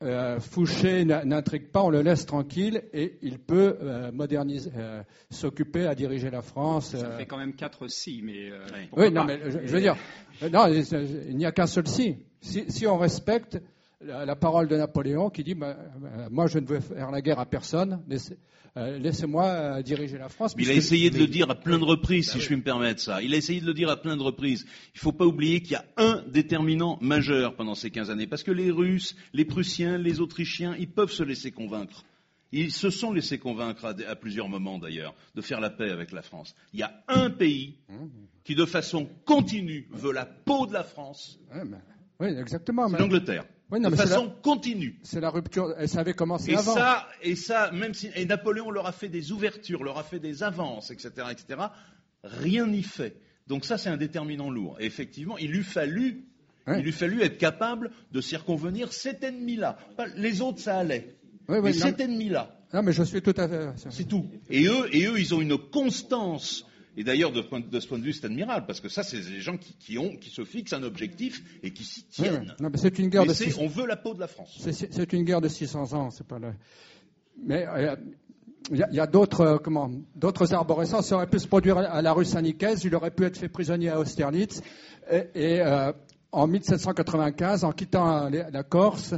euh, Fouché n'intrigue pas, on le laisse tranquille et il peut euh, moderniser, euh, s'occuper à diriger la France. Ça fait quand même quatre si, mais. oui, non, mais je, je, veux dire, non, il n'y a qu'un seul si. si. si. on respecte la, la, parole de Napoléon qui dit, bah, bah, moi je ne veux faire la guerre à personne, laissez, laissez-moi euh, diriger la France. Il a essayé de le dire à plein de reprises, bah si oui. je puis me permettre ça. Il a essayé de le dire à plein de reprises. Il ne faut pas oublier qu'il y a un déterminant majeur pendant ces 15 années, parce que les Russes, les Prussiens, les Autrichiens, ils peuvent se laisser convaincre. Ils se sont laissés convaincre à, à plusieurs moments d'ailleurs de faire la paix avec la France. Il y a un pays qui de façon continue veut la peau de la France. Oui, exactement. C'est l'Angleterre. Oui, non, de façon la, continue. C'est la rupture. Elle savait commencer et avant. Ça, et ça, même si et Napoléon leur a fait des ouvertures, leur a fait des avances, etc., etc. Rien n'y fait. Donc ça, c'est un déterminant lourd. Et effectivement, il lui fallu, il lui fallu être capable de circonvenir cet ennemi-là. Les autres, ça allait. Mais cet ennemi-là. Non, mais je suis tout à fait. C'est tout. Et eux, et eux, ils ont une constance et d'ailleurs, de, de, ce point de vue, c'est admirable, parce que ça, c'est des gens qui, qui, ont, qui se fixent un objectif et qui s'y tiennent. Oui, c'est une guerre mais de. 600... On veut la peau de la France. C'est une guerre de 600 ans, c'est pas le... Mais il euh, y a, a d'autres euh, comment d'autres arborescences. Ça aurait pu se produire à la rue Saint-Nicaise. Il aurait pu être fait prisonnier à Austerlitz. Et, et euh, en 1795, en quittant la, la Corse,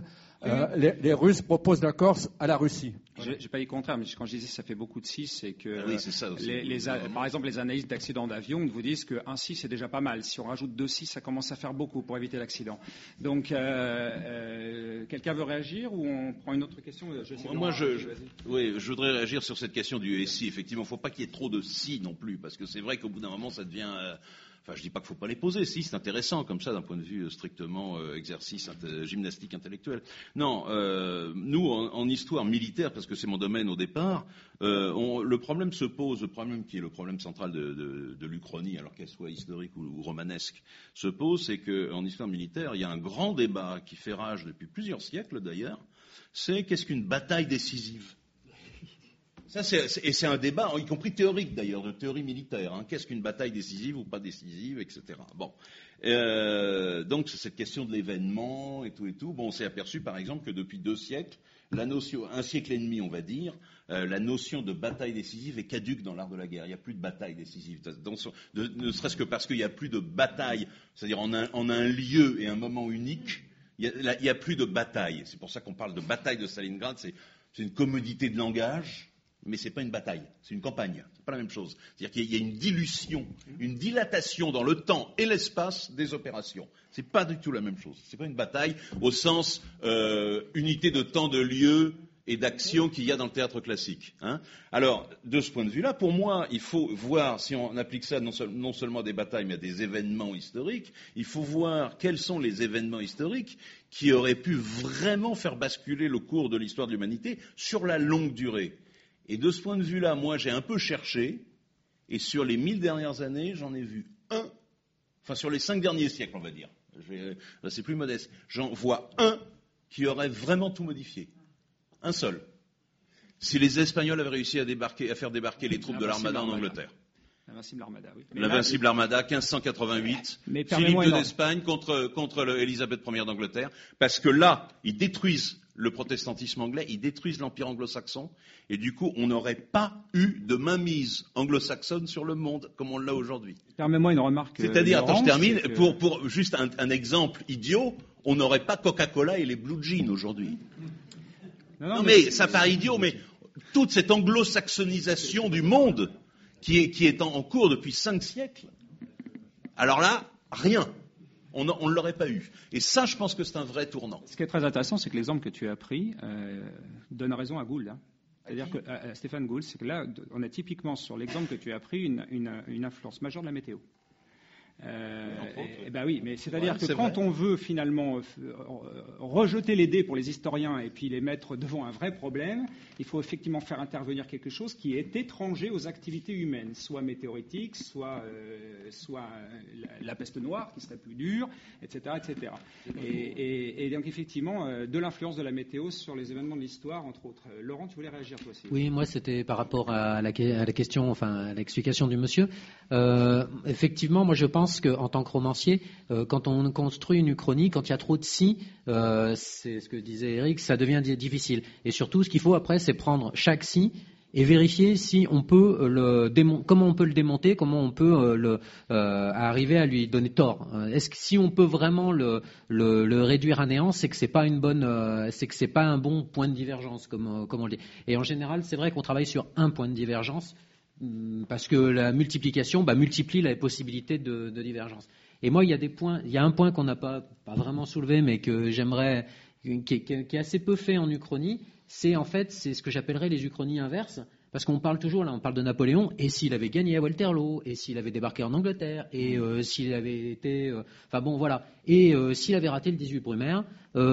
euh, les, les, Russes proposent la Corse à la Russie. Je n'ai pas dit le contraire, mais quand je disais ça fait beaucoup de 6, c'est que, oui, ça les, les, par exemple, les analystes d'accidents d'avion vous disent qu'un 6 c'est déjà pas mal. Si on rajoute 2 6, ça commence à faire beaucoup pour éviter l'accident. Donc, euh, euh, quelqu'un veut réagir ou on prend une autre question? Je sais Moi, je, je, oui, je voudrais réagir sur cette question du SI. Effectivement, il ne faut pas qu'il y ait trop de si non plus, parce que c'est vrai qu'au bout d'un moment, ça devient euh, Enfin, je dis pas qu'il faut pas les poser. Si, c'est intéressant comme ça d'un point de vue euh, strictement euh, exercice gymnastique intellectuel. Non, euh, nous en, en, histoire militaire, parce que c'est mon domaine au départ, euh, on, le problème se pose, le problème qui est le problème central de, de, de l'Uchronie, alors qu'elle soit historique ou, ou, romanesque, se pose, c'est qu'en histoire militaire, il y a un grand débat qui fait rage depuis plusieurs siècles d'ailleurs. C'est qu'est-ce qu'une bataille décisive? Ça, et c'est un débat, y compris théorique d'ailleurs, de théorie militaire. Hein. Qu'est-ce qu'une bataille décisive ou pas décisive, etc. Bon, euh, donc cette question de l'événement et tout et tout. Bon, on s'est aperçu par exemple que depuis deux siècles, la notion, un siècle et demi, on va dire, euh, la notion de bataille décisive est caduque dans l'art de la guerre. Il n'y a plus de bataille décisive, ne serait-ce que parce qu'il n'y a plus de bataille, c'est-à-dire en un, lieu et un moment unique. Il n'y a, plus de bataille. C'est pour ça qu'on parle de bataille de Stalingrad. C'est une commodité de langage mais ce n'est pas une bataille, c'est une campagne. C'est pas la même chose. C'est-à-dire qu'il y a une dilution, une dilatation dans le temps et l'espace des opérations. C'est pas du tout la même chose. C'est pas une bataille au sens euh, unité de temps, de lieu et d'action qu'il y a dans le théâtre classique. Hein. Alors, de ce point de vue-là, pour moi, il faut voir, si on applique ça non, non, seulement à des batailles, mais à des événements historiques, il faut voir quels sont les événements historiques qui auraient pu vraiment faire basculer le cours de l'histoire de l'humanité sur la longue durée. Et de ce point de vue-là, moi, j'ai un peu cherché, et sur les mille dernières années, j'en ai vu un, enfin sur les cinq derniers siècles, on va dire, c'est plus modeste, j'en vois un qui aurait vraiment tout modifié. Un seul. Si les Espagnols avaient réussi à, débarquer, à faire débarquer les troupes de l'armada en Angleterre. L'invincible Armada, oui. L'invincible Armada, 1588. Mais Philippe II d'Espagne contre, contre Elisabeth Ier d'Angleterre. Parce que là, ils détruisent le protestantisme anglais, ils détruisent l'empire anglo-saxon, et du coup, on n'aurait pas eu de mainmise anglo-saxonne sur le monde comme on l'a aujourd'hui. Permets-moi une remarque. euh, C'est-à-dire, attends, je termine, que- pour, pour juste un, un exemple idiot, on n'aurait pas Coca-Cola et les Blue Jeans aujourd'hui. Non, mais ça paraît idiot, mais toute cette anglo-saxonisation du monde qui est, qui est en, en cours depuis cinq siècles, alors là, rien. On ne l'aurait pas eu. Et ça, je pense que c'est un vrai tournant. Ce qui est très intéressant, c'est que l'exemple que tu as pris euh, donne raison à Gould. hein. C'est-à-dire que à- à Stéphane Gould, c'est que là, on a typiquement sur l'exemple que tu as pris une, une- une influence majeure de la météo. Euh, et- et ben oui, mais c'est-à-dire Ouais, que quand vrai. on veut finalement euh, rejeter les dés pour les historiens et puis les mettre devant un vrai problème, il faut effectivement faire intervenir quelque chose qui est étranger aux activités humaines, soit météoritique, soit, euh, soit la, la peste noire qui serait plus dure, etc. etc. Et, et- et donc effectivement, de l'influence de la météo sur les événements de l'histoire, entre autres. Laurent, tu voulais réagir toi aussi Oui, moi c'était par rapport à la, que- à la question, enfin à l'explication du monsieur. Euh, effectivement, moi je pense qu'en tant que romancier, euh, quand on construit une uchronie, quand il y a trop de si, euh, c'est ce que disait Eric, ça devient di- difficile. Et surtout, ce qu'il faut après, c'est prendre chaque si et vérifier si on peut euh, le comment on peut le démonter, comment on peut arriver à lui donner tort. Est-ce que si on peut vraiment le, réduire à néant, c'est que c'est pas une bonne, c'est que c'est pas un bon point de divergence, comme, comme on le dit. Et en général, c'est vrai qu'on travaille sur un point de divergence parce que la multiplication bah, multiplie la possibilité de, divergence. Et moi, il y a des points, il y a un point qu'on n'a pas, vraiment soulevé, mais que j'aimerais, qui, qui est assez peu fait en uchronie, c'est en fait, c'est ce que j'appellerais les uchronies inverses. Parce qu'on parle toujours, là, on parle de Napoléon, et s'il avait gagné à Waterloo, et s'il avait débarqué en Angleterre, et euh, s'il avait été. euh, Enfin bon, voilà. Et euh, s'il avait raté le 18 Brumaire,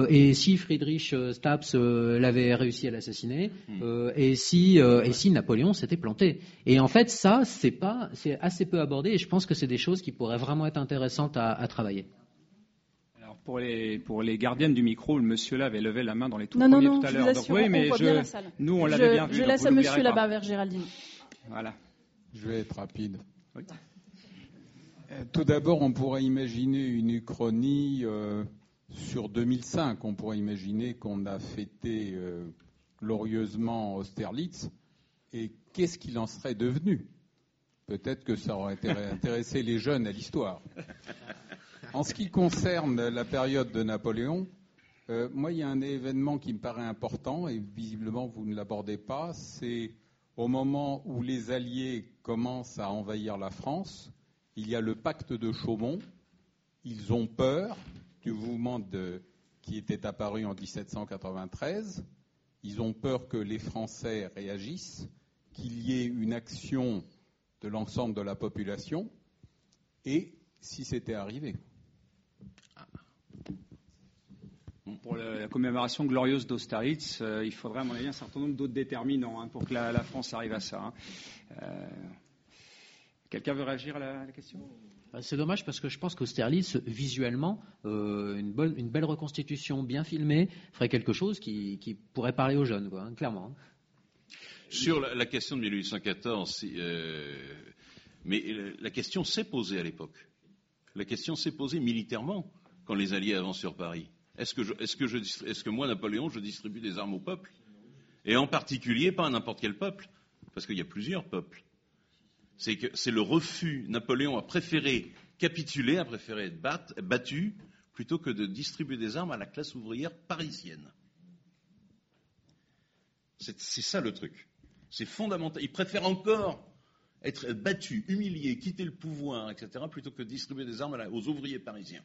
et si Friedrich Staps l'avait réussi à l'assassiner, euh, et, si, et si Napoléon s'était planté. Et en fait, ça, c'est pas, c'est assez peu abordé, et je pense que c'est des choses qui pourraient vraiment être intéressantes à, à travailler. Pour les, pour les gardiennes du micro, le monsieur là avait levé la main dans les tout Non, non, premiers non, tout à je l'heure. oui, on mais voit je- bien la salle. nous on Je- l'avait bien vu. Je laisse à monsieur là-bas vers Géraldine. Voilà. Je vais être rapide. Oui. Euh, Tout d'abord, on pourrait imaginer une uchronie euh, sur 2005. On pourrait imaginer qu'on a fêté euh, glorieusement Austerlitz. Et qu'est-ce qu'il en serait devenu? Peut-être que ça aurait intéressé les jeunes à l'histoire. En ce qui concerne la période de Napoléon, euh, moi, il y a un événement qui me paraît important, et visiblement vous ne l'abordez pas, c'est au moment où les Alliés commencent à envahir la France, il y a le pacte de Chaumont, ils ont peur du mouvement de- qui était apparu en 1793, ils ont peur que les Français réagissent, qu'il y ait une action de l'ensemble de la population, et si c'était arrivé. Pour la commémoration glorieuse d'Austerlitz, euh, il faudrait à mon avis un certain nombre d'autres déterminants hein, pour que la, la France arrive à ça. hein. Euh, Quelqu'un veut réagir à la, à la question? Euh, C'est dommage parce que je pense qu'Austerlitz, visuellement, euh, une, bonne, une belle reconstitution bien filmée ferait quelque chose qui, qui pourrait parler aux jeunes, quoi, hein, clairement. Sur la, la question de 1814, si, euh, mais la question s'est posée à l'époque. La question s'est posée militairement quand les Alliés avancent sur Paris. Est-ce que, moi, Napoléon, je distribue des armes au peuple? Et en particulier, pas à n'importe quel peuple, parce qu'il y a plusieurs peuples. C'est le refus. Napoléon a préféré capituler, a préféré être bat- battu, plutôt que de distribuer des armes à la classe ouvrière parisienne. C'est ça le truc. C'est fondamental. Il préfère encore être battu, humilié, quitter le pouvoir, etc., plutôt que de distribuer des armes aux ouvriers parisiens.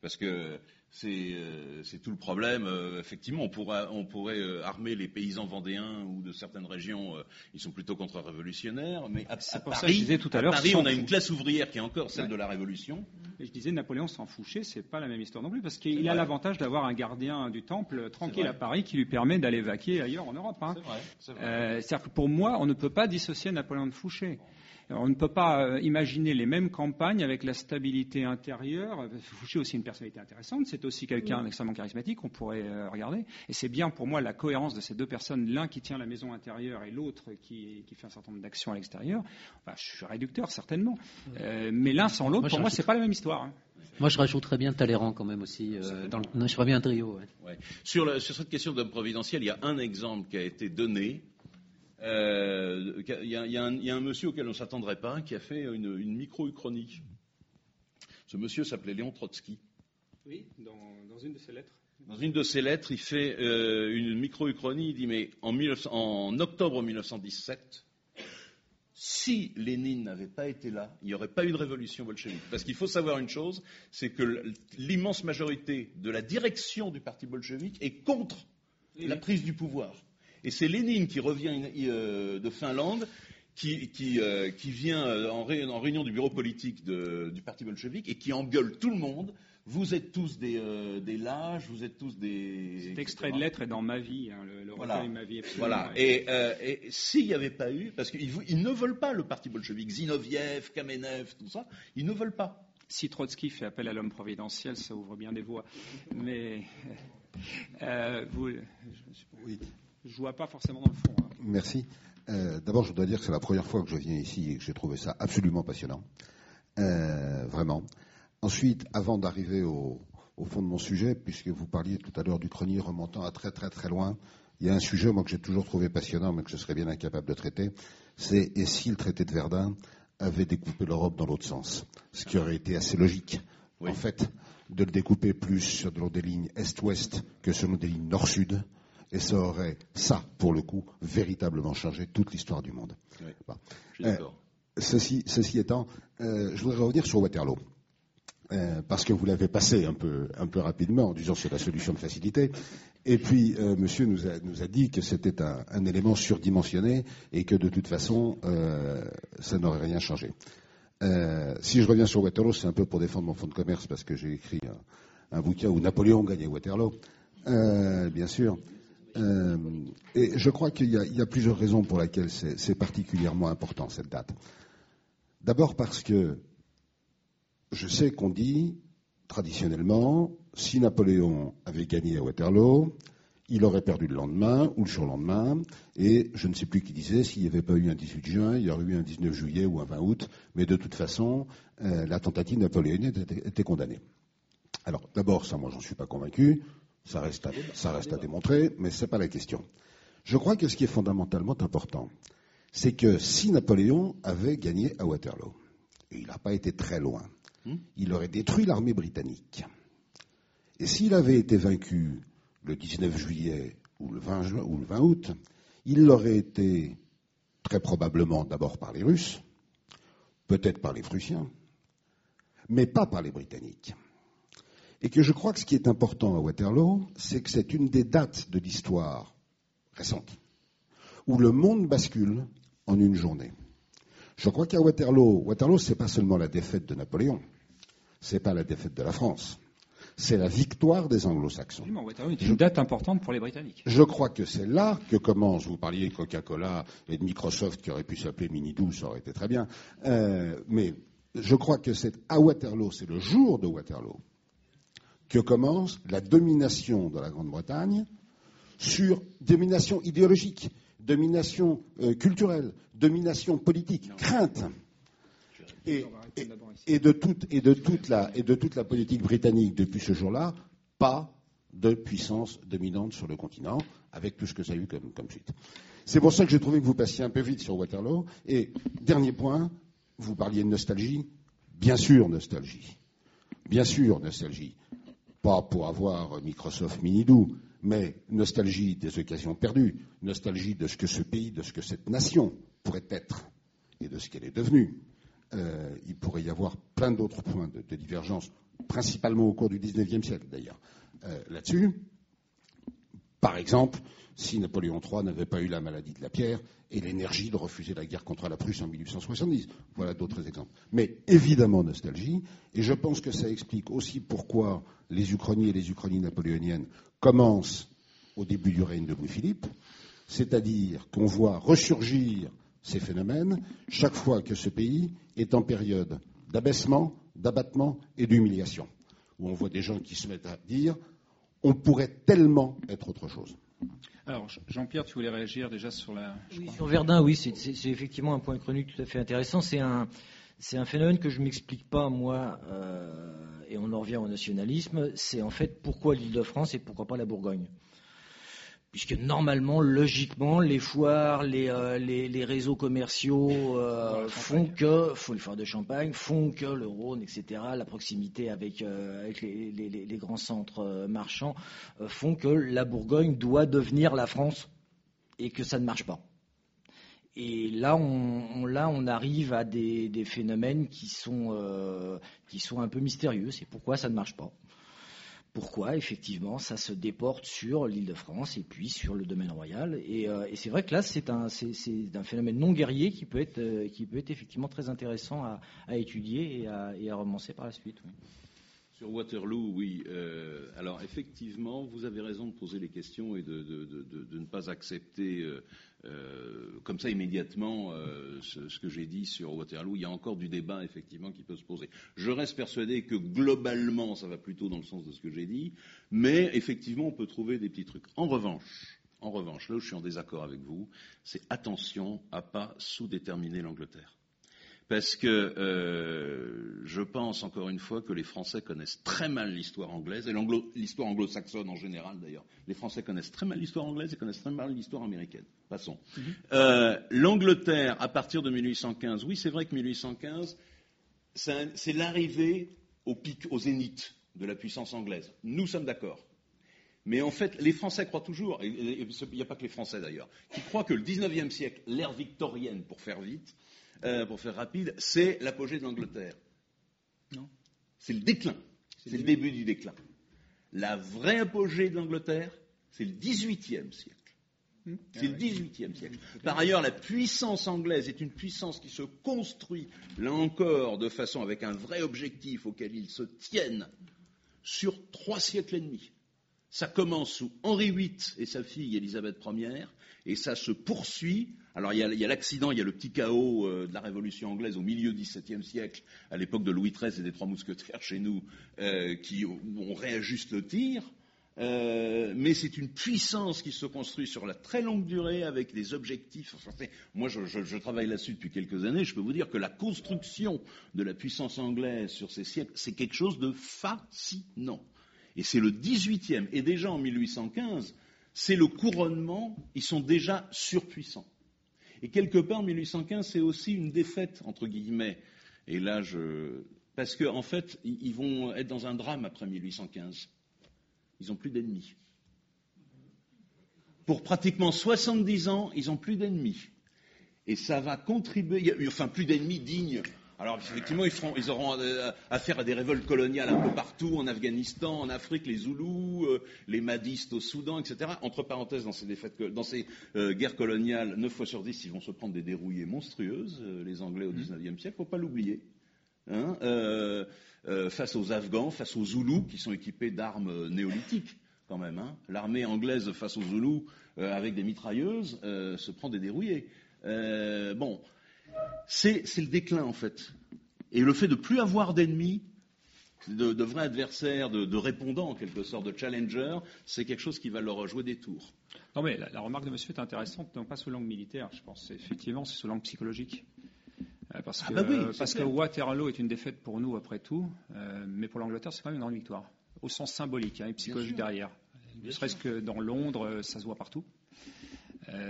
Parce que c'est euh, c'est tout le problème. euh, effectivement, on pourra- on pourrait euh, armer les paysans vendéens ou de certaines régions. ils sont plutôt contre-révolutionnaires. Mais à, C'est à pour ça que Paris, je disais tout à à l'heure, Paris, sans on a une classe ouvrière qui est encore celle Ouais. de la Révolution. Et je disais, Napoléon s'en fouchait, c'est pas la même histoire non plus, parce qu'il a l'avantage d'avoir un gardien du temple tranquille à Paris qui lui permet d'aller vaquer ailleurs en Europe. hein. C'est vrai. c'est vrai. C'est-à-dire que pour moi, on ne peut pas dissocier Napoléon de Fouché. Alors, on ne peut pas euh, imaginer les mêmes campagnes avec la stabilité intérieure. Fouché aussi une personnalité intéressante, c'est aussi quelqu'un d'extrêmement charismatique, on pourrait euh, regarder. Et c'est bien pour moi la cohérence de ces deux personnes, l'un qui tient la maison intérieure et l'autre qui, qui, fait un certain nombre d'actions à l'extérieur. Enfin, je suis réducteur certainement, euh, mais l'un sans l'autre, pour moi, c'est pas la même histoire. Hein. Moi, je rajouterais bien Talleyrand quand même aussi. Euh, dans le... non, je ferais bien un trio. Ouais. Ouais. Sur, la, sur, cette question d'homme providentiel, il y a un exemple qui a été donné. Euh, il, y a, y un, il, y a, un, monsieur auquel on ne s'attendrait pas qui a fait une, une micro-uchronie. Ce monsieur s'appelait Léon Trotsky. Oui, dans, dans, une de ses lettres. Dans une de ses lettres, il fait euh, une micro-uchronie. Il dit Mais en, 19, en octobre 1917, si Lénine n'avait pas été là, il n'y aurait pas eu de révolution bolchevique. Parce qu'il faut savoir une chose, c'est que l'immense majorité de la direction du parti bolchevique est contre oui. la prise du pouvoir. Et c'est Lénine qui revient euh, de Finlande, qui, qui, euh, qui vient en, ré, en, réunion du bureau politique de, du parti bolchevique et qui engueule tout le monde vous êtes tous des, euh, des lâches, vous êtes tous des. Cet extrait de lettre est dans ma vie, hein, le, le voilà. recueil Ma vie. Voilà. Et, euh, et s'il n'y avait pas eu, parce qu'ils ils ne veulent pas le parti bolchevique, Zinoviev, Kamenev, tout ça, ils ne veulent pas. Si Trotsky fait appel à l'homme providentiel, ça ouvre bien des voies. Mais euh, vous, je, oui. Je vois pas forcément dans le fond. Hein. Merci. Euh, D'abord, je dois dire que c'est la première fois que je viens ici et que j'ai trouvé ça absolument passionnant. Euh, vraiment. Ensuite, avant d'arriver au, au, fond de mon sujet, puisque vous parliez tout à l'heure du chronier remontant à très très très loin, il y a un sujet, moi, que j'ai toujours trouvé passionnant, mais que je serais bien incapable de traiter, c'est et si le traité de Verdun avait découpé l'Europe dans l'autre sens? Ce qui aurait été assez logique, oui. en fait, de le découper plus sur des lignes est-ouest que sur des lignes nord-sud, et ça aurait, ça, pour le coup, véritablement changé toute l'histoire du monde. Oui. Bon. Euh, ceci, ceci étant, euh, je voudrais revenir sur Waterloo. Euh, parce que vous l'avez passé un peu, un peu rapidement en disant c'est la solution de facilité. Et puis, euh, monsieur nous a, nous a, dit que c'était un, un, élément surdimensionné et que de toute façon, euh, ça n'aurait rien changé. Si je reviens sur Waterloo, c'est un peu pour défendre mon fonds de commerce parce que j'ai écrit un, un, bouquin où Napoléon gagnait Waterloo, bien sûr. Et je crois qu'il y, y, a plusieurs raisons pour lesquelles c'est particulièrement important cette date. D'abord parce que je sais qu'on dit, traditionnellement, si Napoléon avait gagné à Waterloo, il aurait perdu le lendemain ou le surlendemain, et je ne sais plus qui disait, s'il n'y avait pas eu un 18 juin, il y aurait eu un 19 juillet ou un 20 août, mais de toute façon, euh, la tentative napoléonienne était, était condamnée. Alors, d'abord, ça, moi, j'en suis pas convaincu, ça reste à, ça reste à démontrer, mais c'est pas la question. Je crois que ce qui est fondamentalement important, c'est que si Napoléon avait gagné à Waterloo, et il n'a pas été très loin, il aurait détruit l'armée britannique. Et s'il avait été vaincu le 19 juillet ou le 20, juin, ou le 20 août, il l'aurait été très probablement d'abord par les Russes, peut-être par les Prussiens, mais pas par les Britanniques. Et que je crois que ce qui est important à Waterloo, c'est que c'est une des dates de l'histoire récente où le monde bascule en une journée. Je crois qu'à Waterloo, Waterloo, c'est pas seulement la défaite de Napoléon, c'est pas la défaite de la France, c'est la victoire des Anglo-Saxons. Waterloo est une date importante pour les Britanniques. Je crois que c'est là que commence. Vous parliez de Coca-Cola et de Microsoft qui aurait pu s'appeler Minidou, ça aurait été très bien. Euh, mais je crois que c'est à Waterloo, c'est le jour de Waterloo, que commence la domination de la Grande-Bretagne sur domination idéologique domination euh, culturelle, domination politique, crainte. Et, et, et, de toute, et, de toute la, et de toute la politique britannique depuis ce jour-là, pas de puissance dominante sur le continent, avec tout ce que ça a eu comme, comme suite. C'est pour ça que j'ai trouvé que vous passiez un peu vite sur Waterloo. Et dernier point, vous parliez de nostalgie. Bien sûr, nostalgie. Bien sûr, nostalgie. Pas pour avoir Microsoft Minidou, mais nostalgie des occasions perdues, nostalgie de ce que ce pays, de ce que cette nation pourrait être et de ce qu'elle est devenue. Euh, il pourrait y avoir plein d'autres points de, de, divergence, principalement au cours du XIXe siècle d'ailleurs, euh, là-dessus. Par exemple, si Napoléon III n'avait pas eu la maladie de la pierre et l'énergie de refuser la guerre contre la Prusse en 1870. Voilà d'autres exemples. Mais évidemment nostalgie, et je pense que ça explique aussi pourquoi les Uchronies et les Uchronies napoléoniennes commencent au début du règne de Louis-Philippe, c'est-à-dire qu'on voit ressurgir ces phénomènes chaque fois que ce pays est en période d'abaissement, d'abattement et d'humiliation, où on voit des gens qui se mettent à dire on pourrait tellement être autre chose. Alors, Jean-Pierre, tu voulais réagir déjà sur la. Oui, sur Verdun, oui, c'est effectivement un point chronique tout à fait intéressant. C'est un, un, phénomène que je ne m'explique pas, moi, euh, et on en revient au nationalisme. C'est en fait pourquoi l'île de France et pourquoi pas la Bourgogne puisque normalement, logiquement, les foires, les, euh, les, réseaux commerciaux euh, font que, font les foires de champagne, font que le Rhône, etc., la proximité avec, euh, avec les, les, grands centres marchands, font que la Bourgogne doit devenir la France et que ça ne marche pas. Et là, on, là, on arrive à des, des phénomènes qui sont, qui sont un peu mystérieux. C'est pourquoi ça ne marche pas pourquoi effectivement ça se déporte sur l'île de France et puis sur le domaine royal. Et, euh, c'est vrai que là c'est un, phénomène non guerrier qui peut être, euh, qui peut être effectivement très intéressant à, étudier et à, et romancer par la suite. Sur Waterloo, oui. Euh, alors effectivement, vous avez raison de poser les questions et de, ne pas accepter euh, comme ça immédiatement euh, ce, que j'ai dit sur Waterloo. Il y a encore du débat effectivement qui peut se poser. Je reste persuadé que globalement ça va plutôt dans le sens de ce que j'ai dit, mais effectivement on peut trouver des petits trucs. En revanche, en revanche, là où je suis en désaccord avec vous, c'est attention à pas sous-déterminer l'Angleterre. Parce que euh, je pense encore une fois que les Français connaissent très mal l'histoire anglaise et l'histoire anglo-saxonne en général d'ailleurs. Les Français connaissent très mal l'histoire anglaise et connaissent très mal l'histoire américaine. Passons. Mhm. Euh, L'Angleterre, à partir de 1815, oui, c'est vrai que 1815, c'est l'arrivée au pic, au zénith de la puissance anglaise. Nous sommes d'accord. Mais en fait, les Français croient toujours, et il n'y a pas que les Français d'ailleurs, qui croient que le 19e siècle, l'ère victorienne, pour faire vite, euh, pour faire rapide, c'est l'apogée de l'Angleterre. Non. C'est le déclin. C'est le début du déclin. La vraie apogée de l'Angleterre, c'est le XVIIIe siècle. Hmm. C'est le XVIIIe siècle. Par ailleurs, la puissance anglaise est une puissance qui se construit, là encore, de façon avec un vrai objectif auquel ils se tiennent sur trois siècles et demi. Ça commence sous Henri VIII et sa fille Élisabeth Ier, et ça se poursuit. Alors il y a l'accident, il y a le petit chaos euh, de la Révolution anglaise au milieu du XVIIe siècle, à l'époque de Louis XIII et des Trois Mousquetaires chez nous, euh, qui on réajuste le tir. Euh, mais c'est une puissance qui se construit sur la très longue durée avec des objectifs. moi, je, je travaille là-dessus depuis quelques années. Je peux vous dire que la construction de la puissance anglaise sur ces siècles, c'est quelque chose de fascinant. Et c'est le 18e. Et déjà en 1815, c'est le couronnement, ils sont déjà surpuissants. Et quelque part, 1815, c'est aussi une défaite, entre guillemets. Et là, je. Parce qu'en en fait, ils vont être dans un drame après 1815. Ils n'ont plus d'ennemis. Pour pratiquement 70 ans, ils n'ont plus d'ennemis. Et ça va contribuer, enfin plus d'ennemis dignes alors effectivement, ils, auront euh, affaire à des révoltes coloniales un peu partout, en Afghanistan, en Afrique, les Zoulous, euh, les Madistes au Soudan, etc. Entre parenthèses, dans ces, euh, guerres coloniales, 9 fois sur 10, ils vont se prendre des dérouillées monstrueuses, les Anglais au XIXe siècle, il ne faut pas l'oublier. Hein, face aux Afghans, face aux Zoulous, qui sont équipés d'armes néolithiques quand même. Hein. L'armée anglaise face aux Zoulous, avec des mitrailleuses, se prend des dérouillées. bon, c'est le déclin en fait. Et le fait de plus avoir d'ennemis, de, vrais adversaires, de, répondants en quelque sorte, de challengers, c'est quelque chose qui va leur jouer des tours. Non mais la, remarque de monsieur est intéressante, non pas sous langue militaire, je pense. Effectivement, c'est sous langue psychologique. Euh, parce ah que, bah parce que Waterloo est une défaite pour nous après tout, euh, mais pour l'Angleterre c'est quand même une grande victoire, au sens symbolique hein, et psychologique derrière. Ne serait-ce que dans Londres, euh, ça se voit partout.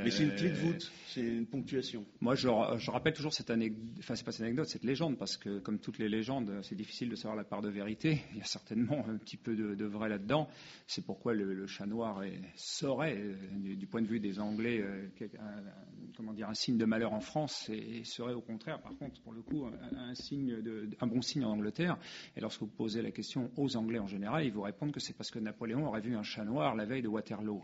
Mais c'est une clé de voûte, c'est une ponctuation. Moi, je, rappelle toujours cette anecdote, enfin, c'est pas cette anecdote, cette légende, parce que comme toutes les légendes, c'est difficile de savoir la part de vérité. Il y a certainement un petit peu de, vrai là-dedans. C'est pourquoi le, chat noir serait, euh, du, point de vue des Anglais, euh, un, comment dire, un signe de malheur en France, et, serait au contraire, par contre, pour le coup, un, signe de, un bon signe en Angleterre. Et lorsque vous posez la question aux Anglais en général, ils vous répondent que c'est parce que Napoléon aurait vu un chat noir la veille de Waterloo.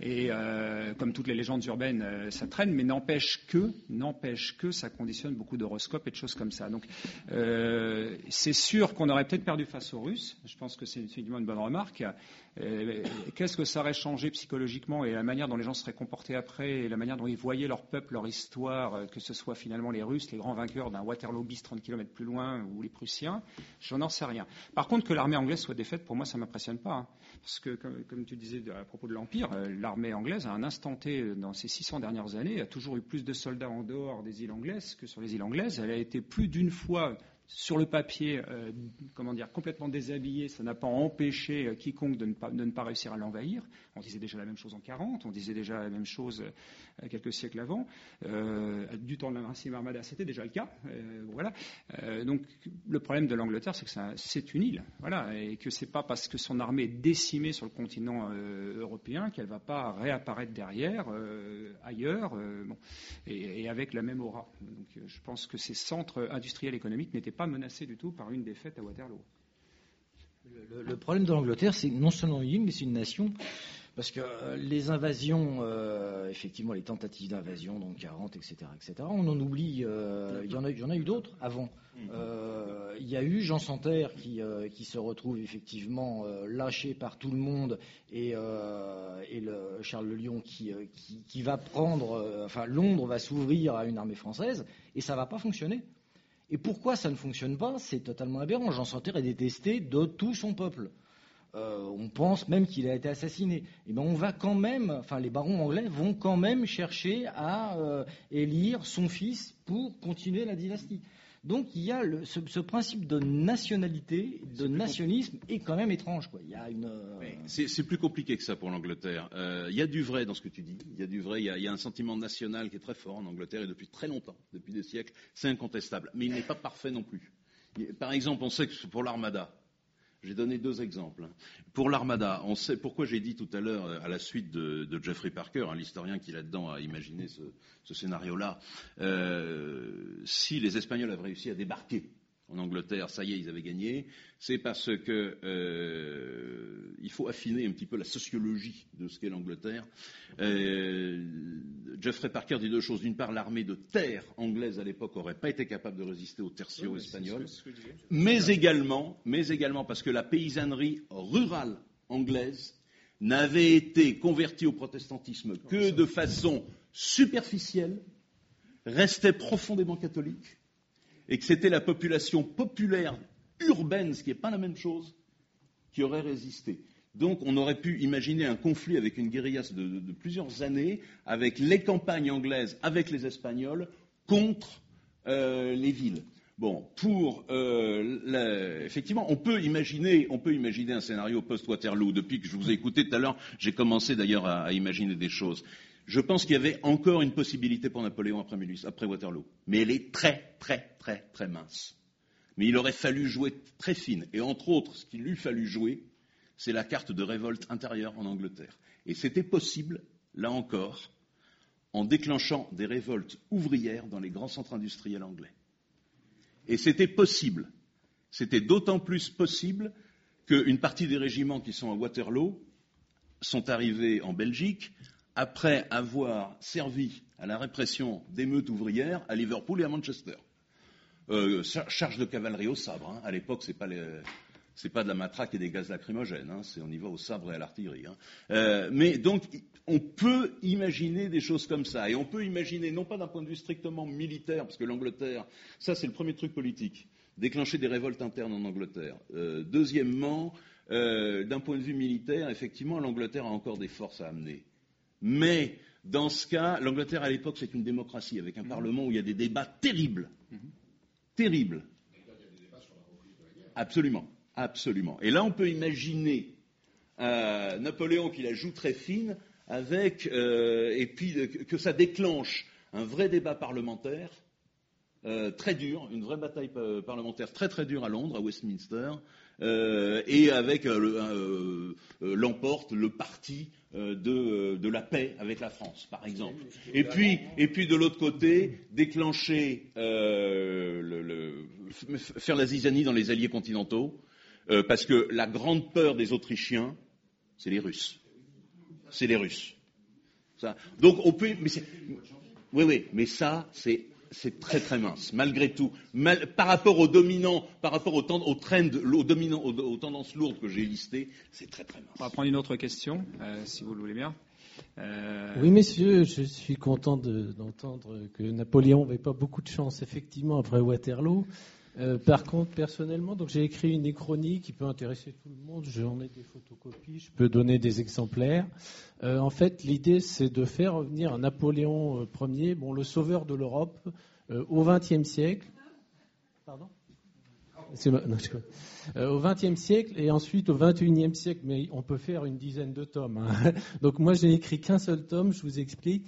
Et euh, comme toutes les légendes légendes urbaines, euh, ça traîne, mais n'empêche que, n'empêche que ça conditionne beaucoup d'horoscopes et de choses comme ça. Donc, euh, c'est sûr qu'on aurait peut-être perdu face aux Russes. Je pense que c'est effectivement une bonne remarque. Euh, Qu'est-ce que ça aurait changé psychologiquement et la manière dont les gens seraient comportés après et la manière dont ils voyaient leur peuple, leur histoire, que ce soit finalement les Russes, les grands vainqueurs d'un Waterloo bis 30 km plus loin ou les Prussiens, j'en en sais rien. Par contre, que l'armée anglaise soit défaite, pour moi, ça m'impressionne pas. hein. Parce que, comme, tu disais à propos de l'Empire, euh, l'armée anglaise, à un instant T, euh, dans ces 600 dernières années, a toujours eu plus de soldats en dehors des îles anglaises que sur les îles anglaises. Elle a été plus d'une fois sur le papier, euh, comment dire, complètement déshabillée, ça n'a pas empêché quiconque de ne pas réussir à l'envahir. On disait déjà la même chose en 40, on disait déjà la même chose euh, quelques siècles avant. Euh, du temps de la Maritime Armada, c'était déjà le cas. Euh, voilà. Donc le problème de l'Angleterre, c'est que c'est une île, voilà, et que c'est pas parce que son armée est décimée sur le continent européen qu'elle va pas réapparaître derrière, ailleurs, bon, et, avec la même aura. Donc je pense que ces centres industriels économiques n'étaient pas menacés du tout par une défaite à Waterloo. Le, le problème de l'Angleterre, c'est non seulement une île, mais c'est une nation. Parce que euh, les invasions, euh, effectivement, les tentatives d'invasion, donc 40, etc., etc., on en oublie. euh, Il y, en a- il y en a eu d'autres avant. Euh, Il y a eu Jean Santerre qui, qui se retrouve effectivement lâché par tout le monde et, et le Charles Le Lion qui, qui, qui va prendre, enfin Londres va s'ouvrir à une armée française et ça va pas fonctionner. Et pourquoi ça ne fonctionne pas C'est totalement aberrant. Jean Santerre est détesté de tout son peuple. Euh, on pense même qu'il a été assassiné. Et ben on va quand même, enfin les barons anglais vont quand même chercher à euh, élire son fils pour continuer la dynastie. Donc il y a le- ce, ce principe de nationalité, de nationalisme est quand même étrange. Quoi. Il y a une. euh, C'est plus compliqué que ça pour l'Angleterre. Euh, Il y a du vrai dans ce que tu dis. Il y a du vrai. Il y a, il y a un sentiment national qui est très fort en Angleterre et depuis très longtemps, depuis des siècles. C'est incontestable. Mais il n'est pas parfait non plus. Par exemple, on sait que pour l'Armada, j'ai donné deux exemples. hein. Pour l'Armada, on sait pourquoi j'ai dit tout à l'heure, euh, à la suite de, Jeffrey Parker, hein, l'historien qui là-dedans a imaginé ce, ce scénario-là, euh, si les Espagnols avaient réussi à débarquer en Angleterre, ça y est, ils avaient gagné, c'est parce que euh, il faut affiner un petit peu la sociologie de ce qu'est l'Angleterre. Euh, Jeffrey Parker dit deux choses. D'une part, l'armée de terre anglaise à l'époque n'aurait pas été capable de résister aux tertiaux espagnols, mais également, mais également parce que la paysannerie rurale anglaise n'avait été convertie au protestantisme que de façon superficielle, restait profondément catholique, et que c'était la population populaire urbaine, ce qui n'est pas la même chose, qui aurait résisté. Donc on aurait pu imaginer un conflit avec une guérilla de, plusieurs années, avec les campagnes anglaises, avec les Espagnols, contre euh, les villes. Bon, pour euh, effectivement, on peut imaginer, un scénario post-Waterloo. Depuis que je vous ai écouté tout à l'heure, j'ai commencé d'ailleurs à imaginer des choses. Je pense qu'il y avait encore une possibilité pour Napoléon après, 1800 après Waterloo, mais elle est très, très, très, très mince. Mais il aurait fallu jouer très fine. Et entre autres, ce qu'il lui fallu jouer, c'est la carte de révolte intérieure en Angleterre. Et c'était possible, là encore, en déclenchant des révoltes ouvrières dans les grands centres industriels anglais. Et c'était possible. C'était d'autant plus possible qu'une partie des régiments qui sont à Waterloo sont arrivés en Belgique après avoir servi à la répression d'émeutes ouvrières à Liverpool et à Manchester. Euh, char- charge de cavalerie au sabre. hein. À l'époque, c'est pas pas de la matraque et des gaz lacrymogènes. hein. On y va au sabre et à l'artillerie. hein. Euh, mais donc, on peut imaginer des choses comme ça, et on peut imaginer non pas d'un point de vue strictement militaire, parce que l'Angleterre, ça c'est le premier truc politique, déclencher des révoltes internes en Angleterre. Euh, deuxièmement, d'un point de vue militaire, effectivement, l'Angleterre a encore des forces à amener. Mais dans ce cas, l'Angleterre à l'époque, c'est une démocratie avec un parlement où il y a des débats terribles. Terribles. Absolument. Absolument. Et là, on peut imaginer euh, Napoléon qui la joue très fine avec, euh, et puis euh, que, ça déclenche un vrai débat parlementaire euh, très dur, une vraie bataille pa- parlementaire très très dure à Londres, à Westminster, euh, et avec euh, euh, l'emporte le parti de, de la paix avec la France, par exemple. Et puis, et puis de l'autre côté, déclencher, faire la zizanie dans les alliés continentaux, parce que la grande peur des Autrichiens, c'est les Russes. C'est les Russes. Donc on peut. Oui, oui, mais ça, c'est c'est très très mince, malgré tout. Mal- par rapport aux dominants, par rapport aux, aux trends, aux, dominants, aux, aux tendances lourdes que j'ai listées, c'est très très mince. On va prendre une autre question, euh, si vous le voulez bien. Euh, Oui, messieurs, je suis content de- d'entendre que Napoléon n'avait pas beaucoup de chance, effectivement, après Waterloo. Euh, par contre, personnellement, j'ai écrit une uchronie qui peut intéresser tout le monde. J'en ai des photocopies, je peux donner des exemplaires. Euh, en fait, l'idée, c'est de faire revenir Napoléon euh, Ier, bon, le sauveur de l'Europe, au XXe siècle. Pardon? Au XXe siècle et ensuite au XXIe siècle, mais on peut faire une dizaine de tomes. hein. Donc moi, j'ai écrit qu'un seul tome. Je vous explique.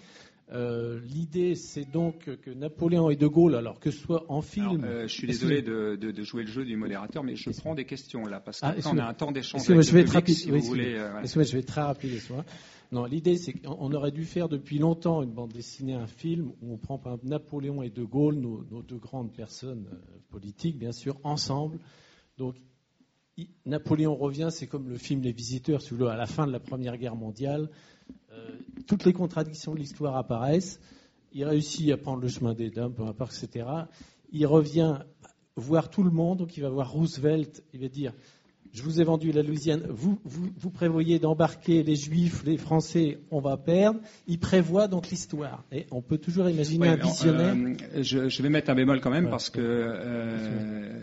Euh, L'idée, c'est donc que Napoléon et De Gaulle, alors que ce soit en film. alors, euh, je suis désolé de, de- de jouer le jeu du modérateur, mais je prends des questions là, parce Ah, qu'après on excusez-moi. a un temps d'échange je vais si Oui, voilà. Je être très rapide. Non, l'idée, c'est qu'on aurait dû faire depuis longtemps une bande dessinée, un film où on prend par exemple Napoléon et De Gaulle, nos, nos deux grandes personnes euh, politiques, bien sûr, ensemble. Donc, Napoléon revient, c'est comme le film Les Visiteurs, si vous voulez, à la fin de la Première Guerre mondiale. Euh, toutes les contradictions de l'histoire apparaissent. Il réussit à prendre le chemin des dames, peu importe, etc. Il revient voir tout le monde, donc il va voir Roosevelt, il va dire je vous ai vendu la Louisiane, vous, vous, vous prévoyez d'embarquer les Juifs, les Français, on va perdre. Il prévoit donc l'histoire. Et on peut toujours imaginer un visionnaire. euh, je, je vais mettre un bémol quand même Ouais. parce que euh,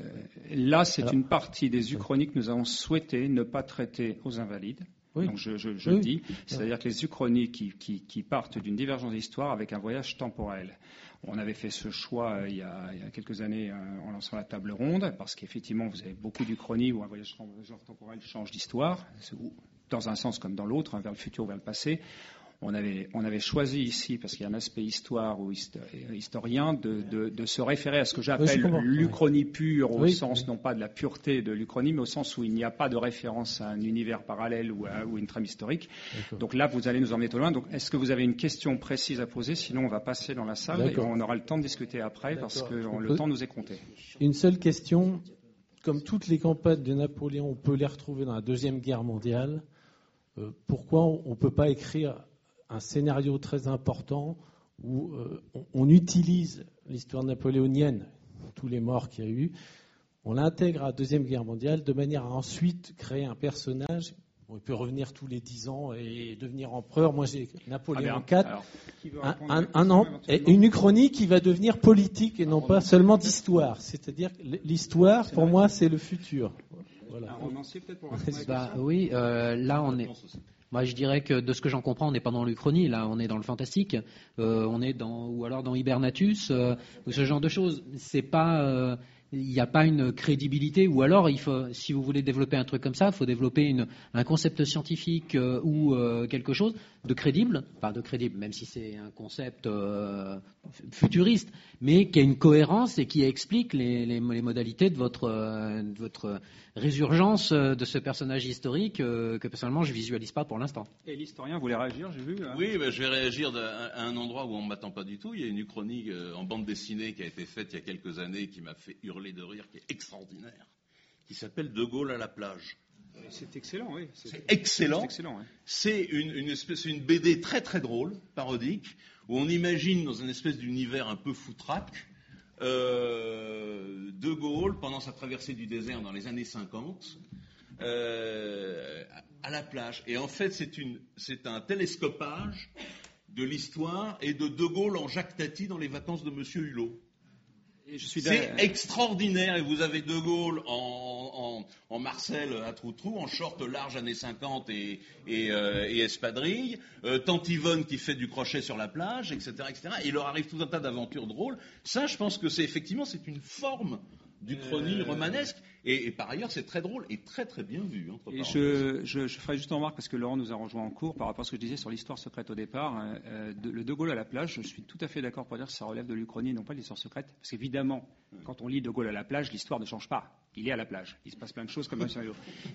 là, c'est une partie des uchronies que nous avons souhaité ne pas traiter aux invalides. Oui. Donc je, je- je Oui. le dis, c'est-à-dire que les uchronies qui, qui- qui partent d'une divergence d'histoire avec un voyage temporel. On avait fait ce choix euh, il y a, il y a quelques années euh, en lançant la table ronde, parce qu'effectivement, vous avez beaucoup d'uchronies où un voyage tem- voyage temporel change d'histoire, dans un sens comme dans l'autre, hein, vers le futur ou vers le passé. On avait, on avait choisi ici, parce qu'il y a un aspect histoire ou histo- historien, de, de- de se référer à ce que j'appelle l'uchronie pure, au Oui, sens oui. non pas de la pureté de l'uchronie, mais au sens où il n'y a pas de référence à un univers parallèle ou à ou une trame historique. Donc là, vous allez nous emmener trop loin. Donc, est-ce que vous avez une question précise à poser? Sinon, on va passer dans la salle et on aura le temps de discuter après parce que le temps nous est compté. Une seule question. Comme toutes les campagnes de Napoléon, on peut les retrouver dans la Deuxième Guerre mondiale. Euh, pourquoi on ne peut pas écrire un scénario très important où euh, on, on utilise l'histoire napoléonienne, tous les morts qu'il y a eu, on l'intègre à la Deuxième Guerre mondiale de manière à ensuite créer un personnage. Bon, il peut revenir tous les dix ans et devenir empereur. Moi, j'ai Napoléon Ah. IV. Un, un- un an, et une uchronie qui va devenir politique et non pas seulement d'histoire. C'est-à-dire que l'histoire, pour moi, c'est le futur. Voilà. Un romancier, peut-être, pour Bah, oui, euh, là on est. Moi, je dirais que de ce que j'en comprends, on n'est pas dans l'Uchronie, là, on est dans le fantastique, euh, on est dans ou alors dans Hibernatus euh, ou ce genre de choses. C'est pas, euh, il n'y a pas une crédibilité, ou alors il faut, si vous voulez développer un truc comme ça, il faut développer une, un concept scientifique euh, ou euh, quelque chose de crédible, pas de crédible, même si c'est un concept euh, futuriste, mais qui a une cohérence et qui explique les, les- les modalités de votre, euh, de votre résurgence de ce personnage historique euh, que personnellement je visualise pas pour l'instant. Et l'historien voulait réagir, j'ai vu. hein. Oui, ben, je vais réagir d'un- à un endroit où on ne m'attend pas du tout. Il y a une uchronie euh, en bande dessinée qui a été faite il y a quelques années qui m'a fait hurler de rire, qui est extraordinaire, qui s'appelle De Gaulle à la plage. C'est excellent, oui. C'est excellent. C'est excellent, oui. C'est une, une espèce, une BD très très drôle, parodique, où on imagine dans une espèce d'univers un peu foutraque euh, De Gaulle pendant sa traversée du désert dans les années 50 euh, à la plage. Et en fait, c'est une- c'est un télescopage de l'histoire et de De Gaulle en Jacques Tati dans les vacances de Monsieur Hulot. C'est extraordinaire et vous avez De Gaulle en, en, en Marcel à trou-trou, en short large années 50 et, et, euh, et espadrille, euh, Tante Yvonne qui fait du crochet sur la plage, etc., etc. Et il leur arrive tout un tas d'aventures drôles. Ça, je pense que c'est effectivement c'est une forme du chrony romanesque et, et par ailleurs c'est très drôle et très très bien vu. entre Et je, je, je ferai juste une remarque parce que Laurent nous a rejoint en cours par rapport à ce que je disais sur l'histoire secrète au départ. hein, euh, de- le De Gaulle à la plage, je suis tout à fait d'accord pour dire que ça relève de l'Uchronie et non pas de l'histoire secrète. Parce qu'évidemment, quand on lit De Gaulle à la plage, l'histoire ne change pas. Il est à la plage. Il se passe plein de choses comme un scénario.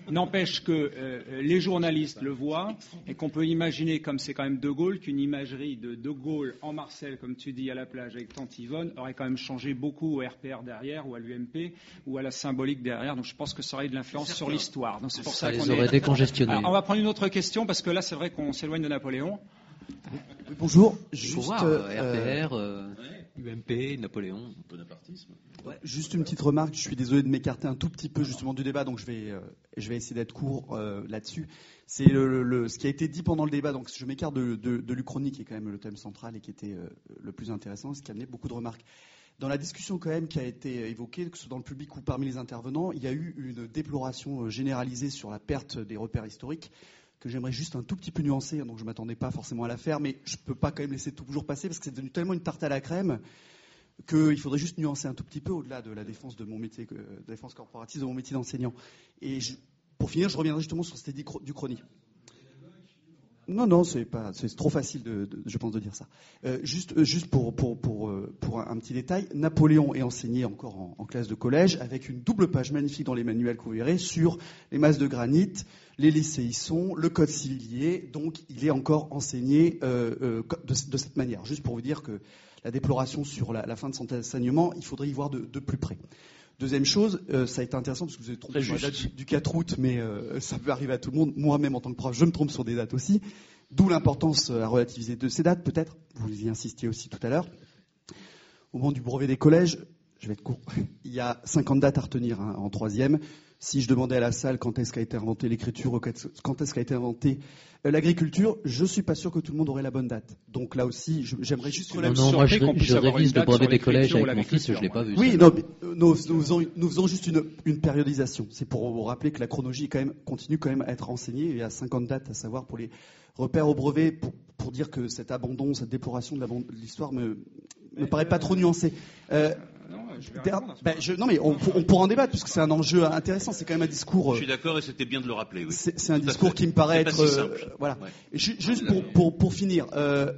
N'empêche que euh, les journalistes le voient et qu'on peut imaginer, comme c'est quand même De Gaulle, qu'une imagerie de De Gaulle en Marcel, comme tu dis, à la plage avec Tante Yvonne, aurait quand même changé beaucoup au RPR derrière ou à l'UMP ou à la symbolique derrière. Donc je pense que ça aurait eu de l'influence sur l'histoire. Donc c'est pour ça, Ça les aurait est... décongestionnés. Alors, on va prendre une autre question parce que là, c'est vrai qu'on s'éloigne de Napoléon. Bonjour. Juste, voir, euh, RPR, euh, UMP, Napoléon. Bonapartisme. Ouais, juste une petite remarque. Je suis désolé de m'écarter un tout petit peu justement du débat, donc je vais, euh, je vais essayer d'être court euh, là-dessus. C'est le, ce qui a été dit pendant le débat. Donc je m'écarte de, de, de l'Uchronie, qui est quand même le thème central et qui était euh, le plus intéressant, ce qui a amené beaucoup de remarques. Dans la discussion quand même qui a été évoquée, que ce soit dans le public ou parmi les intervenants, il y a eu une déploration généralisée sur la perte des repères historiques que j'aimerais juste un tout petit peu nuancer, donc je ne m'attendais pas forcément à la faire, mais je ne peux pas quand même laisser toujours passer parce que c'est devenu tellement une tarte à la crème qu'il faudrait juste nuancer un tout petit peu au-delà de la défense de mon métier, la défense corporatiste de mon métier d'enseignant. Et pour finir, je reviendrai justement sur cette idée du chronique. Non, non, c'est trop facile, je pense, de dire ça. Euh, juste, euh, juste pour, pour, pour, euh, pour un, un, petit détail, Napoléon est enseigné encore en, en, classe de collège avec une double page magnifique dans les manuels que vous verrez sur les masses de granit, les lycéissons, le code civilier. Donc, il est encore enseigné euh, euh de, de, cette manière. Juste pour vous dire que la déploration sur la, la fin de son enseignement, il faudrait y voir de, de plus près. Deuxième chose, euh, ça a été intéressant parce que vous avez trompé sur la date du, du 4 août, mais euh, ça peut arriver à tout le monde. Moi-même, en tant que prof, je me trompe sur des dates aussi. D'où l'importance à relativiser de ces dates, peut-être. Vous y insistiez aussi tout à l'heure. Au moment du brevet des collèges, je vais être court, il y a 50 dates à retenir hein, en troisième. Si je demandais à la salle quand est-ce qu'a été inventée l'écriture, quand est-ce qu'a été inventée euh, l'agriculture, je suis pas sûr que tout le monde aurait la bonne date. Donc là aussi, j'aimerais juste relève non, non, moi je, je révise le brevet des collèges avec mon fils, je l'ai pas vu. Oui, non, mais, euh, nous, nous, faisons, nous, faisons, juste une, une, périodisation. C'est pour vous rappeler que la chronologie quand même, continue quand même à être renseignée. Il y a 50 dates à savoir pour les repères au brevet, pour, pour dire que cet abandon, cette déploration de l'histoire me, me paraît pas trop nuancé. Euh, ben, je, non, mais on, on, pourra en débattre puisque c'est un enjeu intéressant. C'est quand même un discours. Je suis d'accord et c'était bien de le rappeler. Oui. C'est un discours qui me paraît être. Si euh, voilà. Ouais. Juste pour, pour, pour finir. Euh,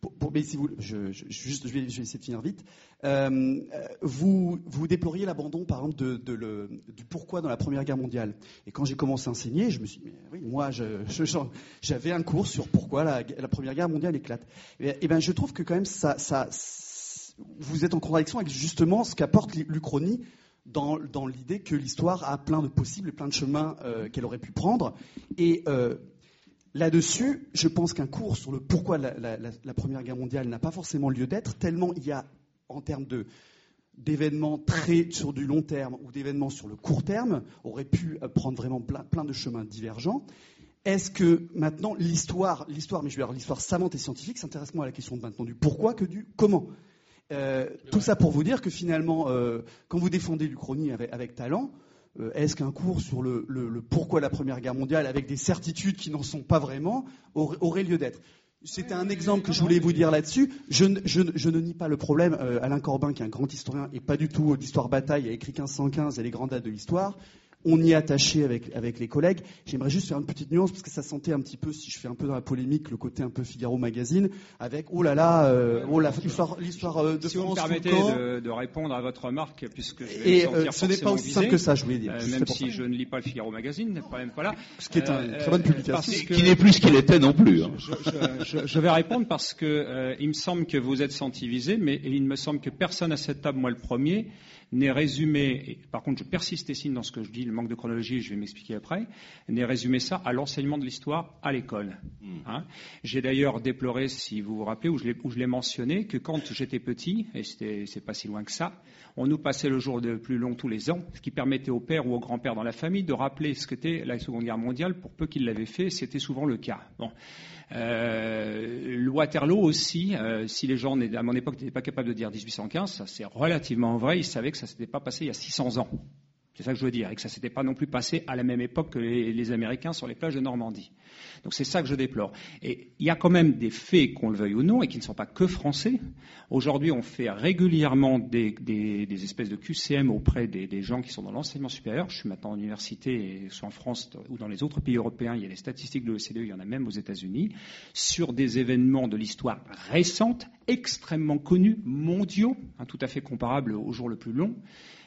pour, pour, mais si vous, je, je, juste, je vais, je vais essayer de finir vite. Euh, vous, vous déploriez l'abandon, par exemple, de, de le, du pourquoi dans la Première Guerre mondiale. Et quand j'ai commencé à enseigner, je me suis dit, mais oui, moi, j'avais un cours sur pourquoi la, la Première Guerre mondiale éclate. Et, et ben, je trouve que quand même, ça, ça, vous êtes en contradiction avec justement ce qu'apporte l'Uchronie dans, l'idée que l'histoire a plein de possibles et plein de chemins euh, qu'elle aurait pu prendre. Et euh, là-dessus, je pense qu'un cours sur le pourquoi la, Première Guerre mondiale n'a pas forcément lieu d'être, tellement il y a, en termes d'événements très sur du long terme ou d'événements sur le court terme, aurait pu euh, prendre vraiment plein, plein de chemins divergents. Est-ce que maintenant l'histoire, l'histoire, mais je veux dire l'histoire savante et scientifique s'intéresse moins à la question de maintenant du pourquoi que du comment? Euh, tout ça pour vous dire que finalement, euh, quand vous défendez l'Uchronie avec, avec, talent, euh, est-ce qu'un cours sur le, le, le, pourquoi la Première Guerre mondiale, avec des certitudes qui n'en sont pas vraiment, aurait, lieu d'être? C'était un exemple que je voulais vous dire là-dessus. Je, ne nie pas le problème. Alain Corbin, qui est un grand historien et pas du tout d'histoire bataille, a écrit 1515 et les grandes dates de l'histoire on y est attaché avec, avec les collègues. J'aimerais juste faire une petite nuance parce que ça sentait un petit peu, si je fais un peu dans la polémique, le côté un peu Figaro Magazine, avec oh là là, euh, oh l'histoire, l'histoire euh, de si France. vous me permettez de, de, répondre à votre remarque, puisque je vais et euh, ce n'est pas aussi visé, simple que ça, je voulais dire. Euh, même si je ne lis pas le Figaro Magazine, n'est pas même pas là. Ce qui est une très bonne publication, que, qui n'est plus ce qu'il était non plus. Hein. Je, je, je, vais répondre parce que il me semble que vous êtes scientifique, mais il me semble que personne à cette table, moi le premier, n'est résumé, et par contre je persiste et signe dans ce que je dis, le manque de chronologie, je vais m'expliquer après, n'est résumé ça à l'enseignement de l'histoire à l'école. Mmh. Hein J'ai d'ailleurs déploré, si vous vous rappelez, où je l'ai mentionné, que quand j'étais petit, et c'est pas si loin que ça, on nous passait le jour le plus long tous les ans, ce qui permettait au père ou au grand-père dans la famille de rappeler ce qu'était la Seconde Guerre mondiale, pour peu qu'ils l'avaient fait, c'était souvent le cas. Bon. Euh, Waterloo aussi, euh, si les gens à mon époque n'étaient pas capables de dire 1815, ça c'est relativement vrai, ils savaient que ça s'était pas passé il y a 600 ans. C'est ça que je veux dire, et que ça s'était pas non plus passé à la même époque que les, les Américains sur les plages de Normandie. Donc c'est ça que je déplore. Et il y a quand même des faits, qu'on le veuille ou non, et qui ne sont pas que français. Aujourd'hui, on fait régulièrement des, espèces de QCM auprès des, gens qui sont dans l'enseignement supérieur. Je suis maintenant en université, soit en France ou dans les autres pays européens, il y a les statistiques de l'OCDE, il y en a même aux États-Unis, sur des événements de l'histoire récente, extrêmement connus, mondiaux, hein, tout à fait comparables au jour le plus long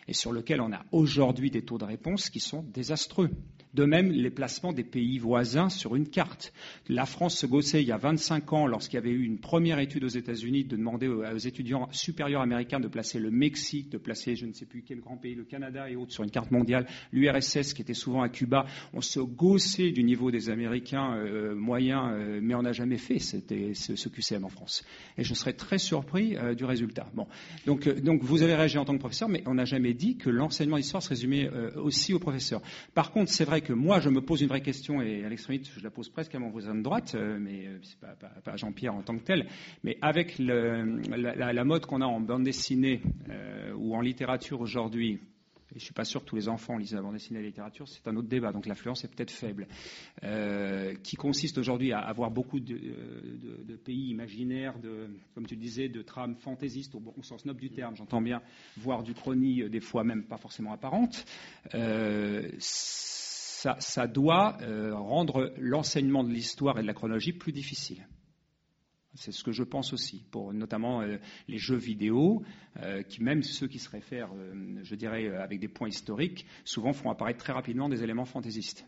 et sur lequel on a aujourd'hui des taux de réponse qui sont désastreux. De même, les placements des pays voisins sur une carte. La France se gossait il y a 25 ans, lorsqu'il y avait eu une première étude aux États-Unis, de demander aux étudiants supérieurs américains de placer le Mexique, de placer je ne sais plus quel grand pays, le Canada et autres sur une carte mondiale, l'URSS qui était souvent à Cuba. On se gossait du niveau des Américains euh, moyens, euh, mais on n'a jamais fait c'était ce, QCM en France. Et je serais très surpris euh, du résultat. Bon. Donc, vous avez réagi en tant que professeur, mais on n'a jamais dit que l'enseignement d'histoire se résumait aussi aux professeurs. Par contre, c'est vrai moi, je me pose une vraie question, et à l'extrémité, je la pose presque à mon voisin de droite, euh, mais c'est pas, pas, Jean-Pierre en tant que tel, mais avec la, mode qu'on a en bande dessinée euh, ou en littérature aujourd'hui, et je ne suis pas sûr que tous les enfants lisent la bande dessinée et la littérature, c'est un autre débat, donc l'influence est peut-être faible, euh, qui consiste aujourd'hui à avoir beaucoup de, pays imaginaires, de, comme tu le disais, de trames fantaisistes, au, bon, sens noble du terme, j'entends bien, voire du euh, des fois même pas forcément apparente. Euh, ça, doit euh, rendre l'enseignement de l'histoire et de la chronologie plus difficile. C'est ce que je pense aussi, pour notamment euh, les jeux vidéo, euh, qui même ceux qui se réfèrent, je dirais, avec des points historiques, souvent font apparaître très rapidement des éléments fantaisistes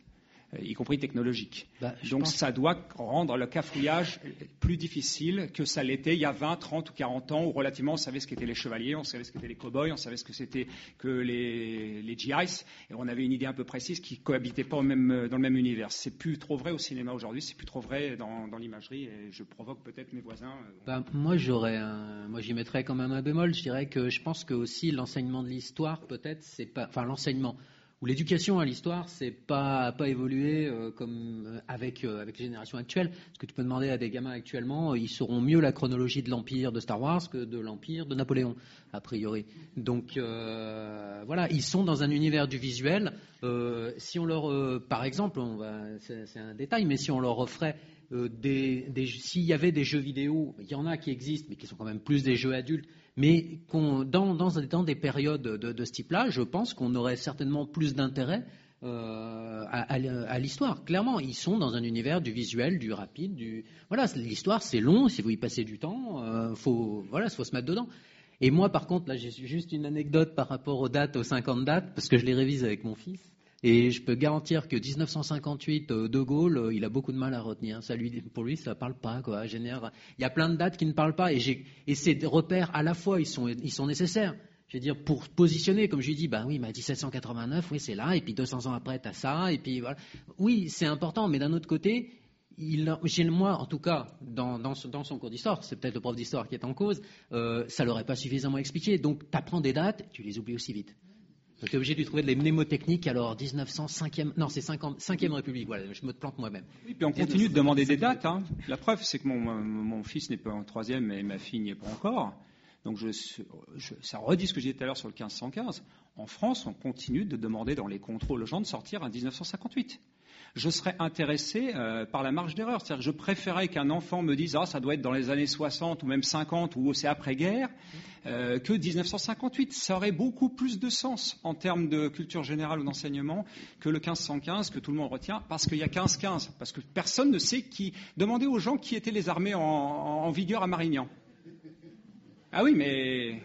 y compris technologiques. Bah, Donc pense... ça doit rendre le cafouillage plus difficile que ça l'était il y a 20, 30 ou 40 ans, où relativement on savait ce qu'étaient les chevaliers, on savait ce qu'étaient les cow-boys, on savait ce que c'était que les, les GIs, et on avait une idée un peu précise qui cohabitait pas au même, dans le même univers. C'est plus trop vrai au cinéma aujourd'hui, c'est plus trop vrai dans, dans l'imagerie, et je provoque peut-être mes voisins. Bah, moi j'aurais, un... moi j'y mettrais quand même un bémol. Je dirais que je pense que aussi l'enseignement de l'histoire, peut-être, c'est pas, enfin l'enseignement où l'éducation à l'histoire, c'est pas pas évolué euh, comme avec euh, avec les générations actuelles. Parce que tu peux demander à des gamins actuellement, ils sauront mieux la chronologie de l'empire de Star Wars que de l'empire de Napoléon, a priori. Donc euh, voilà, ils sont dans un univers du visuel. Euh, si on leur, euh, par exemple, on va, c'est un détail, mais si on leur offrait des s'il y avait des jeux vidéo, il y en a qui existent, mais qui sont quand même plus des jeux adultes mais dans, dans, dans, des périodes de, de ce type-là, je pense qu'on aurait certainement plus d'intérêt euh, à, à, à l'histoire. Clairement, ils sont dans un univers du visuel, du rapide, du voilà. L'histoire, c'est long. Si vous y passez du temps, euh, faut voilà, faut se mettre dedans. Et moi, par contre, là, j'ai juste une anecdote par rapport aux dates, aux 50 dates, parce que je les révise avec mon fils. Et je peux garantir que 1958, euh, De Gaulle, euh, il a beaucoup de mal à retenir. Ça lui, pour lui, ça ne parle pas. Quoi. Il y a plein de dates qui ne parlent pas. Et, ces repères, à la fois, ils sont, nécessaires. Je veux dire, pour positionner, comme je lui dis, bah oui, mais 1789, oui, c'est là, et puis 200 ans après, tu as ça, et puis voilà. Oui, c'est important, mais d'un autre côté, il, moi, en tout cas, dans son cours d'histoire, c'est peut-être le prof d'histoire qui est en cause, euh, ça l'aurait pas suffisamment expliqué. Donc, tu apprends des dates, tu les oublies aussi vite. Donc, tu es obligé de trouver des mnémotechniques. Alors, 1905e, non, c'est 5e République. Voilà, je me plante moi-même. Oui, puis on continue de demander des dates. Hein. La preuve, c'est que mon, mon fils n'est pas en troisième et ma fille n'y est pas encore. Donc, je, je, ça redit ce que j'ai dit tout à l'heure sur le 1515. En France, on continue de demander dans les contrôles aux gens de sortir en 1958 je serais intéressé euh, par la marge d'erreur. Je préférais qu'un enfant me dise ah ça doit être dans les années 60 ou même 50 ou c'est après-guerre euh, que 1958. Ça aurait beaucoup plus de sens en termes de culture générale ou d'enseignement que le 1515 que tout le monde retient parce qu'il y a 1515 parce que personne ne sait qui. Demandez aux gens qui étaient les armées en, en vigueur à Marignan. Ah oui, mais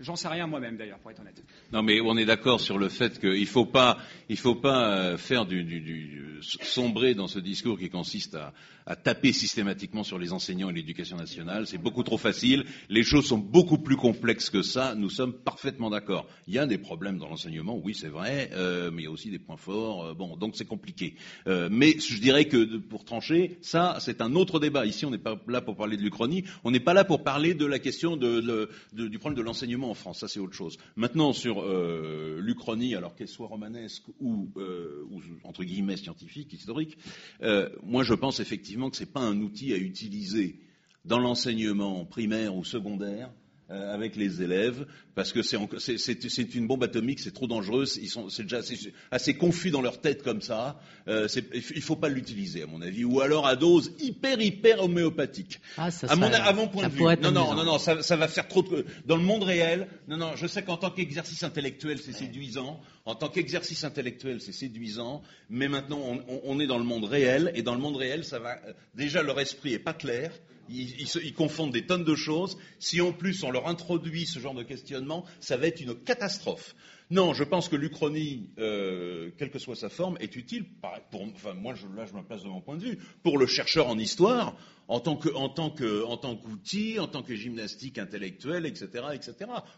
J'en sais rien moi-même d'ailleurs, pour être honnête. Non, mais on est d'accord sur le fait qu'il ne faut pas, il faut pas faire du, du, du, sombrer dans ce discours qui consiste à, taper systématiquement sur les enseignants et l'éducation nationale. C'est beaucoup trop facile. Les choses sont beaucoup plus complexes que ça. Nous sommes parfaitement d'accord. Il y a des problèmes dans l'enseignement, oui, c'est vrai, euh, mais il y a aussi des points forts. Euh, bon, donc c'est compliqué. Euh, mais je dirais que pour trancher, ça, c'est un autre débat. Ici, on n'est pas là pour parler de l'Uchronie. On n'est pas là pour parler de la question de, du problème de l'enseignement en France. Ça, c'est autre chose. Maintenant, sur euh, l'Uchronie, alors qu'elle soit romanesque ou, euh, entre guillemets scientifique, historique, euh, moi, je pense effectivement que ce n'est pas un outil à utiliser dans l'enseignement primaire ou secondaire euh, avec les élèves, parce que c'est une bombe atomique, c'est trop dangereux, ils sont c'est déjà assez, assez, confus dans leur tête comme ça. Euh, il ne faut pas l'utiliser, à mon avis, ou alors à dose hyper hyper homéopathique. Ah, ça à, mon, à mon point ça de vue. Non non non non, ça, ça va faire trop de dans le monde réel. Non non, je sais qu'en tant qu'exercice intellectuel, c'est séduisant. En tant qu'exercice intellectuel, c'est séduisant. Mais maintenant, on, on, on est dans le monde réel, et dans le monde réel, ça va déjà leur esprit est pas clair. Ils, confondent des tonnes de choses. Si en plus on leur introduit ce genre de questionnement, ça va être une catastrophe. Non, je pense que l'Uchronie, euh, quelle que soit sa forme, est utile. Pour, enfin, moi, je, là, je me place de mon point de vue. Pour le chercheur en histoire, en tant que, en tant que, en tant qu'outil, en tant que gymnastique intellectuelle, etc., etc.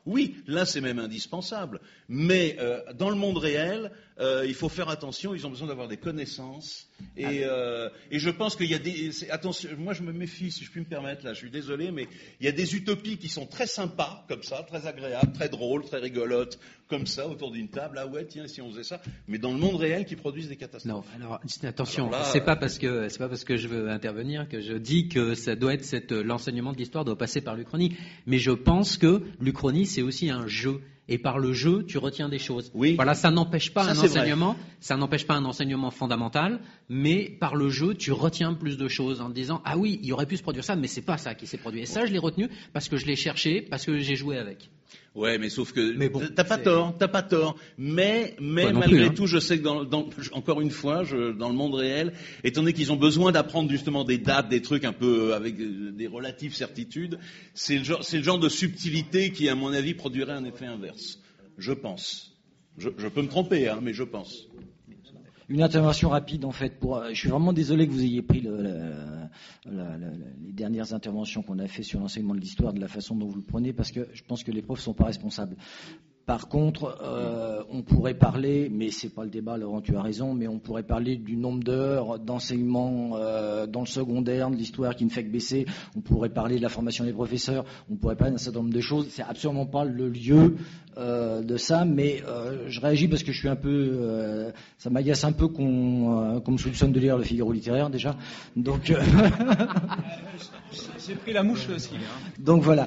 Oui, là, c'est même indispensable. Mais euh, dans le monde réel, euh, il faut faire attention. Ils ont besoin d'avoir des connaissances. Et, euh, et je pense qu'il y a des. Attention, moi, je me méfie, si je puis me permettre. Là, je suis désolé, mais il y a des utopies qui sont très sympas, comme ça, très agréables, très drôles, très rigolotes, comme ça, autour d'une table. Ah ouais, tiens, si on faisait ça. Mais dans le monde réel, qui produisent des catastrophes. Non, alors attention, c'est pas parce que c'est pas parce que je veux intervenir que je dis que ça doit être cette, l'enseignement de l'histoire doit passer par l'Uchronie. Mais je pense que l'Uchronie, c'est aussi un jeu. Et par le jeu, tu retiens des choses. Oui. Voilà, ça n'empêche pas un enseignement, ça n'empêche pas un enseignement fondamental, mais par le jeu, tu retiens plus de choses en te disant ah oui, il aurait pu se produire ça, mais c'est pas ça qui s'est produit. Et ça, je l'ai retenu parce que je l'ai cherché, parce que j'ai joué avec. Ouais, mais sauf que mais bon, t'as pas tort, t'as pas tort. Mais, mais malgré hein. tout, je sais que dans, dans, encore une fois, je, dans le monde réel, étant donné qu'ils ont besoin d'apprendre justement des dates, des trucs un peu avec des relatives certitudes, c'est le genre, c'est le genre de subtilité qui, à mon avis, produirait un effet inverse. Je pense. Je, je peux me tromper, hein, mais je pense. Une intervention rapide en fait. Pour, je suis vraiment désolé que vous ayez pris le, le, les dernières interventions qu'on a fait sur l'enseignement de l'histoire de la façon dont vous le prenez, parce que je pense que les profs sont pas responsables. Par contre, euh, on pourrait parler, mais c'est pas le débat, Laurent, tu as raison, mais on pourrait parler du nombre d'heures d'enseignement euh, dans le secondaire, de l'histoire qui ne fait que baisser. On pourrait parler de la formation des professeurs. On pourrait parler d'un certain nombre de choses. C'est absolument pas le lieu euh, de ça, mais euh, je réagis parce que je suis un peu, euh, ça m'agace un peu qu'on euh, qu me soupçonne de lire le Figaro littéraire déjà. Donc, j'ai pris la mouche aussi. Hein. Donc voilà.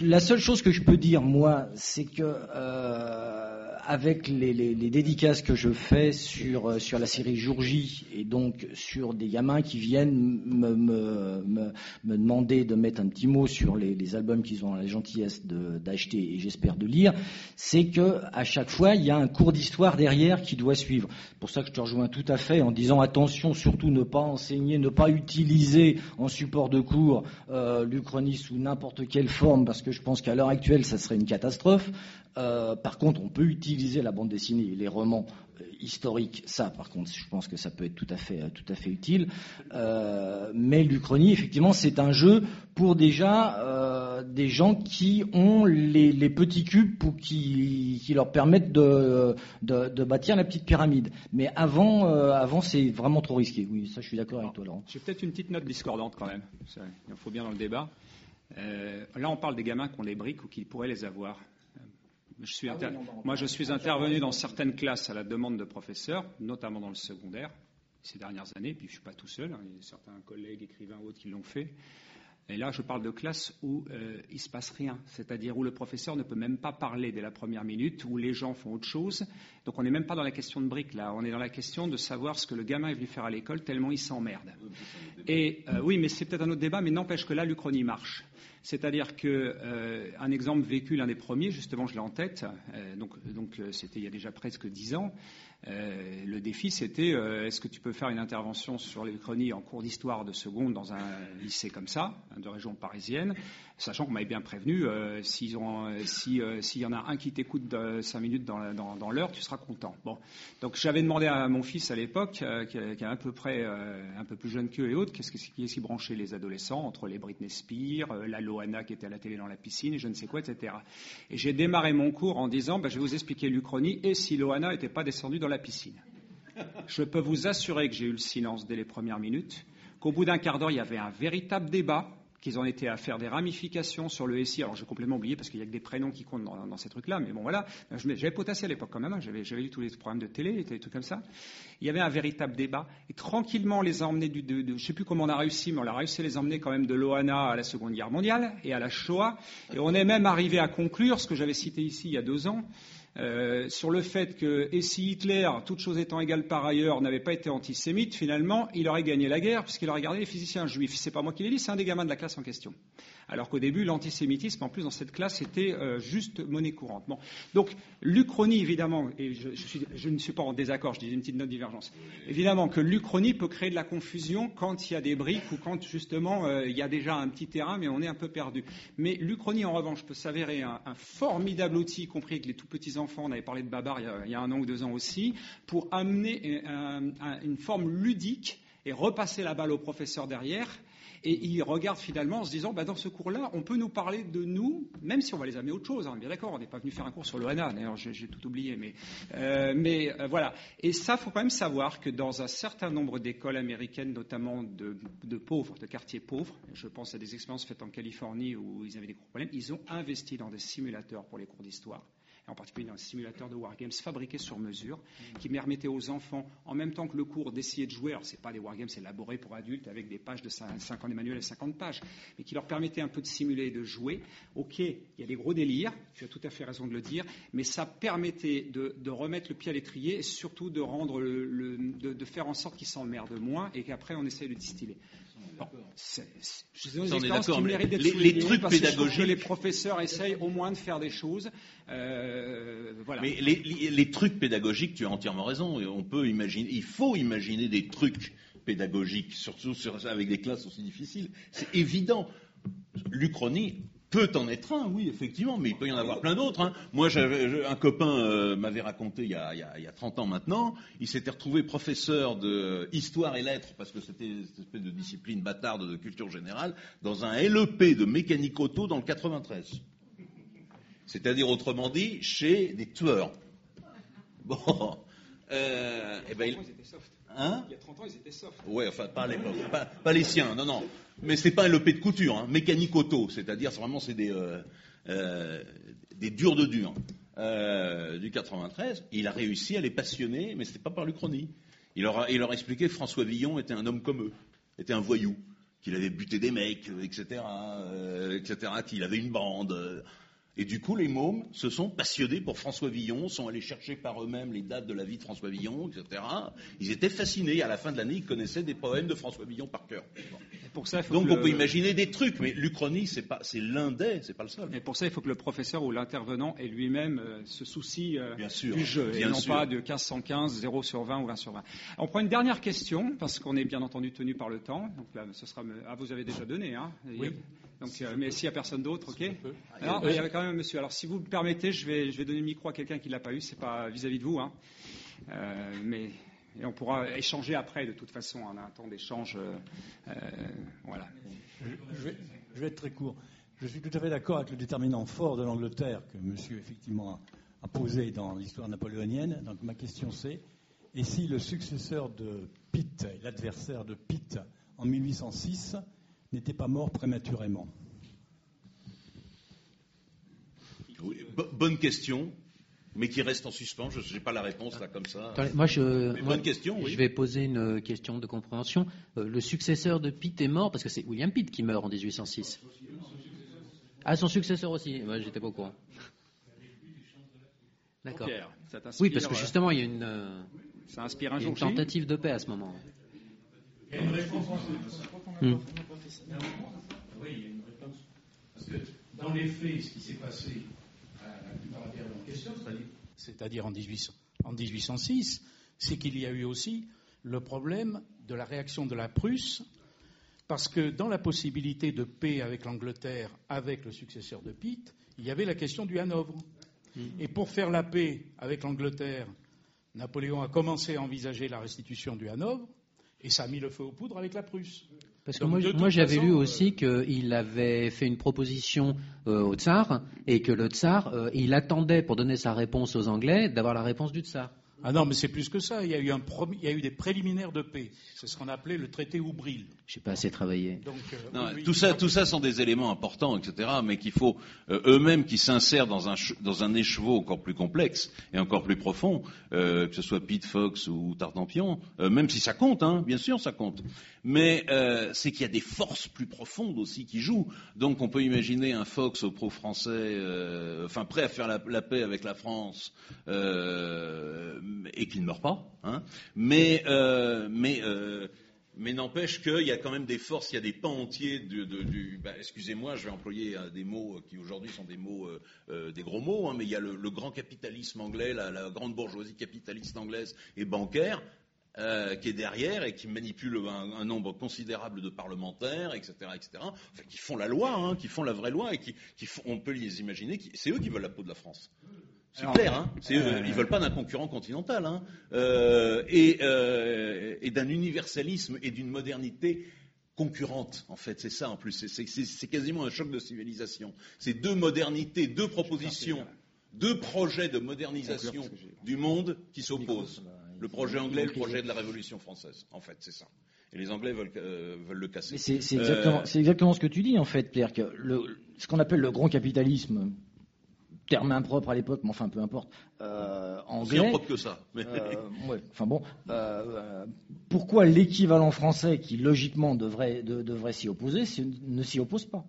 La seule chose que je peux dire, moi, c'est que euh, avec les, les, les, dédicaces que je fais sur, sur la série Jour J et donc sur des gamins qui viennent me, me, me, me demander de mettre un petit mot sur les, les albums qu'ils ont la gentillesse d'acheter et j'espère de lire, c'est que à chaque fois il y a un cours d'histoire derrière qui doit suivre. C'est pour ça que je te rejoins tout à fait en disant attention surtout ne pas enseigner, ne pas utiliser en support de cours euh, l'Uchronie sous n'importe quelle forme parce que je pense qu'à l'heure actuelle ça serait une catastrophe. Euh, par contre, on peut utiliser la bande dessinée, les romans euh, historiques. Ça, par contre, je pense que ça peut être tout à fait, tout à fait utile. Euh, mais l'Uchronie, effectivement, c'est un jeu pour déjà euh, des gens qui ont les, les petits cubes pour qui, leur permettent de, bâtir la petite pyramide. Mais avant, euh, avant c'est vraiment trop risqué. Oui, ça, je suis d'accord avec toi, Laurent. J'ai peut-être une petite note discordante quand même. Il faut bien dans le débat. Euh, là, on parle des gamins qui ont des briques ou qui pourraient les avoir. Je suis ah oui, non, Moi, je suis intervenu dans certaines classes à la demande de professeurs, notamment dans le secondaire, ces dernières années, puis je ne suis pas tout seul, hein, il y a certains collègues, écrivains ou autres qui l'ont fait. Et là, je parle de classes où euh, il ne se passe rien, c'est-à-dire où le professeur ne peut même pas parler dès la première minute, où les gens font autre chose. Donc on n'est même pas dans la question de briques, là, on est dans la question de savoir ce que le gamin est venu faire à l'école, tellement il s'emmerde. Et euh, oui, mais c'est peut-être un autre débat, mais n'empêche que là, l'Uchronie marche. C'est-à-dire que euh, un exemple vécu, l'un des premiers, justement, je l'ai en tête. Euh, donc, donc c'était il y a déjà presque dix ans. Euh, le défi, c'était euh, est-ce que tu peux faire une intervention sur l'Uchronie en cours d'histoire de seconde dans un lycée comme ça, de région parisienne, sachant qu'on m'avait bien prévenu euh, si, s'il y en a un qui t'écoute cinq minutes dans, l'heure, tu seras content. Bon, donc j'avais demandé à mon fils à l'époque, qui, est à peu près un peu plus jeune qu'eux et autres, qu'est-ce qui, qui branchait les adolescents entre les Britney Spears, la Loana qui était à la télé dans la piscine et je ne sais quoi, etc. Et j'ai démarré mon cours en disant, bah, je vais vous expliquer l'Uchronie et si Loana n'était pas descendue dans la piscine. Je peux vous assurer que j'ai eu le silence dès les premières minutes, qu'au bout d'un quart d'heure, il y avait un véritable débat, qu'ils en étaient à faire des ramifications sur le SI. Alors j'ai complètement oublié parce qu'il n'y a que des prénoms qui comptent dans, ces trucs-là, mais bon voilà, j'avais potassé à l'époque quand même, hein. j'avais, j'avais lu tous les programmes de télé, des trucs comme ça. Il y avait un véritable débat, et tranquillement on les a emmenés du, de, de, je sais plus comment on a réussi, mais on a réussi à les emmener quand même de l'Ohana à la Seconde Guerre mondiale et à la Shoah, et on est même arrivé à conclure ce que j'avais cité ici il y a deux ans, euh, sur le fait que, et si Hitler, toutes choses étant égales par ailleurs, n'avait pas été antisémite, finalement, il aurait gagné la guerre puisqu'il aurait gardé les physiciens juifs. C'est pas moi qui l'ai dit, c'est un des gamins de la classe en question. Alors qu'au début, l'antisémitisme, en plus, dans cette classe, était euh, juste monnaie courante. Donc, l'Uchronie, évidemment, et je, ne suis pas en désaccord, je dis une petite note de divergence, évidemment que l'Uchronie peut créer de la confusion quand il y a des briques ou quand, justement, euh, il y a déjà un petit terrain, mais on est un peu perdu. Mais l'Uchronie, en revanche, peut s'avérer un, formidable outil, y compris avec les tout petits enfants, on avait parlé de Babar il y a, un an ou deux ans aussi, pour amener un- une forme ludique et repasser la balle au professeur derrière. Et ils regardent finalement en se disant, bah, dans ce cours-là, on peut nous parler de nous, même si on va les amener autre chose. hein. bien d'accord, on n'est pas venu faire un cours sur le d'ailleurs j'ai tout oublié. Mais, euh, euh, voilà. Et ça, faut quand même savoir que dans un certain nombre d'écoles américaines, notamment de, de pauvres, de quartiers pauvres, je pense à des expériences faites en Californie où ils avaient des gros problèmes, ils ont investi dans des simulateurs pour les cours d'histoire en particulier dans un simulateur de wargames fabriqué sur mesure, qui permettait aux enfants, en même temps que le cours, d'essayer de jouer. Alors, ce pas des wargames élaborés pour adultes avec des pages de 50 manuels et 50 pages, mais qui leur permettait un peu de simuler et de jouer. Ok, il y a des gros délires, tu as tout à fait raison de le dire, mais ça permettait de, remettre le pied à l'étrier et surtout de, de faire en sorte qu'ils s'emmerdent moins et qu'après on essaye de distiller. Bon, c'est- des expériences qui méritent d'être les- les soulignées trucs parce pédagogiques- que les professeurs essayent au moins de faire des choses. Euh, voilà. Mais les, les- les trucs pédagogiques, tu as entièrement raison. On peut imaginer, il faut imaginer des trucs pédagogiques, surtout sur- avec des classes aussi difficiles. C'est évident. L'Uchronie peut en être un, oui, effectivement, mais il peut y en avoir plein d'autres. hein. Moi, un copain euh, m'avait raconté il y, a, il y a- il y a 30 ans maintenant, il s'était retrouvé professeur de histoire et lettres, parce que c'était cette espèce de discipline bâtarde de culture générale, dans un LEP de mécanique auto dans le 93. C'est-à-dire, autrement dit, chez des tueurs. Bon. Euh, eh ben, il-. Hein Il y a 30 ans, ils étaient soft. Ouais, enfin, pas à l'époque, pas, pas les siens, non, non. Mais c'est pas un LEP de couture, hein, mécanique auto, c'est-à-dire, c'est vraiment, c'est des, euh, euh, des durs de durs. Euh, du 93, il a réussi à les passionner, mais c'était pas par l'Uchronie. Il leur, a, il leur a expliqué que François Villon était un homme comme eux, était un voyou, qu'il avait buté des mecs, etc., etc., qu'il avait une bande. Euh. Et du coup, les mômes se sont passionnés pour François Villon, sont allés chercher par eux-mêmes les dates de la vie de François Villon, etc. Ils étaient fascinés. À la fin de l'année, ils connaissaient des poèmes de François Villon par cœur. Bon. Pour ça, il faut Donc on le- peut imaginer des trucs, mais l'Uchronie, c'est pas, c'est l'un des, c'est pas le seul. Et pour ça, il faut que le professeur ou l'intervenant ait lui-même euh, se soucie euh, Bien sûr, du jeu bien et non sûr. pas de 15-115, 0 sur 20 ou 20 sur 20. On prend une dernière question parce qu'on est bien entendu tenu par le temps. Donc là, ce sera. Ah, vous avez déjà donné, hein Oui. Donc, euh, mais s'il n'y a personne d'autre, ok. Alors, il y avait quand même un monsieur. Alors, si vous me permettez, je vais, je vais donner le micro à quelqu'un qui l'a pas eu. C'est pas vis-à-vis de vous, hein. Euh, mais et on pourra échanger après. De toute façon, on a un temps d'échange. euh, euh, voilà. Je, je vais, je vais être très court. Je suis tout à fait d'accord avec le déterminant fort de l'Angleterre que monsieur effectivement a, a posé dans l'histoire napoléonienne. Donc ma question c'est et si le successeur de Pitt, et l'adversaire de Pitt en 1806, n'était pas mort prématurément Oui, bonne question, mais qui reste en suspens. Je n'ai pas la réponse là comme ça. Moi, je, moi, bonne question, oui. je vais poser une question de compréhension. Euh, le successeur de Pitt est mort parce que c'est William Pitt qui meurt en 1806. Ah, son successeur aussi. Moi, j'étais pas au courant. D'accord. Oui, parce que euh, justement, il y a une, euh, Ça inspire un il y a jour une J. tentative de paix à ce moment. Il y a une réponse. Oui, il y a une réponse. Parce que dans les faits, ce qui s'est passé à la- la période en question, c'est-à-dire- c'est-à-dire en, 1800 en 1806, c'est qu'il y a eu aussi le problème de la réaction de la Prusse, parce que dans la possibilité de paix avec l'Angleterre, avec le successeur de Pitt, il y avait la question du Hanovre. Et pour faire la paix avec l'Angleterre, Napoléon a commencé à envisager la restitution du Hanovre, et ça a mis le feu aux poudres avec la Prusse. Parce que Donc, moi, j'avais lu euh, aussi qu'il avait fait une proposition euh, au tsar et que le tsar, euh, il attendait pour donner sa réponse aux Anglais d'avoir la réponse du tsar. Ah non, mais c'est plus que ça. Il y a eu, un promi- il y a eu des préliminaires de paix. C'est ce qu'on appelait le traité Oubril. Je n'ai pas assez travaillé. Donc, euh, Non, oui, oui, tout ça, tout ça sont des éléments importants, etc. Mais qu'il faut euh, eux-mêmes qui s'insèrent dans un dans un écheveau encore plus complexe et encore plus profond, euh, que ce soit Pete Fox ou Tartampion, euh, même si ça compte, hein, bien sûr, ça compte. Mais euh, c'est qu'il y a des forces plus profondes aussi qui jouent. Donc, on peut imaginer un Fox au pro-français, euh, enfin prêt à faire la, la paix avec la France euh, et qui ne meurt pas. Hein, mais euh, mais euh, mais n'empêche qu'il y a quand même des forces, il y a des pans entiers du. bah, Excusez-moi, je vais employer euh, des mots qui aujourd'hui sont des mots, des gros mots, hein, mais il y a le, grand capitalisme anglais, la, grande bourgeoisie capitaliste anglaise et bancaire. qui est derrière et qui manipule un, nombre considérable de parlementaires, etc., etc., enfin, qui font la loi, hein, qui font la vraie loi et qui, on peut les imaginer, c'est eux qui veulent la peau de la France. C'est clair, hein c'est, euh, ils veulent pas d'un concurrent continental, hein euh, et, euh, et d'un universalisme et d'une modernité concurrente, en fait. C'est ça, en plus. C'est quasiment un choc de civilisation. C'est deux modernités, deux propositions, deux projets de modernisation du monde qui s'opposent. Le projet anglais, le projet de la Révolution française. En fait, c'est ça. Et les Anglais veulent, euh, veulent le casser. C'est exactement, exactement, ce que tu dis, en fait, Pierre, que le, ce qu'on appelle le grand capitalisme, terme impropre à l'époque, mais enfin peu importe. Euh, anglais. Impropre que ça. Euh, ouais, enfin bon, euh, pourquoi l'équivalent français, qui logiquement devrait, devrait s'y opposer, ne s'y oppose pas?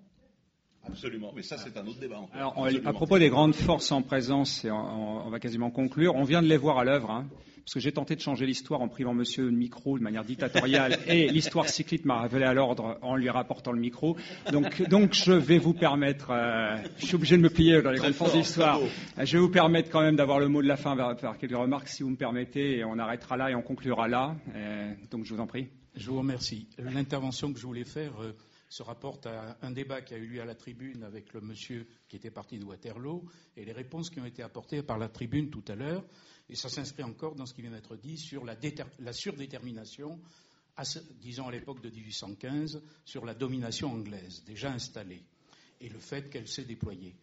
Absolument, mais ça c'est un autre débat. Alors, à propos des grandes forces en présence, et on, va quasiment conclure, on vient de les voir à l'œuvre. Hein parce que j'ai tenté de changer l'histoire en privant monsieur le micro de manière dictatoriale, et l'histoire cycliste m'a révélé à l'ordre en lui rapportant le micro. Donc, donc je vais vous permettre, euh, je suis obligé de me plier dans les grandes forces d'histoire, je vais vous permettre quand même d'avoir le mot de la fin, faire quelques remarques si vous me permettez, et on arrêtera là et on conclura là. Euh, donc je vous en prie. Je vous remercie. L'intervention que je voulais faire euh, se rapporte à un débat qui a eu lieu à la tribune avec le monsieur qui était parti de Waterloo et les réponses qui ont été apportées par la tribune tout à l'heure. Et ça s'inscrit encore dans ce qui vient d'être dit sur la, surdétermination, disons à l'époque de 1815, sur la domination anglaise déjà installée et le fait qu'elle s'est déployée.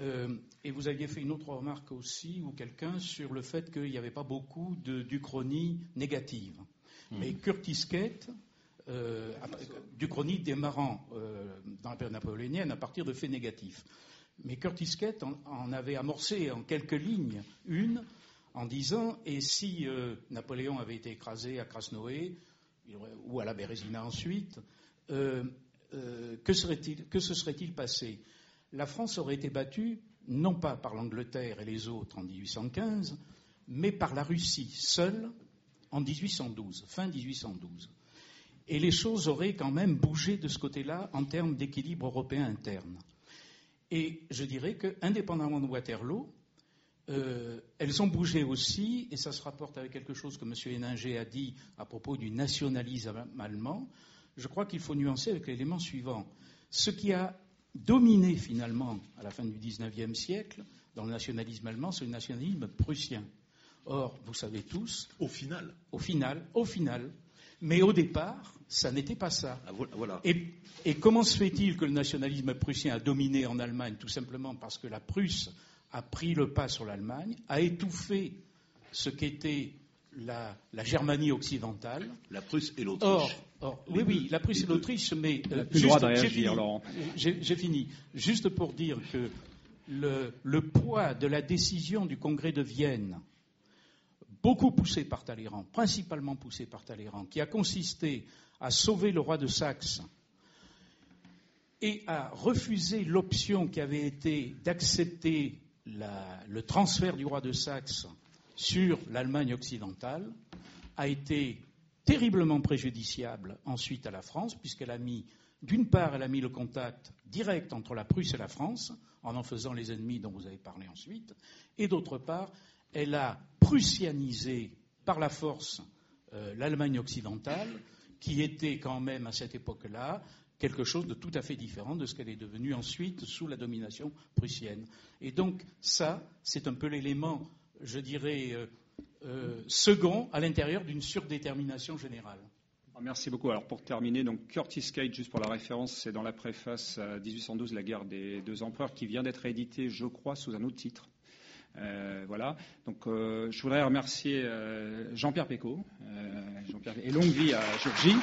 Euh, et vous aviez fait une autre remarque aussi, ou quelqu'un, sur le fait qu'il n'y avait pas beaucoup d'uchronie négative. Mmh. Mais Curtis Kate, euh, d'uchronie démarrant euh, dans la période napoléonienne à partir de faits négatifs. Mais Curtis Kate en, avait amorcé en quelques lignes une en disant et si euh, Napoléon avait été écrasé à Krasnoé ou à la Bérésina ensuite, euh, euh, que, se serait-il passé? La France aurait été battue non pas par l'Angleterre et les autres en 1815, mais par la Russie seule en 1812, fin 1812. Et les choses auraient quand même bougé de ce côté-là en termes d'équilibre européen interne. Et je dirais que, indépendamment de Waterloo, euh, elles ont bougé aussi, et ça se rapporte avec quelque chose que M. Héninger a dit à propos du nationalisme allemand. Je crois qu'il faut nuancer avec l'élément suivant. Ce qui a dominé finalement à la fin du XIXe siècle dans le nationalisme allemand, c'est le nationalisme prussien. Or, vous savez tous. Au final. Au final, au final. Mais au départ, ça n'était pas ça. Ah, voilà. Et, et comment se fait-il que le nationalisme prussien a dominé en Allemagne Tout simplement parce que la Prusse a pris le pas sur l'Allemagne, a étouffé ce qu'était la, Germanie occidentale. La Prusse et l'Autriche. oui, oui, la Prusse et l'Autriche, mais euh, j'ai fini, J'ai fini. Juste pour dire que le, le, poids de la décision du Congrès de Vienne, beaucoup poussé par Talleyrand, principalement poussé par Talleyrand, qui a consisté à sauver le roi de Saxe et à refuser l'option qui avait été d'accepter le transfert du roi de Saxe sur l'Allemagne occidentale a été terriblement préjudiciable ensuite à la France, puisqu'elle a mis, d'une part, elle a mis le contact direct entre la Prusse et la France, en en faisant les ennemis dont vous avez parlé ensuite, et d'autre part, elle a prussianisé par la force euh, l'Allemagne occidentale, qui était quand même à cette époque-là quelque chose de tout à fait différent de ce qu'elle est devenue ensuite sous la domination prussienne. Et donc ça, c'est un peu l'élément, je dirais, euh, euh, second à l'intérieur d'une surdétermination générale. Ah, merci beaucoup. Alors pour terminer, donc Curtis Cage, juste pour la référence, c'est dans la préface à 1812, la guerre des deux empereurs, qui vient d'être édité, je crois, sous un autre titre. Euh, voilà. Donc, je voudrais remercier Jean-Pierre Pécaud, et longue vie à Georgie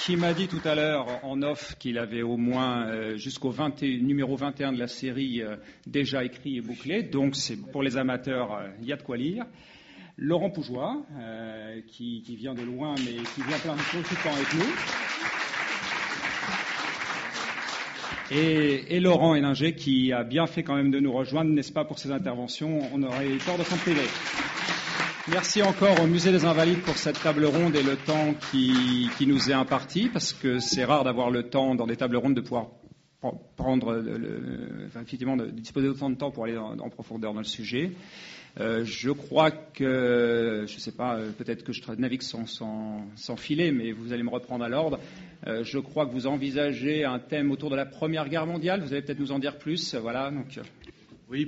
qui, m'a dit tout à l'heure en off qu'il avait au moins euh, jusqu'au numéro 21 de la série euh, déjà écrit et bouclé. Donc c'est pour les amateurs, euh, il y a de quoi lire. Laurent Poujois, qui, vient de loin mais qui vient plein de choses tout le temps avec nous. Et, Laurent Héninger qui a bien fait quand même de nous rejoindre, n'est-ce pas, pour ses interventions? On aurait eu tort de s'en priver. Merci encore au Musée des Invalides pour cette table ronde et le temps qui, nous est imparti, parce que c'est rare d'avoir le temps dans des tables rondes de pouvoir prendre, le, effectivement, de disposer d'autant de temps pour aller en, profondeur dans le sujet. Euh, je crois que, je ne sais pas, euh, peut-être que je navigue sans, sans, sans, filet, mais vous allez me reprendre à l'ordre. Euh, je crois que vous envisagez un thème autour de la Première Guerre mondiale. Vous allez peut-être nous en dire plus. Voilà. Donc.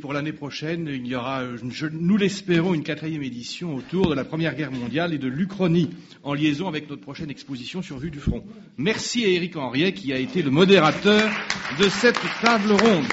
Pour l'année prochaine, il y aura, je, nous l'espérons, une quatrième édition autour de la Première Guerre mondiale et de l'Uchronie, en liaison avec notre prochaine exposition sur Vue du Front. Merci à Éric Henriet qui a été le modérateur de cette table ronde.